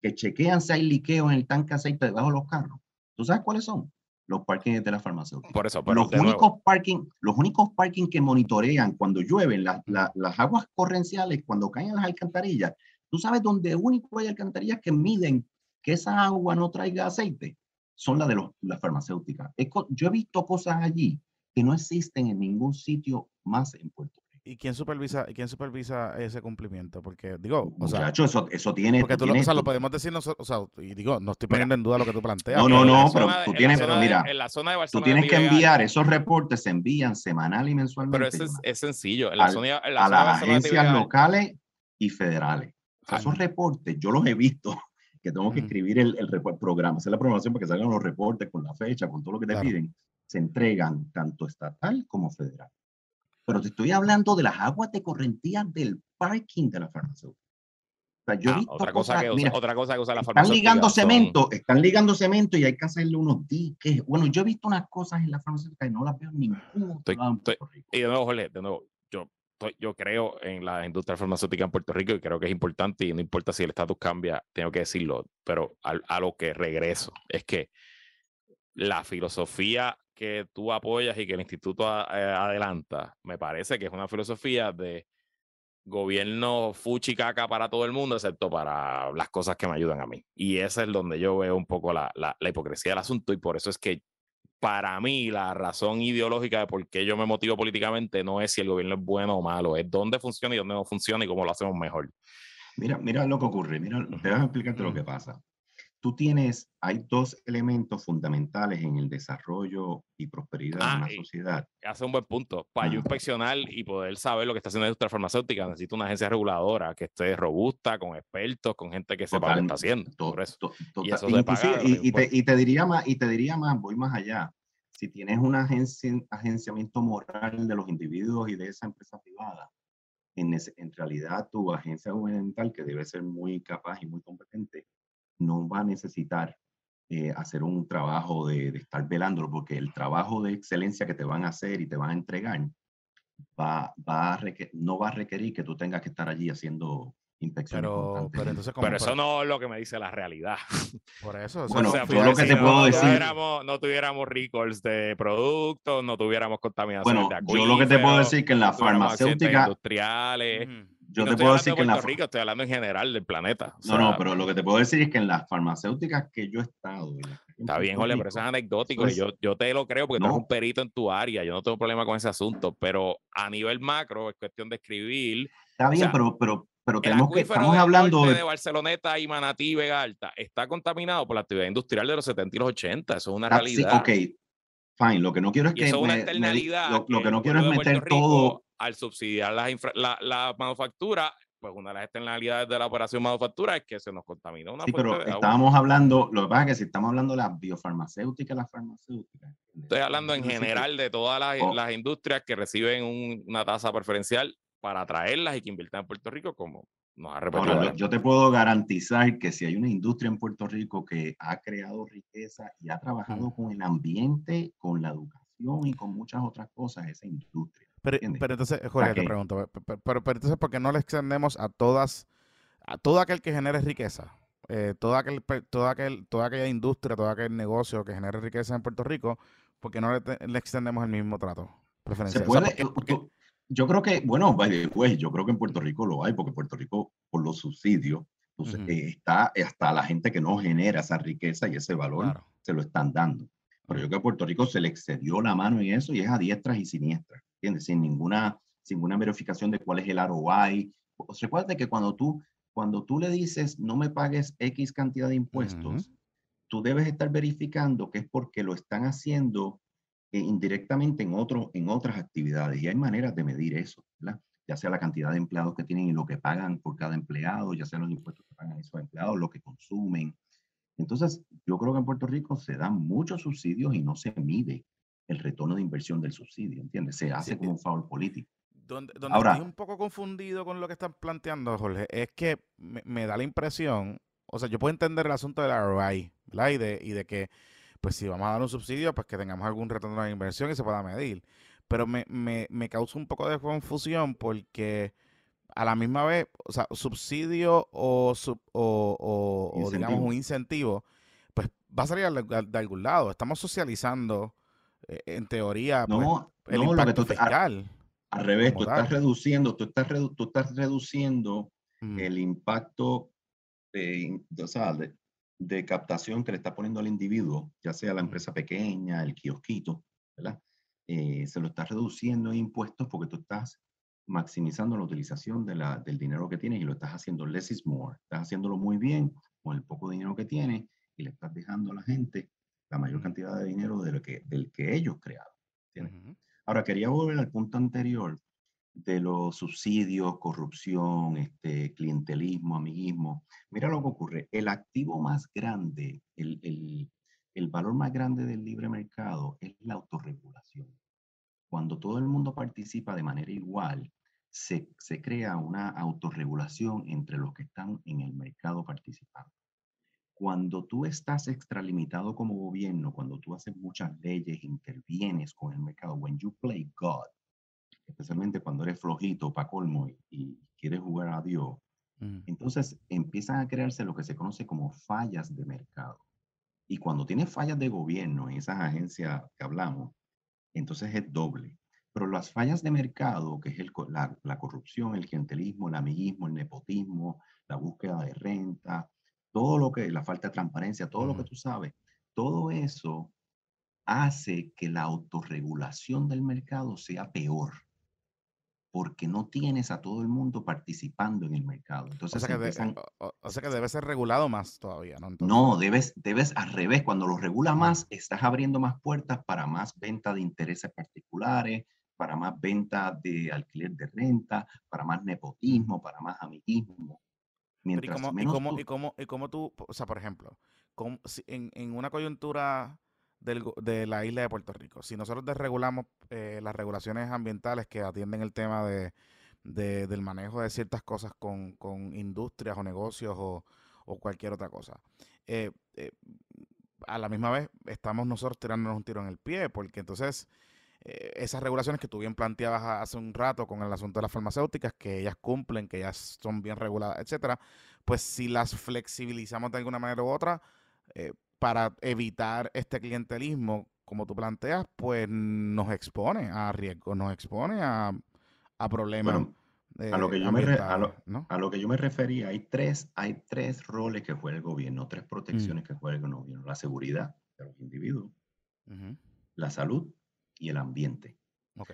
Speaker 3: que chequean si hay liqueo en el tanque de aceite debajo de los carros, ¿tú sabes cuáles son? Los parkings de la farmacéutica.
Speaker 2: por eso,
Speaker 3: Los
Speaker 2: nuevo,
Speaker 3: únicos parking, los únicos parking que monitorean cuando llueven la- la- las aguas correnciales, cuando caen en las alcantarillas, ¿tú sabes dónde único hay alcantarillas que miden que esa agua no traiga aceite? Son las de los, las farmacéuticas. Yo he visto cosas allí que no existen en ningún sitio más en Puerto Rico.
Speaker 1: ¿Y quién supervisa, quién supervisa ese cumplimiento? Porque, digo, o sea,
Speaker 3: Muchacho, eso, eso tiene.
Speaker 1: porque
Speaker 3: tú
Speaker 1: tú lo, o
Speaker 3: tienes-
Speaker 1: sea, lo
Speaker 3: tú-
Speaker 1: podemos decir nosotros, o sea, y digo, no estoy poniendo en duda lo que tú planteas.
Speaker 3: No,
Speaker 1: pero-
Speaker 3: no, no, pero tú tienes-
Speaker 2: de-
Speaker 3: mira,
Speaker 2: en la zona de
Speaker 3: Tú
Speaker 2: Barcelona
Speaker 3: tienes
Speaker 2: es
Speaker 3: que enviar esos reportes, se envían semanal y mensualmente
Speaker 2: Pero eso es, es sencillo. En la
Speaker 3: al-
Speaker 2: zona, en la
Speaker 3: a
Speaker 2: zona
Speaker 3: las agencias locales y federales.
Speaker 2: Ajá.
Speaker 3: Esos reportes, yo los he visto, que tengo que escribir el, el programa, hacer la programación para que salgan los reportes con la fecha, con todo lo que te
Speaker 1: Claro.
Speaker 3: piden, se entregan tanto estatal como federal. Pero te estoy hablando de las aguas de correntía del parking de la farmacéutica. O sea, yo
Speaker 2: Ah, otra, cosa
Speaker 3: cosas-
Speaker 2: que usa,
Speaker 3: mira,
Speaker 2: otra cosa que usa la
Speaker 3: están
Speaker 2: farmacéutica
Speaker 3: ligando
Speaker 2: son-
Speaker 3: cemento, están ligando cemento y hay que hacerle unos diques. Bueno, yo he visto unas cosas en la farmacéutica y no las veo en ningún otro
Speaker 2: Estoy-
Speaker 3: lado
Speaker 2: estoy-. Y de nuevo, Jorge, de nuevo, yo, yo creo en la industria farmacéutica en Puerto Rico y creo que es importante y no importa si el estatus cambia, tengo que decirlo, pero al- a, lo que regreso es que la filosofía que tú apoyas y que el instituto a- eh, adelanta, me parece que es una filosofía de gobierno fuchi caca para todo el mundo, excepto para las cosas que me ayudan a mí. Y ese es donde yo veo un poco la- la hipocresía del asunto y por eso es que para mí la razón ideológica de por qué yo me motivo políticamente no es si el gobierno es bueno o malo, es dónde funciona y dónde no funciona y cómo lo hacemos mejor.
Speaker 3: Mira, mira lo que ocurre, mira, te voy a explicarte lo que pasa. Tú tienes, hay dos elementos fundamentales en el desarrollo y prosperidad
Speaker 2: Ah,
Speaker 3: de una
Speaker 2: y-
Speaker 3: sociedad.
Speaker 2: Hace un buen punto. Para yo
Speaker 3: Ajá.
Speaker 2: inspeccionar y poder saber lo que está haciendo la industria farmacéutica, necesito una agencia reguladora que esté robusta, con expertos, con gente que sepa lo que está haciendo. Por eso. Y eso se paga
Speaker 3: y, y te,
Speaker 2: impuestos.
Speaker 3: y te diría más, y te diría más, voy más allá. Si tienes un agenci- agenciamiento moral de los individuos y de esa empresa privada, en, en realidad tu agencia gubernamental, que debe ser muy capaz y muy competente, no va a necesitar eh, hacer un trabajo de, de, estar velándolo, porque el trabajo de excelencia que te van a hacer y te van a entregar va, va a no va a requerir que tú tengas que estar allí haciendo inspecciones
Speaker 2: pero, pero, entonces, pero eso no es lo que me dice la realidad.
Speaker 1: Por eso. eso
Speaker 3: bueno, yo lo que te puedo decir.
Speaker 2: No tuviéramos, no tuviéramos recalls de productos, no tuviéramos contaminación
Speaker 3: bueno,
Speaker 2: de
Speaker 3: Yo lo que te puedo decir que en la farmacéutica.
Speaker 2: Industriales.
Speaker 3: Yo te puedo decir que en la.
Speaker 2: Rico, estoy hablando en general del planeta.
Speaker 3: no, no, pero lo que te puedo decir es que en las farmacéuticas que yo he estado.
Speaker 2: Está bien, Jorge, pero eso es anecdótico. Yo, yo te lo creo porque tú eres un perito en tu área. Yo no tengo problema con ese asunto. Pero a nivel macro es cuestión de escribir.
Speaker 3: Está bien, pero, pero, pero tenemos que. Estamos hablando
Speaker 2: de... de Barceloneta y Manatí, Vega Alta, está contaminado por la actividad industrial de los 70 y los 80. Eso es una ah, realidad.
Speaker 3: ok, fine. Lo que no quiero es que.
Speaker 2: Eso es una
Speaker 3: lo, lo, que no quiero es meter todo.
Speaker 2: Al subsidiar la, la, la manufactura, pues una de las externalidades de la operación manufactura es que se nos contaminó una
Speaker 3: Sí, pero estábamos hablando, lo que pasa es que si estamos hablando de las biofarmacéuticas, las farmacéuticas.
Speaker 2: Estoy hablando en general de todas las, oh. las industrias que reciben una tasa preferencial para traerlas y que inviertan en Puerto Rico, como nos ha repetido.
Speaker 3: Ahora, yo, te puedo garantizar que si hay una industria en Puerto Rico que ha creado riqueza y ha trabajado con el ambiente, con la educación y con muchas otras cosas, esa industria
Speaker 1: pero, pero entonces, Jorge, te pregunto, pero, pero, entonces, ¿por qué no le extendemos a todas, a todo aquel que genere riqueza? Eh, todo aquel, toda, aquel, toda aquella industria, todo aquel negocio que genere riqueza en Puerto Rico, ¿por qué no le, extendemos el mismo trato preferencial?
Speaker 3: ¿Se puede, Yo creo que, bueno, pues, yo creo que en Puerto Rico lo hay, porque Puerto Rico, por los subsidios, pues, eh, está hasta la gente que no genera esa riqueza y ese valor, se lo están dando. Pero yo creo que a Puerto Rico se le excedió la mano en eso y es a diestras y siniestras. ¿Entiendes? Sin ninguna, sin ninguna verificación de cuál es el ROI. Recuerda que cuando tú, cuando tú le dices no me pagues X cantidad de impuestos, tú debes estar verificando que es porque lo están haciendo eh, indirectamente en, otro, en otras actividades. Y hay maneras de medir eso, ¿verdad? ya sea la cantidad de empleados que tienen y lo que pagan por cada empleado, ya sea los impuestos que pagan esos empleados, lo que consumen. Entonces, yo creo que en Puerto Rico se dan muchos subsidios y no se mide el retorno de inversión del subsidio, ¿entiendes? Se hace como un favor político.
Speaker 1: Donde, donde Ahora, estoy un poco confundido con lo que están planteando, Jorge, es que me, da la impresión, o sea, yo puedo entender el asunto de la ROI, ¿verdad? Y de, y de que, pues si vamos a dar un subsidio, pues que tengamos algún retorno de inversión y se pueda medir. Pero me, me, me causa un poco de confusión porque a la misma vez, o sea, subsidio o, o, o, digamos un incentivo, pues va a salir de algún lado. Estamos socializando eh, en teoría, pues,
Speaker 3: no, el no, impacto fiscal. Al, revés, tú estás reduciendo, tú estás, tú estás reduciendo el impacto de, de, de, captación que le está poniendo al individuo, ya sea la empresa pequeña, el kiosquito, ¿verdad? Eh, se lo estás reduciendo en impuestos porque tú estás maximizando la utilización de la, del dinero que tienes y lo estás haciendo less is more. Estás haciéndolo muy bien con el poco dinero que tienes y le estás dejando a la gente la mayor cantidad de dinero del que, del que ellos crearon. Ahora, quería volver al punto anterior de los subsidios, corrupción, este, clientelismo, amiguismo. Mira lo que ocurre. El activo más grande, el, el, el valor más grande del libre mercado es la autorregulación. Cuando todo el mundo participa de manera igual, se, se, crea una autorregulación entre los que están en el mercado participando cuando tú estás extralimitado como gobierno, cuando tú haces muchas leyes, intervienes con el mercado, when you play God, especialmente cuando eres flojito para colmo y, quieres jugar a Dios, entonces empiezan a crearse lo que se conoce como fallas de mercado. Y cuando tienes fallas de gobierno en esas agencias que hablamos, entonces es doble. Pero las fallas de mercado, que es el, la, la corrupción, el clientelismo, el amiguismo, el nepotismo, la búsqueda de renta, todo lo que, la falta de transparencia, todo lo que tú sabes, todo eso hace que la autorregulación del mercado sea peor, porque no tienes a todo el mundo participando en el mercado. Entonces,
Speaker 1: o sea, que, debe ser regulado más todavía, ¿no?
Speaker 3: No, debes, debes al revés, cuando lo regula más, estás abriendo más puertas para más venta de intereses particulares, para más venta de alquiler de renta, para más nepotismo, para más amiguismo.
Speaker 1: ¿Y cómo, y, cómo, y, cómo, tú, o sea, por ejemplo, en, en, una coyuntura del, de la isla de Puerto Rico, si nosotros desregulamos eh, las regulaciones ambientales que atienden el tema de, del manejo de ciertas cosas con, industrias o negocios o, cualquier otra cosa. Eh, eh, a la misma vez estamos nosotros tirándonos un tiro en el pie, porque entonces eh, esas regulaciones que tú bien planteabas hace un rato con el asunto de las farmacéuticas, que ellas cumplen, que ellas son bien reguladas, etcétera, pues si las flexibilizamos de alguna manera u otra para evitar este clientelismo, como tú planteas, pues nos expone a riesgos, nos expone a, a problemas.
Speaker 3: a, lo que yo me a, lo, que yo me refería, hay tres, hay tres roles que juega el gobierno, tres mm. protecciones que juega el gobierno. La seguridad de los individuos, la salud y el ambiente.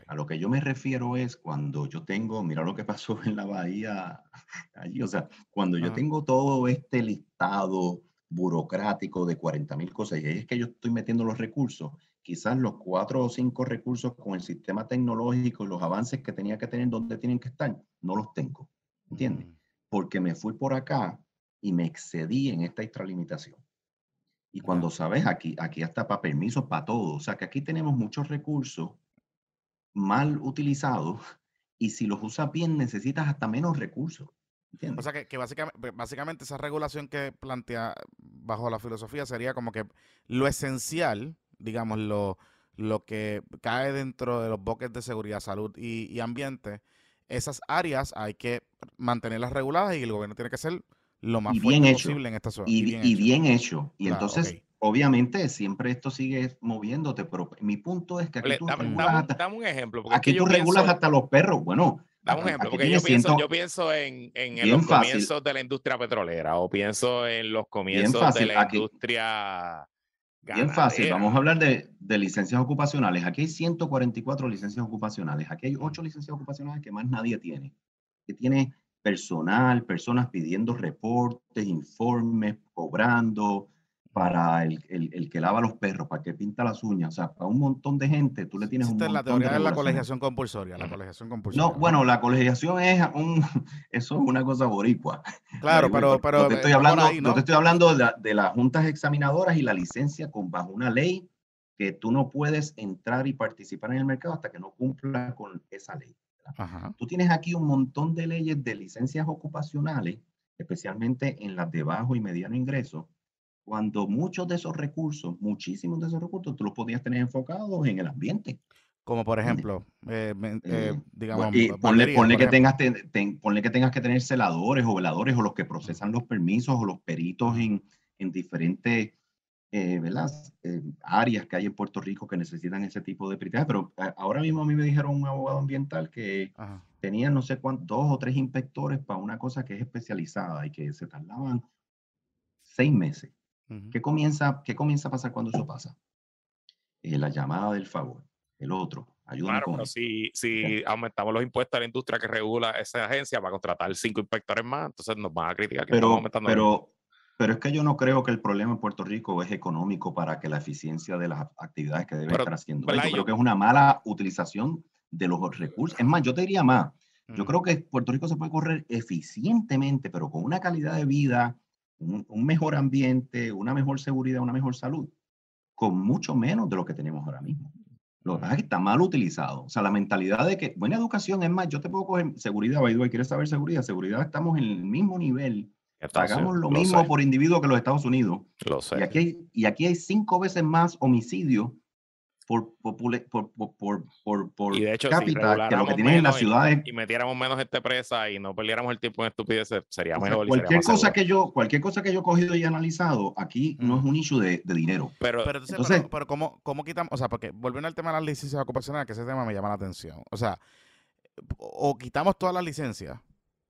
Speaker 3: A lo que yo me refiero es cuando yo tengo, mira lo que pasó en la bahía allí, o sea, cuando yo tengo todo este listado burocrático de 40 mil cosas y ahí es que yo estoy metiendo los recursos, quizás los cuatro o cinco recursos con el sistema tecnológico y los avances que tenía que tener donde tienen que estar, no los tengo. ¿Entiendes? Mm. Porque me fui por acá y me excedí en esta extralimitación. Y cuando sabes, aquí, aquí hasta para permisos, para todo. O sea, que aquí tenemos muchos recursos mal utilizados y si los usas bien necesitas hasta menos recursos.
Speaker 1: O sea, que, básicamente, básicamente esa regulación que plantea bajo la filosofía sería como que lo esencial, digamos, lo, lo que cae dentro de los boques de seguridad, salud y, ambiente, esas áreas hay que mantenerlas reguladas y el gobierno tiene que ser lo más fuerte posible en esta zona.
Speaker 3: Y, bien, hecho. Y entonces, obviamente, siempre esto sigue moviéndote, pero mi punto es que aquí tú regulas hasta, un ejemplo. Aquí tú regulas hasta los perros. Bueno,
Speaker 2: Dame un ejemplo, porque yo pienso, yo pienso en, en, los comienzos de la industria petrolera o pienso en los comienzos de la industria.
Speaker 3: Bien fácil, vamos a hablar de, de, licencias ocupacionales. Aquí hay 144 licencias ocupacionales. Aquí hay 8 licencias ocupacionales que más nadie tiene. Que tiene personal, personas pidiendo reportes, informes, cobrando, para el, el, el, que lava los perros, para que pinta las uñas, o sea, para un montón de gente, tú le tienes un montón
Speaker 1: la teoría de, la colegiación compulsoria, la colegiación compulsoria.
Speaker 3: No, bueno, la colegiación es un, eso es una cosa boricua.
Speaker 1: Claro, pero, pero
Speaker 3: te estoy hablando, ¿no? te estoy hablando de, de, las juntas examinadoras y la licencia con bajo una ley que tú no puedes entrar y participar en el mercado hasta que no cumpla con esa ley. Tú tienes aquí un montón de leyes de licencias ocupacionales, especialmente en las de bajo y mediano ingreso, cuando muchos de esos recursos, muchísimos de esos recursos, tú los podías tener enfocados en el ambiente.
Speaker 1: Como por ejemplo, eh, eh, eh, digamos,
Speaker 3: ponle, que tengas, ponle que tengas que tener celadores o veladores o los que procesan los permisos o los peritos en, en diferentes áreas que hay en Puerto Rico que necesitan ese tipo de peritaje. Pero ahora mismo a mí me dijeron un abogado ambiental que tenía no sé cuántos, dos o tres inspectores para una cosa que es especializada y que se tardaban seis meses. ¿Qué, comienza, ¿Qué comienza a pasar cuando eso pasa? Eh, la llamada del favor. El otro, ayúdame
Speaker 2: claro, pero si, si aumentamos los impuestos a la industria que regula esa agencia para contratar cinco inspectores más, entonces nos van a criticar que
Speaker 3: pero, aumentando. Pero, pero es que yo no creo que el problema en Puerto Rico es económico para que la eficiencia de las actividades que debe estar haciendo. Yo creo que es una mala utilización de los recursos. Es más, yo te diría más. Yo creo que Puerto Rico se puede correr eficientemente, pero con una calidad de vida un, mejor ambiente, una mejor seguridad, una mejor salud, con mucho menos de lo que tenemos ahora mismo. Lo que pasa es que está mal utilizado. O sea, la mentalidad de que buena educación es más, yo te puedo coger seguridad, by ¿quieres saber seguridad? Seguridad estamos en el mismo nivel. Pagamos lo, mismo por individuo que los Estados Unidos.
Speaker 2: Lo sé.
Speaker 3: Y aquí, y aquí hay cinco veces más homicidios por, por, por, por, por,
Speaker 2: y de hecho,
Speaker 3: cápita que lo que tienen en las ciudades.
Speaker 2: Y, metiéramos menos gente presa y no perdiéramos el tiempo en estupideces, sería mejor.
Speaker 3: cualquier, cosa que yo, cualquier cosa que yo he cogido y analizado, aquí no es un issue de, de dinero.
Speaker 1: Pero, pero, entonces, pero, ¿cómo, ¿cómo, quitamos? O sea, porque volviendo al tema de las licencias ocupacionales, que ese tema me llama la atención. O sea, o quitamos todas las licencias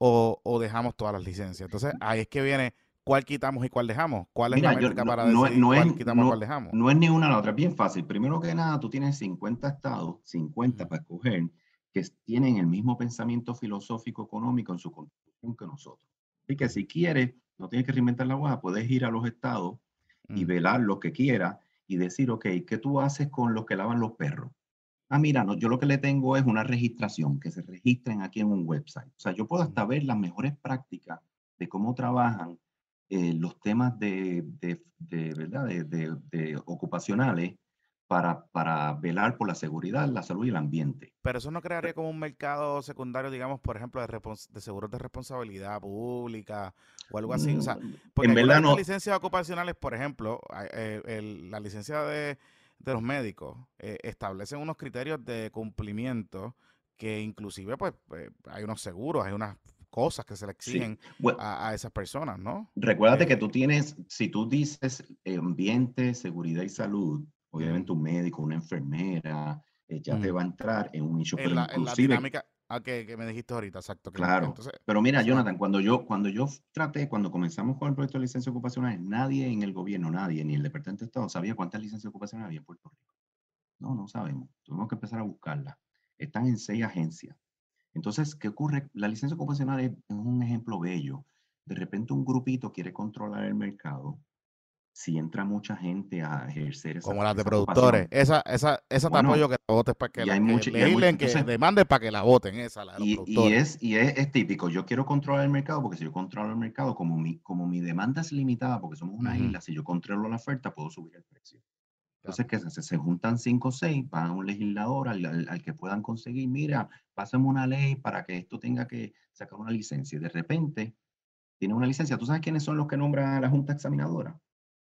Speaker 1: o, o dejamos todas las licencias. Entonces, ahí es que viene cuál quitamos y cuál dejamos. ¿Cuál es la métrica para no, decir cuál quitamos y cuál dejamos?
Speaker 3: No es ni una la otra, es bien fácil. Primero que nada, tú tienes 50 estados, 50 para escoger, que tienen el mismo pensamiento filosófico económico en su constitución que nosotros. Así que si quieres, no tienes que reinventar la hoja, puedes ir a los estados y mm. velar lo que quieras y decir, ok, ¿qué tú haces con los que lavan los perros? Ah, mira, no, yo lo que le tengo es una registración, que se registren aquí en un website. O sea, yo puedo hasta ver las mejores prácticas de cómo trabajan eh, los temas de, de, de ¿verdad? De, de, ocupacionales para, para velar por la seguridad, la salud y el ambiente.
Speaker 1: Pero eso no crearía como un mercado secundario, digamos, por ejemplo, de, de seguros de responsabilidad pública o algo así. O sea,
Speaker 3: Mm,
Speaker 1: porque
Speaker 3: en verdad no.
Speaker 1: licencias ocupacionales, por ejemplo, eh, el- la licencia de, de los médicos eh, establecen unos criterios de cumplimiento que inclusive pues eh, hay unos seguros, hay unas cosas que se le
Speaker 3: Sí.
Speaker 1: exigen
Speaker 3: Bueno,
Speaker 1: a, a esas personas, ¿no?
Speaker 3: recuérdate que
Speaker 1: Eh,
Speaker 3: tú tienes, si tú dices ambiente, seguridad y salud, obviamente un médico, una enfermera, eh, ya te va a entrar en un
Speaker 1: En
Speaker 3: pero
Speaker 1: la, en la
Speaker 3: inclusive,
Speaker 1: dinámica ah, que, que me dijiste ahorita, exacto. Que,
Speaker 3: claro.
Speaker 1: entonces,
Speaker 3: Pero mira, Jonathan, cuando yo, cuando yo traté, cuando comenzamos con el proyecto de licencia ocupacional, nadie en el gobierno, nadie, ni el Departamento de Estado sabía cuántas licencias ocupacionales había en Puerto Rico. No, no sabemos. Tuvimos que empezar a buscarlas. Están en seis agencias. Entonces, ¿qué ocurre? La licencia ocupacional es, es un ejemplo bello. De repente un grupito quiere controlar el mercado. Si entra mucha gente a ejercer esa,
Speaker 1: como las de productores. Esa, esa, esa te apoyo que la votes para que
Speaker 3: y
Speaker 1: la que
Speaker 3: mucha, y
Speaker 1: que
Speaker 3: entonces,
Speaker 1: demanden para que la voten, esa, la de los
Speaker 3: y, y
Speaker 1: productores.
Speaker 3: es, y es, es típico. Yo quiero controlar el mercado porque si yo controlo el mercado, como mi, como mi demanda es limitada, porque somos una
Speaker 1: Ujú,
Speaker 3: isla, si yo controlo la oferta, puedo subir el precio.
Speaker 1: claro.
Speaker 3: Entonces, que se, se juntan cinco o seis, van a un legislador al, al- al que puedan conseguir, mira, pásame una ley para que esto tenga que sacar una licencia. Y de repente, tiene una licencia. ¿Tú sabes quiénes son los que nombran a la Junta Examinadora?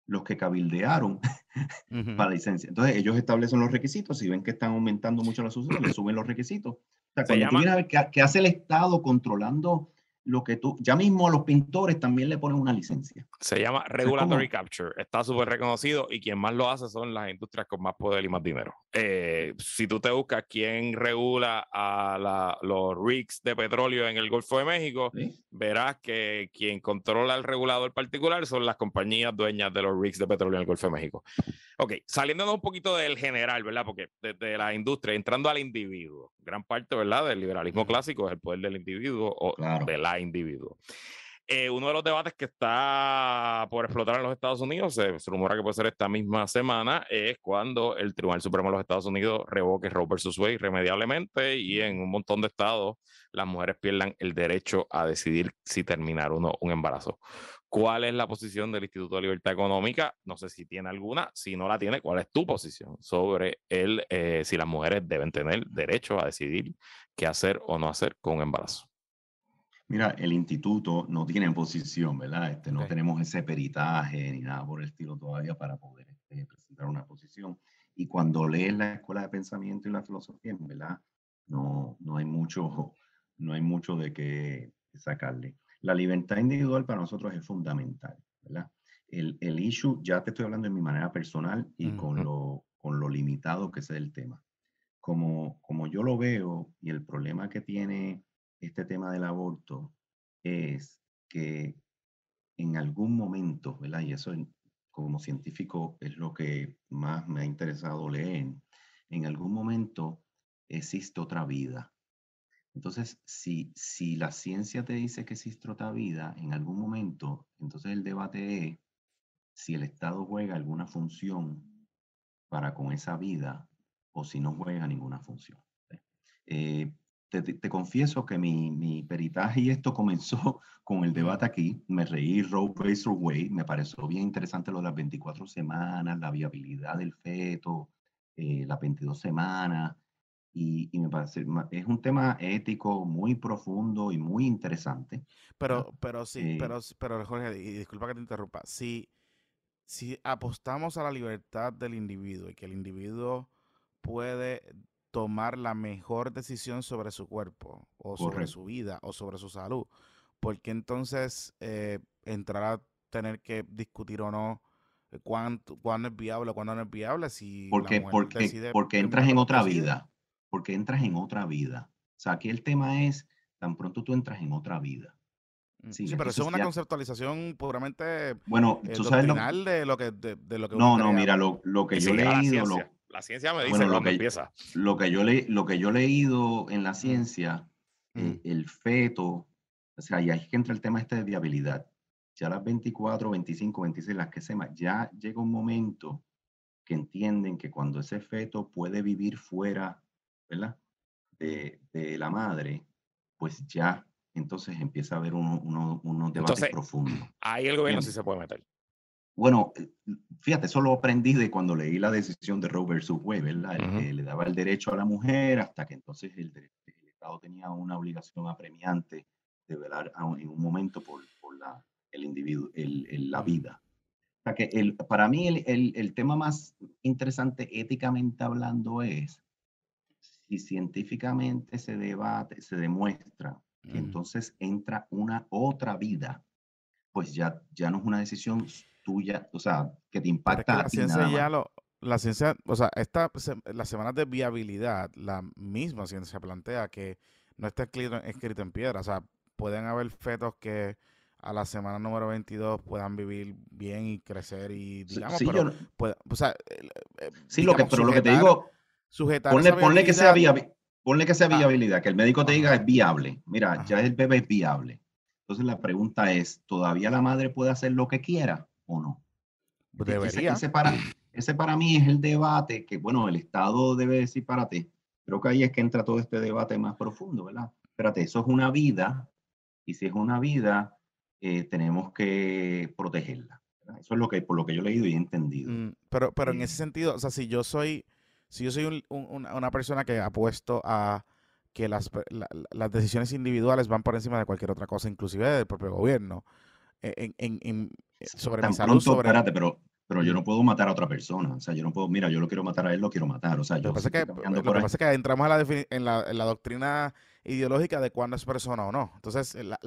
Speaker 3: Los que cabildearon
Speaker 1: Ujú.
Speaker 3: para la licencia. Entonces, ellos establecen los requisitos. Si ven que están aumentando mucho las sucesiones, le suben los requisitos. O sea,
Speaker 2: Se
Speaker 3: cuando tú
Speaker 2: llama,
Speaker 3: vienes a ver qué hace el Estado controlando lo que tú, ya mismo a los pintores también le ponen una licencia.
Speaker 2: se llama Regulatory Capture. Está súper reconocido y quien más lo hace son las industrias con más poder y más dinero. Eh, si tú te buscas quién regula a la- los rigs de petróleo en el Golfo de México,
Speaker 3: ¿sí?
Speaker 2: verás que quien controla el regulador particular son las compañías dueñas de los rigs de petróleo en el Golfo de México. Ok, saliéndonos un poquito del general, ¿verdad? Porque desde la industria, entrando al individuo, gran parte, ¿verdad? Del liberalismo clásico es el poder del individuo o
Speaker 3: Claro.
Speaker 2: de la individuo. Eh, uno de los debates que está por explotar en los Estados Unidos, se, rumora que puede ser esta misma semana, es cuando el Tribunal Supremo de los Estados Unidos revoque Roe versus Wade irremediablemente y en un montón de estados las mujeres pierdan el derecho a decidir si terminar o no un embarazo. ¿Cuál es la posición del Instituto de Libertad Económica? No sé si tiene alguna. Si no la tiene, ¿cuál es tu posición sobre el, eh, si las mujeres deben tener derecho a decidir qué hacer o no hacer con un embarazo?
Speaker 3: Mira, el instituto no tiene posición, ¿verdad? Este, no
Speaker 1: Ok.
Speaker 3: tenemos ese peritaje ni nada por el estilo todavía para poder este, presentar una posición. Y cuando lees la escuela de pensamiento y la filosofía, ¿verdad? No, no hay mucho, no hay mucho de qué sacarle. La libertad individual para nosotros es fundamental, ¿verdad? El, el issue, ya te estoy hablando de mi manera personal y con
Speaker 2: Ujú.
Speaker 3: lo, con lo limitado que es el tema. Como, como yo lo veo y el problema que tiene este tema del aborto es que en algún momento, ¿verdad? Y eso como científico es lo que más me ha interesado leer, en algún momento existe otra vida. Entonces, si, si la ciencia te dice que existe otra vida, en algún momento, entonces el debate es si el Estado juega alguna función para con esa vida o si no juega ninguna función. Eh, te, te- confieso que mi, mi peritaje y esto comenzó con el debate aquí. Me reí Roe versus Wade. Me pareció bien interesante lo de las 24 semanas, la viabilidad del feto, eh, las 22 semanas. Y, y me parece, es un tema ético muy profundo y muy interesante.
Speaker 1: Pero, pero sí,
Speaker 3: Eh,
Speaker 1: pero, pero Jorge, y disculpa que te interrumpa. Si, si apostamos a la libertad del individuo y que el individuo puede tomar la mejor decisión sobre su cuerpo o sobre
Speaker 3: correcto.
Speaker 1: su vida o sobre su salud, ¿por qué entonces eh, entrar a tener que discutir o no eh, cuánto, cuándo es viable o cuándo no es viable si
Speaker 3: Porque, porque,
Speaker 1: decide
Speaker 3: porque entras en otra
Speaker 1: decide?
Speaker 3: vida. Porque entras en otra vida. O sea, aquí el tema es, tan pronto tú entras en otra vida.
Speaker 1: Mm,
Speaker 3: Sí,
Speaker 1: Sí, pero eso es una
Speaker 3: ya,
Speaker 1: conceptualización puramente
Speaker 3: bueno,
Speaker 1: eh,
Speaker 3: tú sabes lo,
Speaker 1: de lo que, de, de lo que
Speaker 3: no, no, mira, lo, lo que
Speaker 2: Que
Speaker 3: yo he leído, lo,
Speaker 2: La ciencia me dice
Speaker 3: bueno, lo
Speaker 2: cuándo
Speaker 3: que,
Speaker 2: empieza.
Speaker 3: lo que yo le, lo que yo he leído en la ciencia,
Speaker 1: mm,
Speaker 3: eh, el feto, o sea, y ahí es que entra el tema este de viabilidad. Ya las 24, 25, 26, las que se llama, ya llega un momento que entienden que cuando ese feto puede vivir fuera, ¿verdad? De, de la madre, pues ya entonces empieza a haber uno- uno- unos debates
Speaker 2: Entonces,
Speaker 3: profundos.
Speaker 2: ahí el gobierno sí
Speaker 3: ¿Entiendes?
Speaker 2: se puede meter.
Speaker 3: Bueno, eh, fíjate, eso lo aprendí de cuando leí la decisión de Roe versus Wade, ¿verdad? El que le daba el derecho a la mujer hasta que entonces el, Estado tenía una obligación apremiante de velar en un momento por, la, el individuo, el, la vida. O sea que el, para mí el, el, tema más interesante éticamente hablando es si científicamente se debate, se demuestra que entonces entra una otra vida, pues ya, ya no es una decisión tuya, o sea, que te impacta.
Speaker 1: la ciencia ya lo, la ciencia, o sea, esta, las semanas de viabilidad, la misma ciencia plantea que no está escrito, escrito en piedra, o sea, pueden haber fetos que a la semana número 22 puedan vivir bien y crecer y digamos, sí, pero, o sea,
Speaker 3: eh, sí, lo que, pero lo que te digo, sujetar ponle, que sea viabilidad, ponle que sea viabilidad, que el médico te diga es viable, mira, ya el bebé es viable. Entonces la pregunta es, ¿todavía la madre puede hacer lo que quiera? O no.
Speaker 1: Debería.
Speaker 3: Ese, para, ese para mí es el debate que, bueno, el Estado debe decir para ti. Creo que ahí es que entra todo este debate más profundo, ¿verdad? Espérate, eso es una vida y si es una vida, eh, tenemos que protegerla. Eso es lo que, por lo que yo he leído y he entendido. Mm,
Speaker 1: pero, pero en ese eh. sentido, o sea, si yo soy, si yo soy una persona que ha puesto a que las, las decisiones individuales van por encima de cualquier otra cosa, inclusive del propio gobierno, en, en, eh, sobre mi salud. sobre...
Speaker 3: Espérate, pero, pero yo no puedo matar a otra persona. O sea, yo no puedo, mira, yo lo quiero matar a él, lo quiero matar. O sea, yo.
Speaker 1: Lo pasa, que, lo que pasa es que entramos la, en, la, en la doctrina ideológica de cuándo es persona o no. Entonces, la,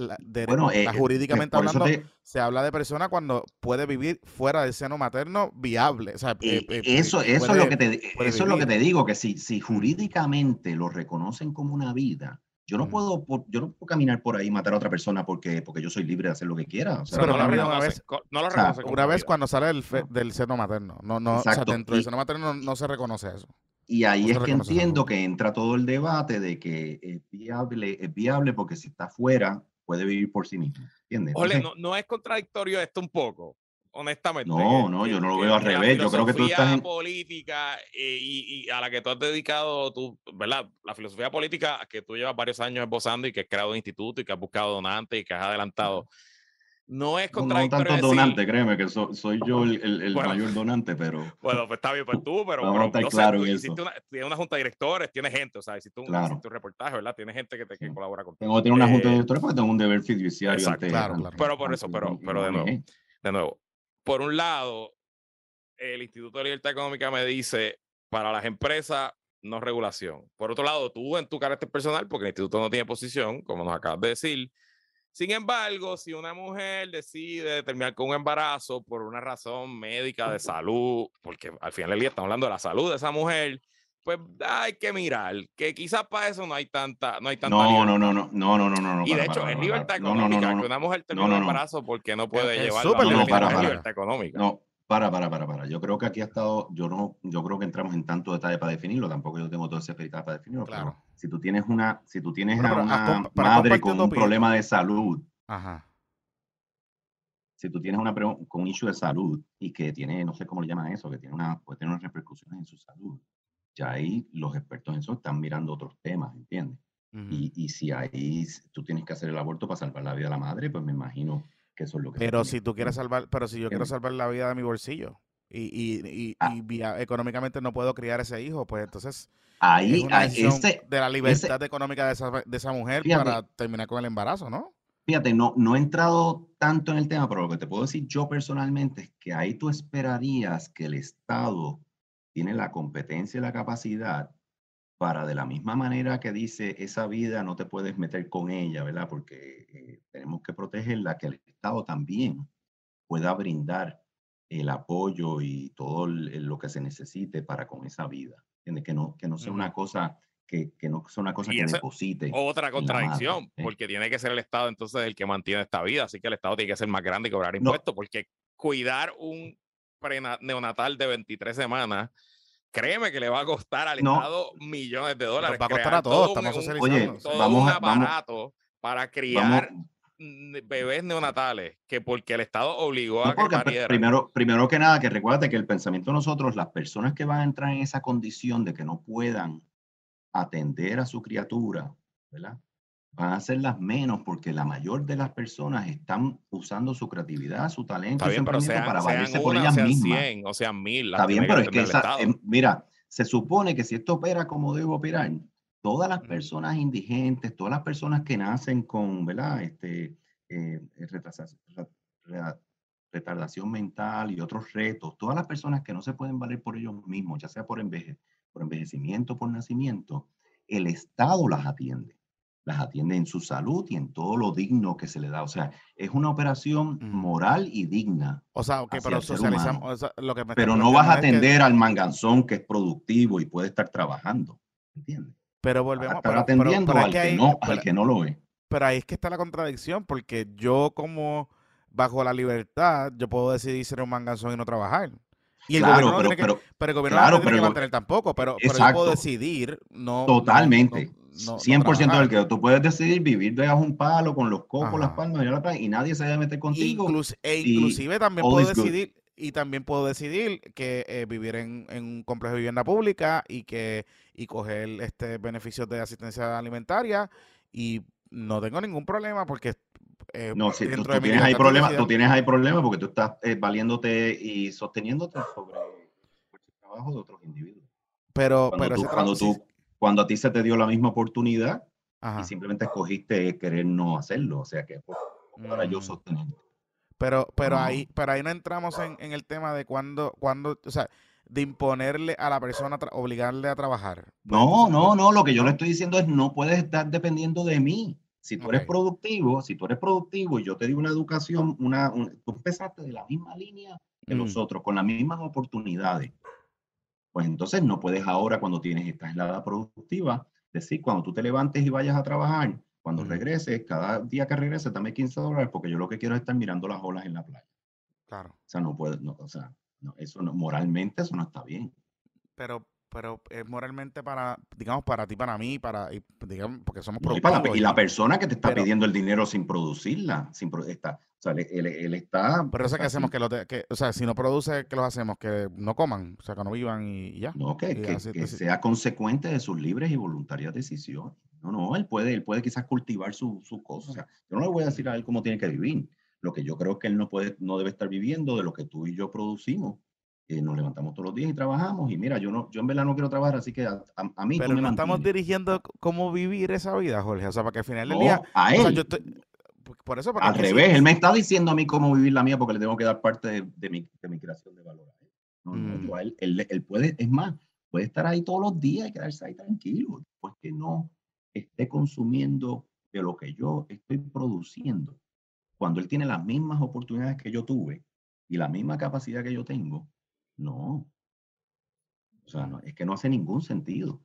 Speaker 1: bueno, eh, jurídicamente hablando, se habla de persona cuando puede vivir fuera del seno materno viable. O sea,
Speaker 3: eh, eso eso, es lo que te, eso es lo que te digo, que si, si jurídicamente lo reconocen como una vida, yo no, puedo, yo no puedo caminar por ahí y matar a otra persona porque, porque yo soy libre de hacer lo que quiera.
Speaker 1: pero no, lo una vez, no lo una vez cuando sale del, del seno materno. No, no, o sea, dentro del seno materno no, se reconoce eso.
Speaker 3: Y ahí es que entiendo que entra todo el debate de que es viable, es viable porque si está fuera puede vivir por sí mismo. ¿Entiendes?
Speaker 2: Ole, no, no es contradictorio esto un poco honestamente.
Speaker 3: No, no, yo no lo veo al revés. Yo creo que tú estás
Speaker 2: en política eh, y, a la que tú has dedicado, tú, ¿verdad? La filosofía política que tú llevas varios años esbozando y que has creado un instituto y que has buscado donantes y que has adelantado. No es contradictorio.
Speaker 3: No, no tanto donante, créeme que soy yo el, el, mayor donante, pero.
Speaker 2: Bueno, pues está bien, pues tú, pero. Vamos pero, claro una, tienes una junta de directores, tienes gente, o sea, hiciste un, claro. un reportaje, ¿verdad? Tienes gente que, te, que colabora contigo.
Speaker 3: Tengo que tener una junta de eh, directores porque tengo un deber fiduciario.
Speaker 2: Exacto, claro, claro. Pero por eso, pero, pero de nuevo, de nuevo, por un lado, el Instituto de Libertad Económica me dice, para las empresas, no regulación. Por otro lado, tú en tu carácter personal, porque el instituto no tiene posición, como nos acabas de decir. Sin embargo, si una mujer decide terminar con un embarazo por una razón médica de salud, porque al final del día estamos hablando de la salud de esa mujer, pues hay que mirar, que quizás para eso no hay tanta, no hay tanta.
Speaker 3: No, no, no, no, no, no, no, no.
Speaker 2: Y de hecho, para, es libertad económica que una mujer termine un embarazo porque no puede llevar la libertad económica.
Speaker 3: No, para, para, para, para. Yo creo que aquí ha estado, yo no, yo creo que entramos en tanto detalle para definirlo, tampoco yo tengo todo ese especialidad para definirlo. Claro. Si tú tienes una, si tú tienes una madre con un problema de salud. Ajá. Si tú tienes una con un issue de salud y que tiene, no sé cómo le llaman eso, que tiene una, puede tener unas repercusiones en su salud ya ahí los expertos en eso están mirando otros temas, ¿entiendes? y, y, si ahí tú tienes que hacer el aborto para salvar la vida de la madre, pues me imagino que eso es lo que...
Speaker 1: Pero si tú quieres salvar, pero si yo quiero salvar la vida de mi bolsillo y, y, y, ah. económicamente no puedo criar ese hijo, pues entonces...
Speaker 3: Ahí,
Speaker 1: es de la libertad económica de esa, de esa mujer para terminar con el embarazo, ¿no?
Speaker 3: Fíjate, no, no he entrado tanto en el tema, pero lo que te puedo decir yo personalmente es que ahí tú esperarías que el Estado tiene la competencia y la capacidad para de la misma manera que dice esa vida no te puedes meter con ella, ¿verdad? Porque eh, tenemos que protegerla, que el Estado también pueda brindar el apoyo y todo lo que se necesite para con esa vida. Que no, que no sea una cosa que, que, no sea una cosa que deposite.
Speaker 2: Otra contradicción, ¿eh? porque tiene que ser el Estado entonces el que mantiene esta vida, así que el Estado tiene que ser más grande y cobrar impuestos, porque cuidar un neonatal de 23 semanas créeme que le va a costar al Estado millones de dólares.
Speaker 1: va a costar a todos, estamos
Speaker 3: Oye, vamos
Speaker 2: un aparato para criar bebés neonatales, que porque el Estado obligó a que
Speaker 3: primero, primero que nada, que recuérdate que el pensamiento de nosotros, las personas que van a entrar en esa condición de que no puedan atender a su criatura, ¿verdad? Van a hacerlas menos porque la mayor de las personas están usando su creatividad, su talento,
Speaker 2: bien,
Speaker 3: su emprendimiento
Speaker 2: sean,
Speaker 3: para valerse por ellas
Speaker 2: sean
Speaker 3: mismas.
Speaker 2: 100, o sean 1000.
Speaker 3: Está bien, pero es que esa, em, mira, se supone que si esto opera como debe operar, todas las personas indigentes, todas las personas que nacen con, ¿verdad? Este, eh, retardación mental y otros retos, todas las personas que no se pueden valer por ellos mismos, ya sea por, enveje- por envejecimiento, por nacimiento, el Estado las atiende. Las atiende en su salud y en todo lo digno que se le da. O sea, es una operación
Speaker 1: Mm.
Speaker 3: moral y digna.
Speaker 1: O sea, ok,
Speaker 3: hacia
Speaker 1: pero socializamos. o sea, lo que me
Speaker 3: Pero no vas a
Speaker 1: que-
Speaker 3: atender al manganzón que es productivo y puede estar trabajando. ¿Entiendes?
Speaker 1: pero
Speaker 3: Vas a
Speaker 1: volvemos.
Speaker 3: estar
Speaker 1: Pero,
Speaker 3: atendiendo
Speaker 1: pero
Speaker 3: al,
Speaker 1: que
Speaker 3: no, al que no lo es.
Speaker 1: pero ahí es que está la contradicción, porque yo como bajo la libertad, yo puedo decidir ser un manganzón y no trabajar. Y el
Speaker 3: Claro,
Speaker 1: gobierno no
Speaker 3: pero,
Speaker 1: tiene que,
Speaker 3: pero
Speaker 1: pero el gobierno
Speaker 3: claro,
Speaker 1: no tiene
Speaker 3: pero
Speaker 1: que mantener tampoco, pero, pero yo puedo decidir no. no-
Speaker 3: totalmente,
Speaker 1: no- no- no
Speaker 3: 100% del que tú puedes decidir vivir de un palo con los cocos, las palmas y la playa, y nadie se debe meter contigo.
Speaker 1: Inclus- e
Speaker 3: y
Speaker 1: inclusive también puedo
Speaker 3: good.
Speaker 1: decidir y también puedo decidir que eh, vivir en, en un complejo de vivienda pública y que y coger este beneficios de asistencia alimentaria y no tengo ningún problema porque eh,
Speaker 3: No, si tú, tienes ahí problemas, tú tienes ahí problemas porque tú estás eh, valiéndote y sosteniéndote sobre el trabajo de otros individuos.
Speaker 1: pero
Speaker 3: Cuando,
Speaker 1: pero
Speaker 3: tú,
Speaker 1: ese
Speaker 3: cuando, tú, cuando a ti se te dio la misma oportunidad
Speaker 1: ajá.
Speaker 3: y simplemente escogiste querer no hacerlo, o sea que pues, para yo
Speaker 1: Mm.
Speaker 3: sostenerte.
Speaker 1: Pero, pero
Speaker 3: No.
Speaker 1: ahí, pero ahí no entramos en, en el tema de cuándo, cuándo, o sea, de imponerle a la persona, obligarle a trabajar.
Speaker 3: No, no, no, lo que yo le estoy diciendo es no puedes estar dependiendo de mí. Si tú eres productivo, si tú eres productivo y yo te digo una educación, una, un- tú empezaste de la misma línea que los
Speaker 1: Mm.
Speaker 3: otros, con las mismas oportunidades, pues entonces no puedes ahora cuando tienes esta edad productiva, decir, cuando tú te levantes y vayas a trabajar, cuando regreses, cada día que regreses, dame 15 dólares porque yo lo que quiero es estar mirando las olas en la playa.
Speaker 1: Claro.
Speaker 3: O sea, no puede, no, o sea, no, eso no, moralmente eso no está bien.
Speaker 1: Pero, pero es moralmente para, digamos, para ti, para mí, para, y, digamos, porque somos
Speaker 3: No, y, para la,
Speaker 1: productivos.
Speaker 3: y la persona que te está
Speaker 1: pero-
Speaker 3: pidiendo el dinero sin producirla, sin está, o sea, él, él- él está.
Speaker 1: Pero eso que hacemos, que, lo de- que, o sea, si no produce, ¿qué los hacemos? Que no coman, o sea, que no vivan y, y ya.
Speaker 3: No, que, que-
Speaker 1: así-
Speaker 3: que
Speaker 1: así-
Speaker 3: sea consecuente de sus libres y voluntarias decisiones. No, no, él puede, él puede quizás cultivar su, su cosa. O sea, yo no le voy a decir a él cómo tiene que vivir. Lo que yo creo que él no puede, no debe estar viviendo de lo que tú y yo producimos. Eh, nos levantamos todos los días y trabajamos. Y mira, yo no, yo en verdad no quiero trabajar, así que a, a- a mí
Speaker 1: Pero
Speaker 3: me
Speaker 1: no estamos
Speaker 3: mantienes.
Speaker 1: dirigiendo cómo vivir esa vida, Jorge. O sea, para que al final del
Speaker 3: No,
Speaker 1: día.
Speaker 3: a
Speaker 1: O sea,
Speaker 3: él.
Speaker 1: yo estoy. por- eso,
Speaker 3: Al
Speaker 1: sí,
Speaker 3: revés, él me está diciendo a mí cómo vivir la mía porque le tengo que dar parte de, de mi, de mi creación de valor. No,
Speaker 1: Mm.
Speaker 3: yo él, él, él puede, es más, puede estar ahí todos los días y quedarse ahí tranquilo, pues que no esté consumiendo de lo que yo estoy produciendo. Cuando él tiene las mismas oportunidades que yo tuve y la misma capacidad que yo tengo, no. O sea, no, es que no hace ningún sentido.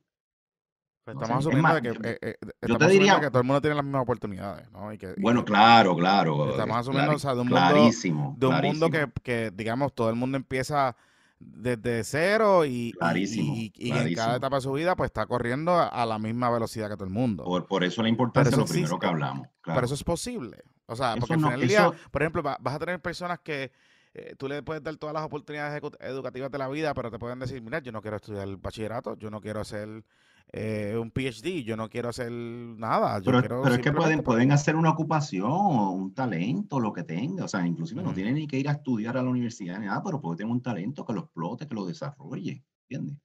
Speaker 1: Pues
Speaker 3: No
Speaker 1: estamos
Speaker 3: es
Speaker 1: asumiendo
Speaker 3: más,
Speaker 1: de que,
Speaker 3: yo-
Speaker 1: eh, eh,
Speaker 3: yo te diría-
Speaker 1: que todo el mundo tiene las mismas oportunidades, ¿no? Y que, y
Speaker 3: Bueno, claro, claro.
Speaker 1: estamos
Speaker 3: es
Speaker 1: asumiendo, o sea, de un mundo,
Speaker 3: clarísimo.
Speaker 1: de un mundo que, que, digamos, todo el mundo empieza desde cero y, y- y-
Speaker 3: Clarísimo,
Speaker 1: y- y en cada etapa de su vida, pues está corriendo a, a la misma velocidad que todo el mundo.
Speaker 3: Por, por eso la importancia de lo primero que hablamos. Claro.
Speaker 1: Pero eso es posible. O sea,
Speaker 3: Eso
Speaker 1: porque al
Speaker 3: no-
Speaker 1: final del día,
Speaker 3: eso-
Speaker 1: por ejemplo, va- vas a tener personas que eh, tú le puedes dar todas las oportunidades educativas de la vida, pero te pueden decir, mira, yo no quiero estudiar el bachillerato, yo no quiero hacer eh, un PhD, yo no quiero hacer nada, yo
Speaker 3: pero,
Speaker 1: quiero
Speaker 3: pero es que pueden, hacer una ocupación un talento, lo que tenga. O sea, inclusive no
Speaker 1: Ujú.
Speaker 3: tienen ni que ir a estudiar a la universidad ni nada, pero puede tener un talento que lo explote, que lo desarrolle. ¿Entiendes?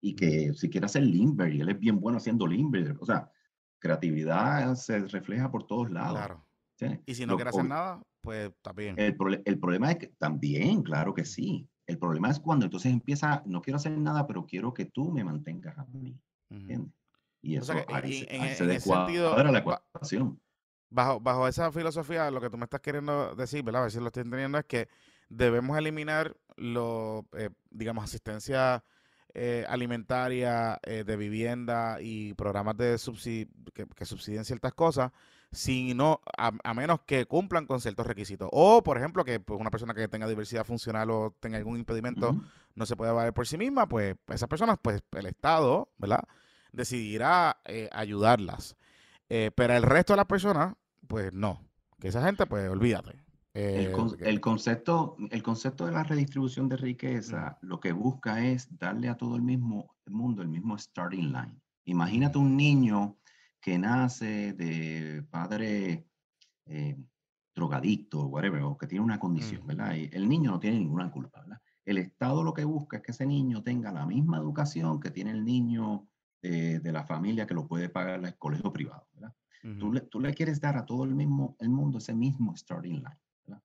Speaker 3: Y que si quiere hacer limber, y él es bien bueno haciendo limber. O sea, creatividad se refleja por todos lados.
Speaker 1: claro. Y si no quiere hacer nada, pues está bien.
Speaker 3: El, el problema es que también, claro que sí. El problema es cuando entonces empieza, no quiero hacer nada, pero quiero que tú me mantengas a mí. ¿entiendes? Y
Speaker 1: O
Speaker 3: eso
Speaker 1: sea que
Speaker 3: ahí,
Speaker 1: en-
Speaker 3: se-
Speaker 1: en-
Speaker 3: ahí se
Speaker 1: en ese sentido,
Speaker 3: la ecuación.
Speaker 1: Bajo, bajo esa filosofía, lo que tú me estás queriendo decir, ¿verdad? A ver si lo estoy entendiendo, es que debemos eliminar lo, eh, digamos, asistencia eh, alimentaria, eh, de vivienda y programas de subsi- que, que subsidien ciertas cosas, si no, a, a menos que cumplan con ciertos requisitos. O, por ejemplo, que pues, una persona que tenga diversidad funcional o tenga algún impedimento no se puede valer por sí misma, pues esas personas, pues el Estado, ¿verdad? Decidirá eh, ayudarlas. Eh, pero el resto de las personas, pues no. Que esa gente, pues olvídate.
Speaker 3: El,
Speaker 1: Eh,
Speaker 3: con- el concepto, el concepto de la redistribución de riqueza lo que busca es darle a todo el mismo mundo el mismo starting line. Imagínate un niño que nace de padre eh, drogadicto, whatever, o que tiene una condición,
Speaker 1: Mm.
Speaker 3: ¿verdad? Y el niño no tiene ninguna culpa, ¿verdad? El Estado lo que busca es que ese niño tenga la misma educación que tiene el niño eh, de la familia que lo puede pagar el colegio privado, ¿verdad? Tú le, tú le quieres dar a todo el, mismo, el mundo ese mismo starting line. ¿verdad?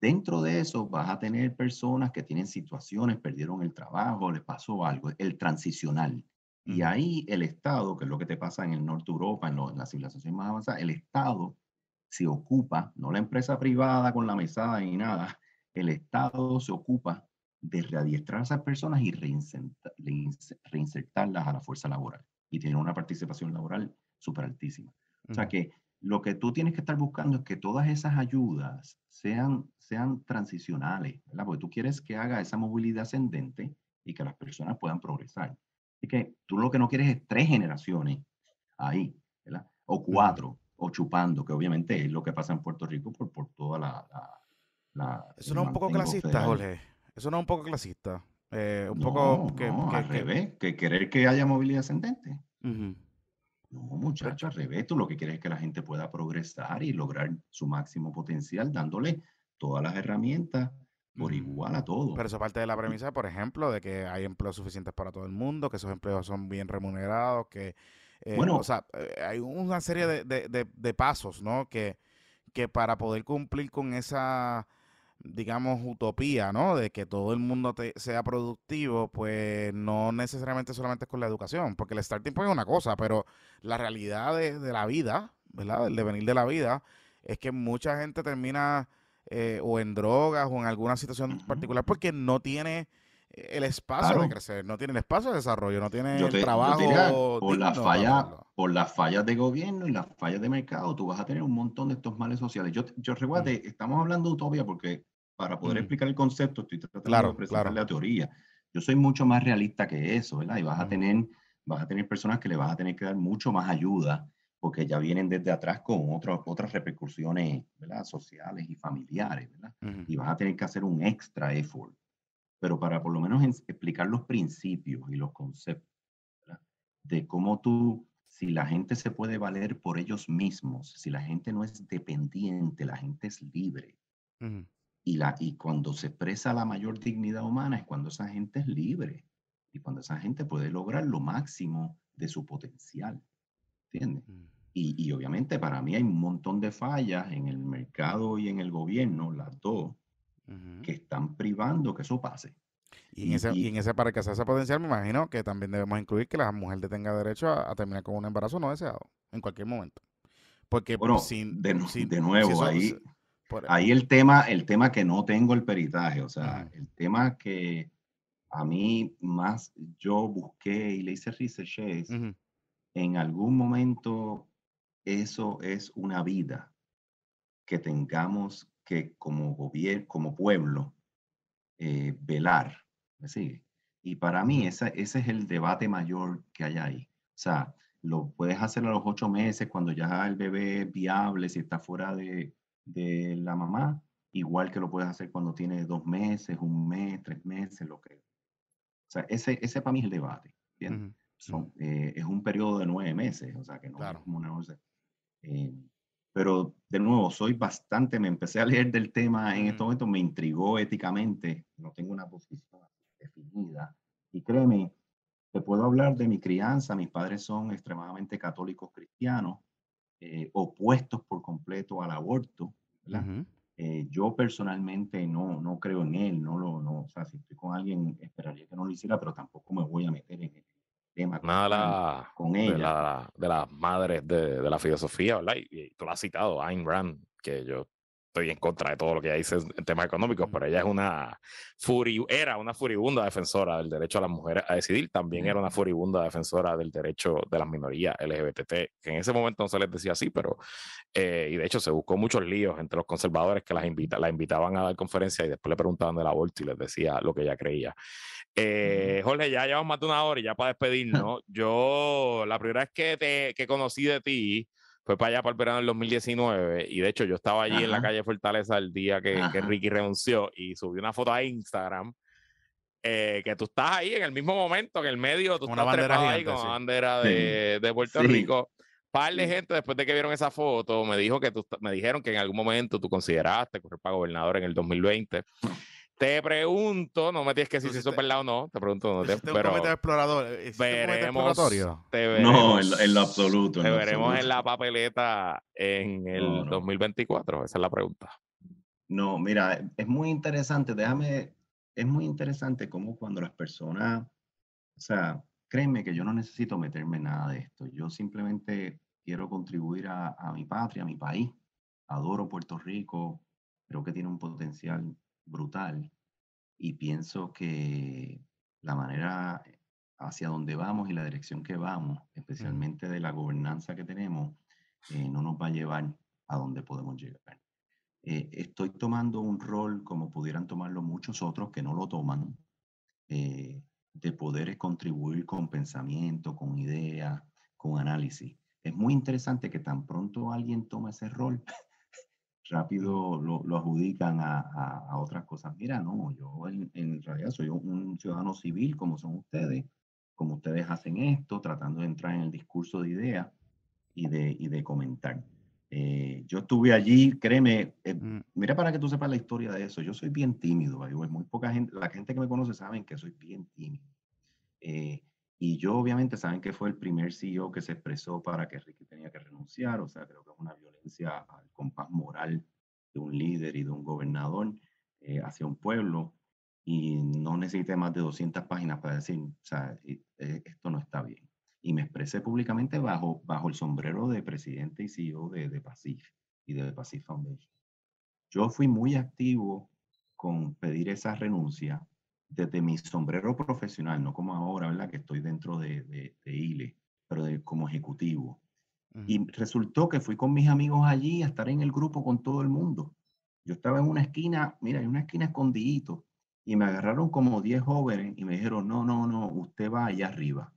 Speaker 3: Dentro de eso vas a tener personas que tienen situaciones, perdieron el trabajo, les pasó algo, el transicional. Y ahí el Estado, que es lo que te pasa en el norte de Europa, en, lo- en la civilización más avanzada, el Estado se ocupa, no la empresa privada con la mesada ni nada, el Estado se ocupa de readiestrar a esas personas y reinsertarlas a la fuerza laboral. Y tiene una participación laboral súper altísima. O sea que lo que tú tienes que estar buscando es que todas esas ayudas sean, sean transicionales, ¿verdad? Porque tú quieres que haga esa movilidad ascendente y que las personas puedan progresar. Así que tú lo que no quieres es tres generaciones ahí, ¿verdad? O cuatro, o chupando, que obviamente es lo que pasa en Puerto Rico por, por toda la... la, la-
Speaker 1: Eso no es un poco clasista,
Speaker 3: federal.
Speaker 1: Jorge. Eso no es un poco clasista. Eh, un
Speaker 3: No,
Speaker 1: poco que,
Speaker 3: no,
Speaker 1: que-
Speaker 3: al
Speaker 1: que-
Speaker 3: revés, que querer que haya movilidad ascendente. No, muchacho, al revés, tú lo que quieres es que la gente pueda progresar y lograr su máximo potencial dándole todas las herramientas por igual a todo.
Speaker 1: Pero eso parte de la premisa, por ejemplo, de que hay empleos suficientes para todo el mundo, que esos empleos son bien remunerados, que, eh,
Speaker 3: Bueno.
Speaker 1: o sea, eh, hay una serie de, de- de- de pasos, ¿no? Que, que para poder cumplir con esa, digamos, utopía, ¿no? De que todo el mundo te- sea productivo, pues no necesariamente solamente es con la educación, porque el starting point es una cosa, pero la realidad de, de la vida, ¿verdad? El devenir de la vida, es que mucha gente termina eh, o en drogas o en alguna situación
Speaker 3: Ujú.
Speaker 1: particular porque no tiene eh, el espacio de
Speaker 3: Claro.
Speaker 1: crecer, no tiene el espacio de desarrollo, no tiene el
Speaker 3: te, yo
Speaker 1: trabajo
Speaker 3: diría, por las fallas, por las fallas de gobierno y las fallas de mercado, tú vas a tener un montón de estos males sociales. Yo, yo recuerdo, estamos hablando de utopía porque para poder
Speaker 1: Mm.
Speaker 3: explicar el concepto estoy tratando
Speaker 1: Claro,
Speaker 3: de presentar
Speaker 1: claro.
Speaker 3: la teoría. Yo soy mucho más realista que eso, ¿verdad? Y vas a
Speaker 1: Ujú.
Speaker 3: tener, vas a tener personas que le vas a tener que dar mucho más ayuda porque ya vienen desde atrás con otras otras repercusiones, ¿verdad? Sociales y familiares, ¿verdad?
Speaker 1: Ujú.
Speaker 3: y vas a tener que hacer un extra effort. Pero para por lo menos en- explicar los principios y los conceptos ¿verdad? de cómo tú, si la gente se puede valer por ellos mismos, si la gente no es dependiente, la gente es libre.
Speaker 1: Ujú.
Speaker 3: Y, la, y cuando se expresa la mayor dignidad humana es cuando esa gente es libre y cuando esa gente puede lograr lo máximo de su potencial. ¿Entiendes?
Speaker 1: Ujú.
Speaker 3: Y, y obviamente para mí hay un montón de fallas en el mercado y en el gobierno, las dos, que están privando que eso pase.
Speaker 1: Y en, ese,
Speaker 3: y-
Speaker 1: y en ese, para potencial, me imagino que también debemos incluir que la mujer tenga derecho a, a terminar con un embarazo no deseado en cualquier momento. Porque
Speaker 3: Bueno,
Speaker 1: sin,
Speaker 3: de, nu-
Speaker 1: sin-
Speaker 3: de
Speaker 1: si
Speaker 3: nuevo,
Speaker 1: eso-
Speaker 3: ahí,
Speaker 1: por-
Speaker 3: ahí el tema, el tema que no tengo el peritaje, o sea, el tema que a mí más yo busqué y le hice research es, en algún momento eso es una vida que tengamos que como gobierno, como pueblo, eh, velar. ¿Me sigue? Y para mí esa- ese es el debate mayor que hay ahí. O sea, lo puedes hacer a los ocho meses cuando ya el bebé es viable, si está fuera de, de la mamá, igual que lo puedes hacer cuando tiene dos meses, un mes, tres meses, lo que. O sea, ese, ese para mí es el debate. Son, eh, es un periodo de nueve meses, o sea, que no
Speaker 1: Claro.
Speaker 3: es como una. Eh, pero de nuevo, soy bastante, me empecé a leer del tema en
Speaker 1: Ujú.
Speaker 3: estos momentos, me intrigó éticamente, no tengo una posición definida. Y créeme, te puedo hablar de mi crianza, mis padres son extremadamente católicos cristianos, eh, opuestos por completo al aborto, ¿verdad?
Speaker 1: Ujú.
Speaker 3: Eh, yo personalmente no, no creo en él, no lo, no, o sea, si estoy con alguien esperaría que no lo hiciera, pero tampoco me voy a meter en tema.
Speaker 2: Una de, la-
Speaker 3: con
Speaker 2: de,
Speaker 3: ella.
Speaker 2: la- de las madres de, de la filosofía, ¿verdad? Y, y tú la has citado, Ayn Rand, que yo estoy en contra de todo lo que ella dice en temas económicos, pero ella es una furi era una furibunda defensora del derecho a las mujeres a decidir, también era una furibunda defensora del derecho de las minorías LGBT, que en ese momento no se les decía así, pero eh, y de hecho se buscó muchos líos entre los conservadores que las invita, la invitaban a dar conferencias y después le preguntaban del aborto y les decía lo que ella creía. Eh, Jorge, ya llevamos más de una hora y ya para despedirnos, yo la primera vez que te que conocí de ti fue para allá para el verano del 2019 y de hecho yo estaba allí en la
Speaker 3: Ajá.
Speaker 2: calle Fortaleza el día que, que
Speaker 3: Ajá.
Speaker 2: Ricky renunció y subí una foto a Instagram eh, que tú estás ahí en el mismo momento, en el medio, tú
Speaker 1: una
Speaker 2: estás
Speaker 1: bandera
Speaker 2: trepado ahí
Speaker 1: gigante,
Speaker 2: con
Speaker 1: sí.
Speaker 2: bandera de, de Puerto
Speaker 3: Sí.
Speaker 2: Rico. par de gente después de que vieron esa foto me dijo que tú, me dijeron que en algún momento tú consideraste correr para gobernador en el 2020. Te pregunto, no me tienes que decir si eso es verdad o no, te pregunto, no te,
Speaker 1: pero explorador,
Speaker 2: veremos, te veremos,
Speaker 3: No, en lo, en lo absoluto.
Speaker 2: te
Speaker 3: en lo
Speaker 2: veremos en
Speaker 3: absoluto.
Speaker 2: la papeleta en el
Speaker 3: No, no.
Speaker 2: 2024, esa es la pregunta.
Speaker 3: No, mira, es muy interesante, déjame, es muy interesante cómo cuando las personas, o sea, créeme que yo no necesito meterme en nada de esto, yo simplemente quiero contribuir a, a mi patria, a mi país, adoro Puerto Rico, creo que tiene un potencial brutal y pienso que la manera hacia donde vamos y la dirección que vamos, especialmente de la gobernanza que tenemos, eh, no nos va a llevar a donde podemos llegar. Eh, estoy tomando un rol como pudieran tomarlo muchos otros que no lo toman, eh, de poder contribuir con pensamiento, con ideas, con análisis. Es muy interesante que tan pronto alguien toma ese rol, rápido lo, lo adjudican a, a- a otras cosas. Mira, no, yo en, en realidad soy un, un ciudadano civil como son ustedes, como ustedes hacen esto, tratando de entrar en el discurso de ideas y de, y de comentar. Eh, yo estuve allí, créeme, eh,
Speaker 1: Mm,
Speaker 3: mira para que tú sepas la historia de eso. Yo soy bien tímido, muy poca gente, la gente que me conoce saben que soy bien tímido. Eh, y yo obviamente saben que fue el primer CEO que se expresó para que Ricky tenía que renunciar, o sea, creo que es una violencia al compás moral de un líder y de un gobernador eh, hacia un pueblo y no necesité más de 200 páginas para decir, o sea, eh, eh, esto no está bien. Y me expresé públicamente bajo, bajo el sombrero de presidente y CEO de, de y de PASIF Foundation. Yo fui muy activo con pedir esa renuncia desde mi sombrero profesional, no como ahora, ¿verdad? Que estoy dentro de, de, de ILE, pero de, como ejecutivo. Y resultó que fui con mis amigos allí a estar en el grupo con todo el mundo. Yo estaba en una esquina, mira, en una esquina escondidito, y me agarraron como 10 jóvenes y me dijeron, no, no, no, usted va allá arriba.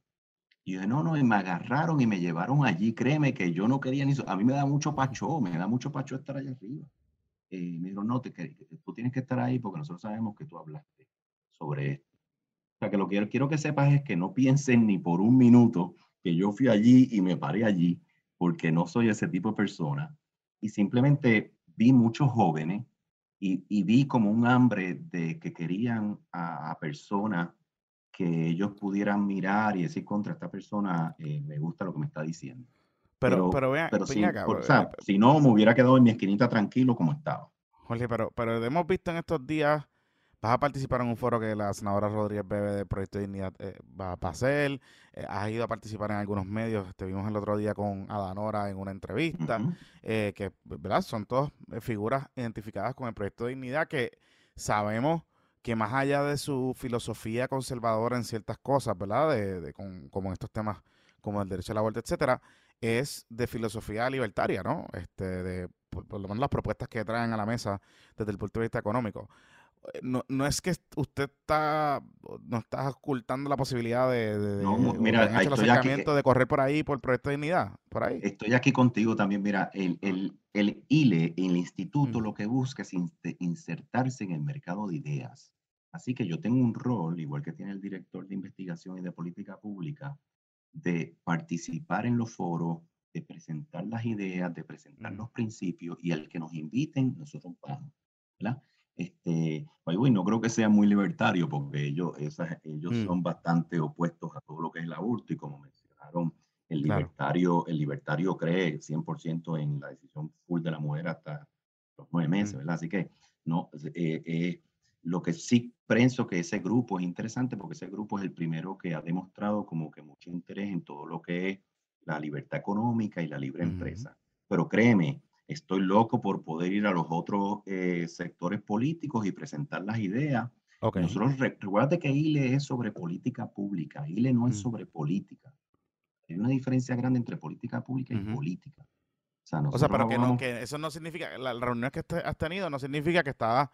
Speaker 3: Y yo dije, no, no, y me agarraron y me llevaron allí, créeme que yo no quería ni... so- A mí me da mucho pacho, me da mucho pacho estar allá arriba. Eh, y me dijeron, no, te, tú tienes que estar ahí porque nosotros sabemos que tú hablaste sobre esto. O sea, que lo que yo quiero que sepas es que no piensen ni por un minuto que yo fui allí y me paré allí, porque no soy ese tipo de persona. Y simplemente vi muchos jóvenes y, y vi como un hambre de que querían a, a personas que ellos pudieran mirar y decir contra esta persona, eh, me gusta lo que me está diciendo.
Speaker 1: Pero,
Speaker 3: pero-
Speaker 1: pero vean,
Speaker 3: Pero sí,
Speaker 1: acá,
Speaker 3: por- o
Speaker 1: eh,
Speaker 3: sea, si no, me hubiera quedado en mi esquinita tranquilo como estaba.
Speaker 1: Jorge, pero, pero hemos visto en estos días, vas a participar en un foro que la senadora Rodríguez Bebe de Proyecto de Dignidad eh, va a hacer, eh, has ido a participar en algunos medios, te vimos el otro día con Adanora en una entrevista, eh, que ¿verdad? son todas eh, figuras identificadas con el Proyecto de Dignidad que sabemos que más allá de su filosofía conservadora en ciertas cosas, ¿verdad? De, de con- como en estos temas como el derecho a la vuelta, etcétera, es de filosofía libertaria, ¿no? Este, de por, por lo menos las propuestas que traen a la mesa desde el punto de vista económico. No, no es que usted está, no está ocultando la posibilidad de, de-
Speaker 3: No,
Speaker 1: de-
Speaker 3: mira,
Speaker 1: hecho el
Speaker 3: aquí,
Speaker 1: acercamiento de correr por ahí por Proyecto de Dignidad, por ahí.
Speaker 3: Estoy aquí contigo también. Mira, el, el, el ILE, el instituto,
Speaker 1: Mm.
Speaker 3: lo que busca es insertarse en el mercado de ideas. Así que yo tengo un rol, igual que tiene el director de investigación y de política pública, de participar en los foros, de presentar las ideas, de presentar
Speaker 1: Mm.
Speaker 3: los principios y al que nos inviten, nosotros vamos. ¿verdad? Este, way, no creo que sea muy libertario porque ellos, esas- ellos
Speaker 1: Mm.
Speaker 3: son bastante opuestos a todo lo que es el aburto y como mencionaron, el
Speaker 1: Claro.
Speaker 3: libertario, el libertario cree 100% en la decisión full de la mujer hasta los nueve meses,
Speaker 1: Mm.
Speaker 3: ¿verdad? Así que no, eh, eh, lo que sí pienso que ese grupo es interesante porque ese grupo es el primero que ha demostrado como que mucho interés en todo lo que es la libertad económica y la libre
Speaker 1: Ujú.
Speaker 3: empresa. Pero créeme, estoy loco por poder ir a los otros eh, sectores políticos y presentar las ideas.
Speaker 1: Ok.
Speaker 3: Nosotros, re- recuérdate que ILE es sobre política pública, ILE no es
Speaker 1: Mm.
Speaker 3: sobre política. Hay una diferencia grande entre política pública y
Speaker 1: Ujú.
Speaker 3: política. O sea,
Speaker 1: O sea, pero que, no, que eso no significa, la, la reunión que has tenido no significa que estabas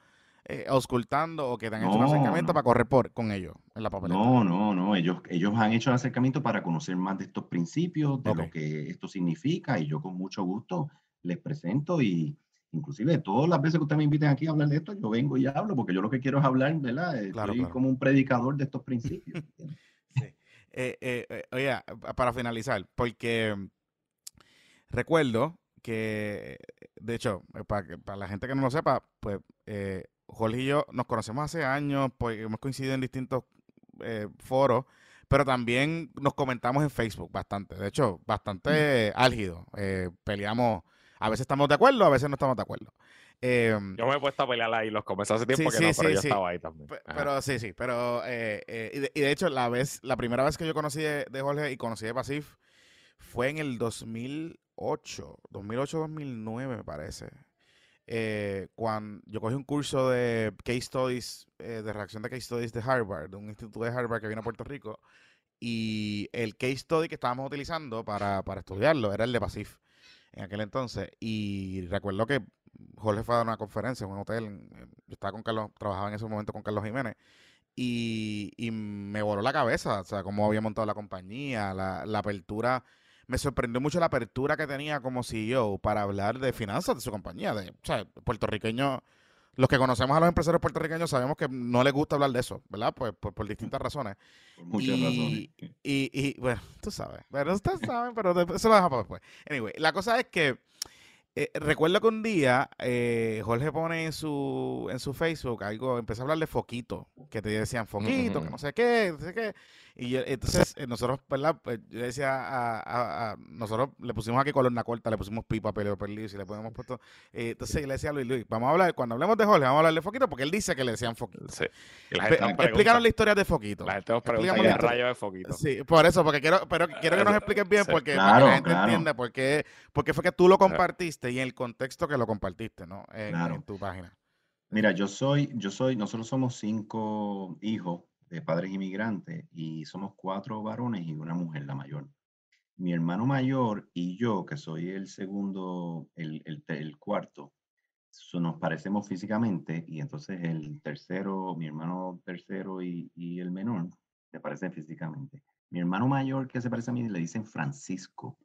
Speaker 1: eh, auscultando o que te han hecho un
Speaker 3: No,
Speaker 1: acercamiento
Speaker 3: no.
Speaker 1: para correr por, con ellos en la papeleta.
Speaker 3: No, no, no. Ellos, ellos han hecho el acercamiento para conocer más de estos principios, de
Speaker 1: Ok.
Speaker 3: lo que esto significa, y yo con mucho gusto les presento y inclusive todas las veces que ustedes me inviten aquí a hablar de esto, yo vengo y hablo, porque yo lo que quiero es hablar, ¿verdad? Estoy
Speaker 1: Claro, claro.
Speaker 3: como un predicador de estos principios.
Speaker 1: Sí. Eh, eh, eh, oye, pa- para finalizar, porque recuerdo que, de hecho, eh, para, para la gente que no lo sepa, pues eh, Jorge y yo nos conocemos hace años, pues hemos coincidido en distintos eh, foros, pero también nos comentamos en Facebook bastante. De hecho, bastante álgido. Eh, peleamos, a veces estamos de acuerdo, a veces no estamos de acuerdo. Em,
Speaker 2: Yo me he puesto a pelear ahí los comenzó hace tiempo
Speaker 1: Sí,
Speaker 2: que no,
Speaker 1: sí,
Speaker 2: pero
Speaker 1: sí,
Speaker 2: yo estaba ahí también.
Speaker 1: Pero sí, sí, pero eh, eh, y, de, y de hecho la vez, la primera vez que yo conocí de, de Jorge y conocí de Pasif fue en el 2008, 2008-2009 me parece. Eh, cuando yo cogí un curso de case studies, eh, de reacción de case studies de Harvard, de un instituto de Harvard que vino a Puerto Rico, y el case study que estábamos utilizando para, para estudiarlo era el de Pasif en aquel entonces. Y recuerdo que Jorge fue a dar una conferencia en un hotel. yo estaba con Carlos, trabajaba en ese momento con Carlos Jiménez. Y, y me voló la cabeza, o sea, cómo había montado la compañía, la, la apertura. Me sorprendió mucho la apertura que tenía como CEO para hablar de finanzas de su compañía. De, o sea, puertorriqueños, los que conocemos a los empresarios puertorriqueños sabemos que no les gusta hablar de eso, ¿verdad? Pues por, por distintas razones.
Speaker 3: Por muchas
Speaker 1: Y-
Speaker 3: razones.
Speaker 1: Y, y bueno, tú sabes. Bueno, ustedes saben, pero eso lo dejamos para después. Anyway, la cosa es que eh, recuerdo que un día eh, Jorge pone en su, en su Facebook algo, empezó a hablar de foquito, que te decían foquito, que no sé qué, no sé qué. Y yo- entonces eh, nosotros, ¿verdad? Pues, yo le decía a, a- a- nosotros le pusimos aquí color corta, le pusimos pipa, peleo, perlis y le ponemos puesto. eh, entonces yo le decía a Luis, Luis, vamos a hablar, cuando hablemos de Jorge, vamos a hablar de foquito, porque él dice que le decían foquito.
Speaker 2: Sí.
Speaker 1: Explícanos la historia de foquito.
Speaker 2: la gente nos pregunta
Speaker 1: Explícame
Speaker 2: ¿qué
Speaker 1: la historia.
Speaker 2: rayo de foquito?
Speaker 1: Sí, por eso, porque quiero, pero quiero que nos expliques bien,
Speaker 2: Sí.
Speaker 1: porque para que
Speaker 3: Claro,
Speaker 1: la gente
Speaker 3: claro.
Speaker 1: entienda por qué, por qué fue que tú lo compartiste y en el contexto que lo compartiste, ¿no? En,
Speaker 3: Claro.
Speaker 1: en tu página.
Speaker 3: Mira, yo soy, yo soy, nosotros somos cinco hijos de padres inmigrantes y somos cuatro varones y una mujer, la mayor. Mi hermano mayor y yo, que soy el segundo, el, el, cuarto, so- nos parecemos físicamente y entonces el tercero, mi hermano tercero y, y el menor se parecen físicamente. Mi hermano mayor que se parece a mí le dicen Francisco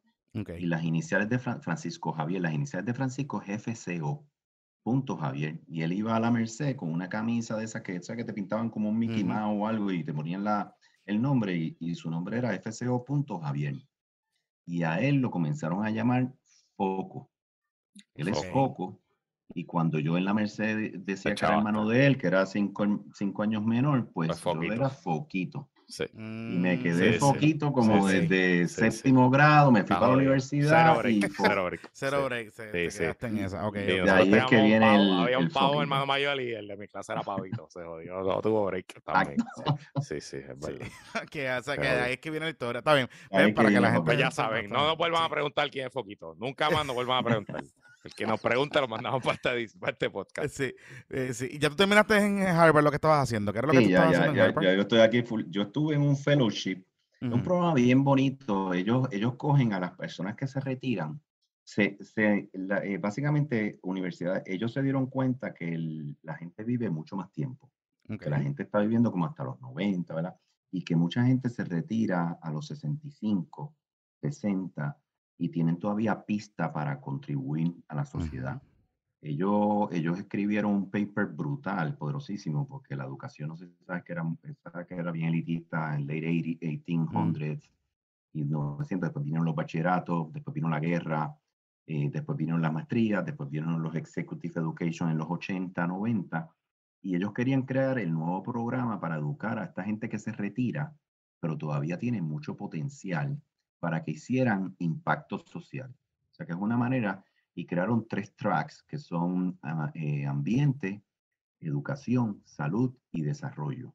Speaker 3: y las iniciales de Fran- Francisco Javier, las iniciales de Francisco es FCO, punto Javier. Y él iba a la Merced con una camisa de esas que, que te pintaban como un Mickey
Speaker 1: Ujú.
Speaker 3: Mouse o algo y te ponían la, el nombre y, y su nombre era FCO, punto Javier. Y a él lo comenzaron a llamar Foco. Él es. Foco. Y cuando yo en la Merced decía que era hermano de él, que era cinco, cinco años menor, pues
Speaker 2: Pues
Speaker 3: yo era Foquito.
Speaker 2: Sí.
Speaker 3: Y me quedé
Speaker 2: sí,
Speaker 3: como
Speaker 2: Sí, sí.
Speaker 3: desde
Speaker 2: Sí, sí.
Speaker 3: séptimo grado, me fui para la universidad
Speaker 2: Cero
Speaker 3: y
Speaker 2: break, cero break.
Speaker 1: Cero
Speaker 2: Sí.
Speaker 1: break, se,
Speaker 2: Sí,
Speaker 1: te en esa. Ok,
Speaker 2: Sí,
Speaker 1: ok.
Speaker 3: De ahí es que viene
Speaker 2: pavo-
Speaker 3: el-
Speaker 2: Había un
Speaker 3: el
Speaker 2: pavo hermano mayor y el de mi clase era pavito. Se jodió. No tuvo break también. Sí, sí, es
Speaker 1: Sí.
Speaker 2: verdad.
Speaker 1: que, o sea, que ahí es que viene la historia. Está bien. Ven, para
Speaker 3: que
Speaker 1: que la gente.
Speaker 2: Ya saben, no nos vuelvan a preguntar quién es Foquito. Nunca más nos vuelvan a preguntar. El que nos pregunte lo mandamos para este, para este podcast.
Speaker 1: Sí, eh, sí. ¿Y ya tú terminaste en Harvard lo que estabas haciendo? ¿Qué era lo que
Speaker 3: Sí,
Speaker 1: tú
Speaker 3: ya,
Speaker 1: estabas
Speaker 3: ya,
Speaker 1: haciendo
Speaker 3: ya,
Speaker 1: en Harvard?
Speaker 3: ya yo estoy aquí. full- Yo estuve en un fellowship, un programa bien bonito. Ellos, ellos cogen a las personas que se retiran. Se, se, la- eh, básicamente, universidad, ellos se dieron cuenta que el- la gente vive mucho más tiempo, que la gente está viviendo como hasta los 90, ¿verdad? Y que mucha gente se retira a los 65, 60 y tienen todavía pista para contribuir a la sociedad.
Speaker 1: Ujú.
Speaker 3: Ellos, ellos escribieron un paper brutal, poderosísimo, porque la educación, no sé si sabes que era, sabes que era bien elitista en late 80, 1800s y 900, después vinieron los bachilleratos, después vino la guerra, eh, después vinieron las maestrías, después vinieron los executive education en los 80, 90, y ellos querían crear el nuevo programa para educar a esta gente que se retira, pero todavía tiene mucho potencial para que hicieran impacto social. O sea que es una manera, y crearon tres tracks que son ah, eh, ambiente, educación, salud y desarrollo.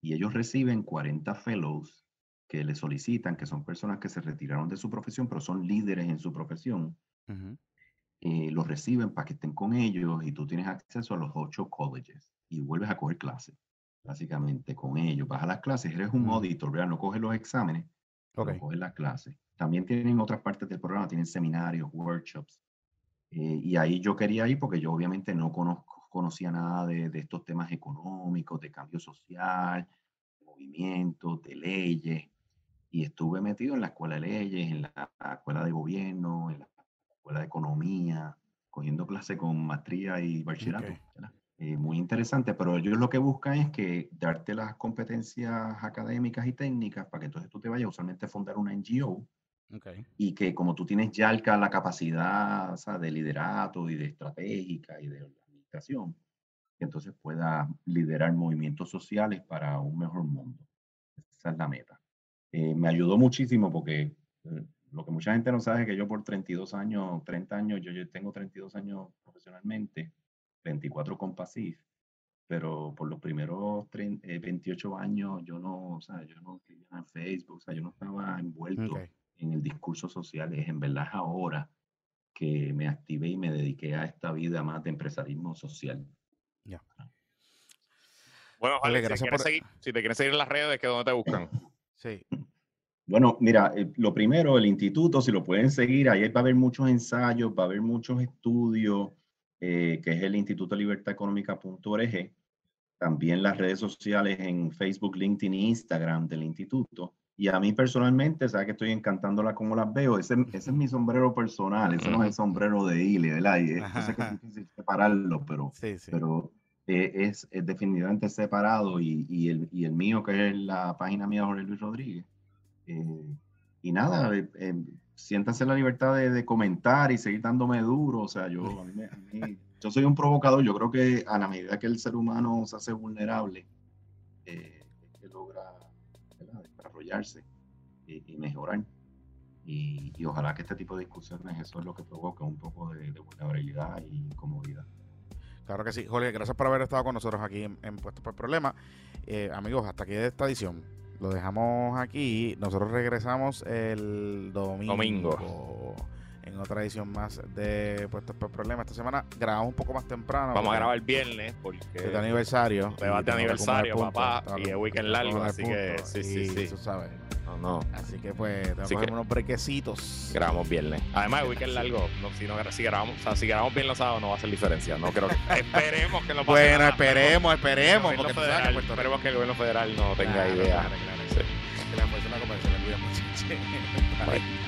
Speaker 3: Y ellos reciben 40 fellows que les solicitan, que son personas que se retiraron de su profesión, pero son líderes en su profesión, eh, los reciben para que estén con ellos y tú tienes acceso a los ocho colleges y vuelves a coger clases, básicamente con ellos. Vas a las clases, eres un auditor, ¿verdad? No coges los exámenes, pero
Speaker 1: Ok.
Speaker 3: coges las clases. También tienen otras partes del programa, tienen seminarios, workshops. eh, y ahí yo quería ir porque yo obviamente no conozco, conocía nada de, de estos temas económicos, de cambio social, de movimientos, de leyes. Y estuve metido en la escuela de leyes, en la, la escuela de gobierno, en la escuela de economía, cogiendo clase con maestría y bachillerato. Eh, muy interesante, pero ellos lo que buscan es que darte las competencias académicas y técnicas para que entonces tú te vayas usualmente a fundar una NGO Y que como tú tienes ya la capacidad de liderato y de estratégica y de administración, entonces pueda liderar movimientos sociales para un mejor mundo. Esa es la meta. Eh, me ayudó muchísimo porque eh, lo que mucha gente no sabe es que yo por 32 años, 30 años, yo, yo tengo 32 años profesionalmente, 24 con PASIF, pero por los primeros 28 eh, años yo no, o sea, yo no escribía en Facebook, o sea, yo no estaba envuelto en el discurso social. Es en verdad ahora que me activé y me dediqué a esta vida más de empresarismo social. Ya.
Speaker 2: Bueno, vale, si, te seguir, si te quieres seguir en las redes, ¿qué dónde te buscan?
Speaker 1: Sí.
Speaker 3: Bueno, mira, eh, lo primero, el instituto, si lo pueden seguir, ahí va a haber muchos ensayos, va a haber muchos estudios, eh, que es el Instituto Libertad Económica.org. También las redes sociales en Facebook, LinkedIn e Instagram del instituto. Y a mí personalmente, sabes que estoy encantándola como las veo. Ese, ese es mi sombrero personal, ese no es el sombrero de Ile, ¿verdad? Y yo sé que es difícil separarlo, pero, pero eh, es, es, definitivamente separado. Y, y, el, y el mío, que es la página mía, Jorge Luis Rodríguez. Eh, y nada, eh, siéntase la libertad de, comentar y seguir dándome duro. O sea, yo, a mí, yo soy un provocador. Yo creo que a la medida que el ser humano se hace vulnerable, eh, es que logra desarrollarse y, mejorar. Y, ojalá que este tipo de discusiones, eso es lo que provoca un poco de, vulnerabilidad y incomodidad.
Speaker 1: Claro que sí. Jorge, gracias por haber estado con nosotros aquí en, Puestos por Problema. Eh, amigos, hasta aquí de esta edición. Lo dejamos aquí. Nosotros regresamos el domingo.
Speaker 2: Domingo.
Speaker 1: En otra edición más de Puestos por Problemas. Esta semana grabamos un poco más temprano.
Speaker 2: Vamos a grabar el viernes porque.
Speaker 1: Es de aniversario.
Speaker 2: Debate de aniversario, papá. y es weekend largo, así que. Sí, sí, sí.
Speaker 1: Tú sabes.
Speaker 2: No.
Speaker 1: Así que pues tenemos que unos brequecitos.
Speaker 2: Grabamos viernes. Además, el weekend largo, no, si, no, si, grabamos, o sea, si grabamos bien los sábados no va a hacer diferencia. No creo que, esperemos que no
Speaker 1: pase Bueno, esperemos, esperemos. Porque
Speaker 2: federal, esperemos que el gobierno federal no tenga idea.
Speaker 1: Claro, claro. Sí. Que la fuerza la conversación le cuida mucho.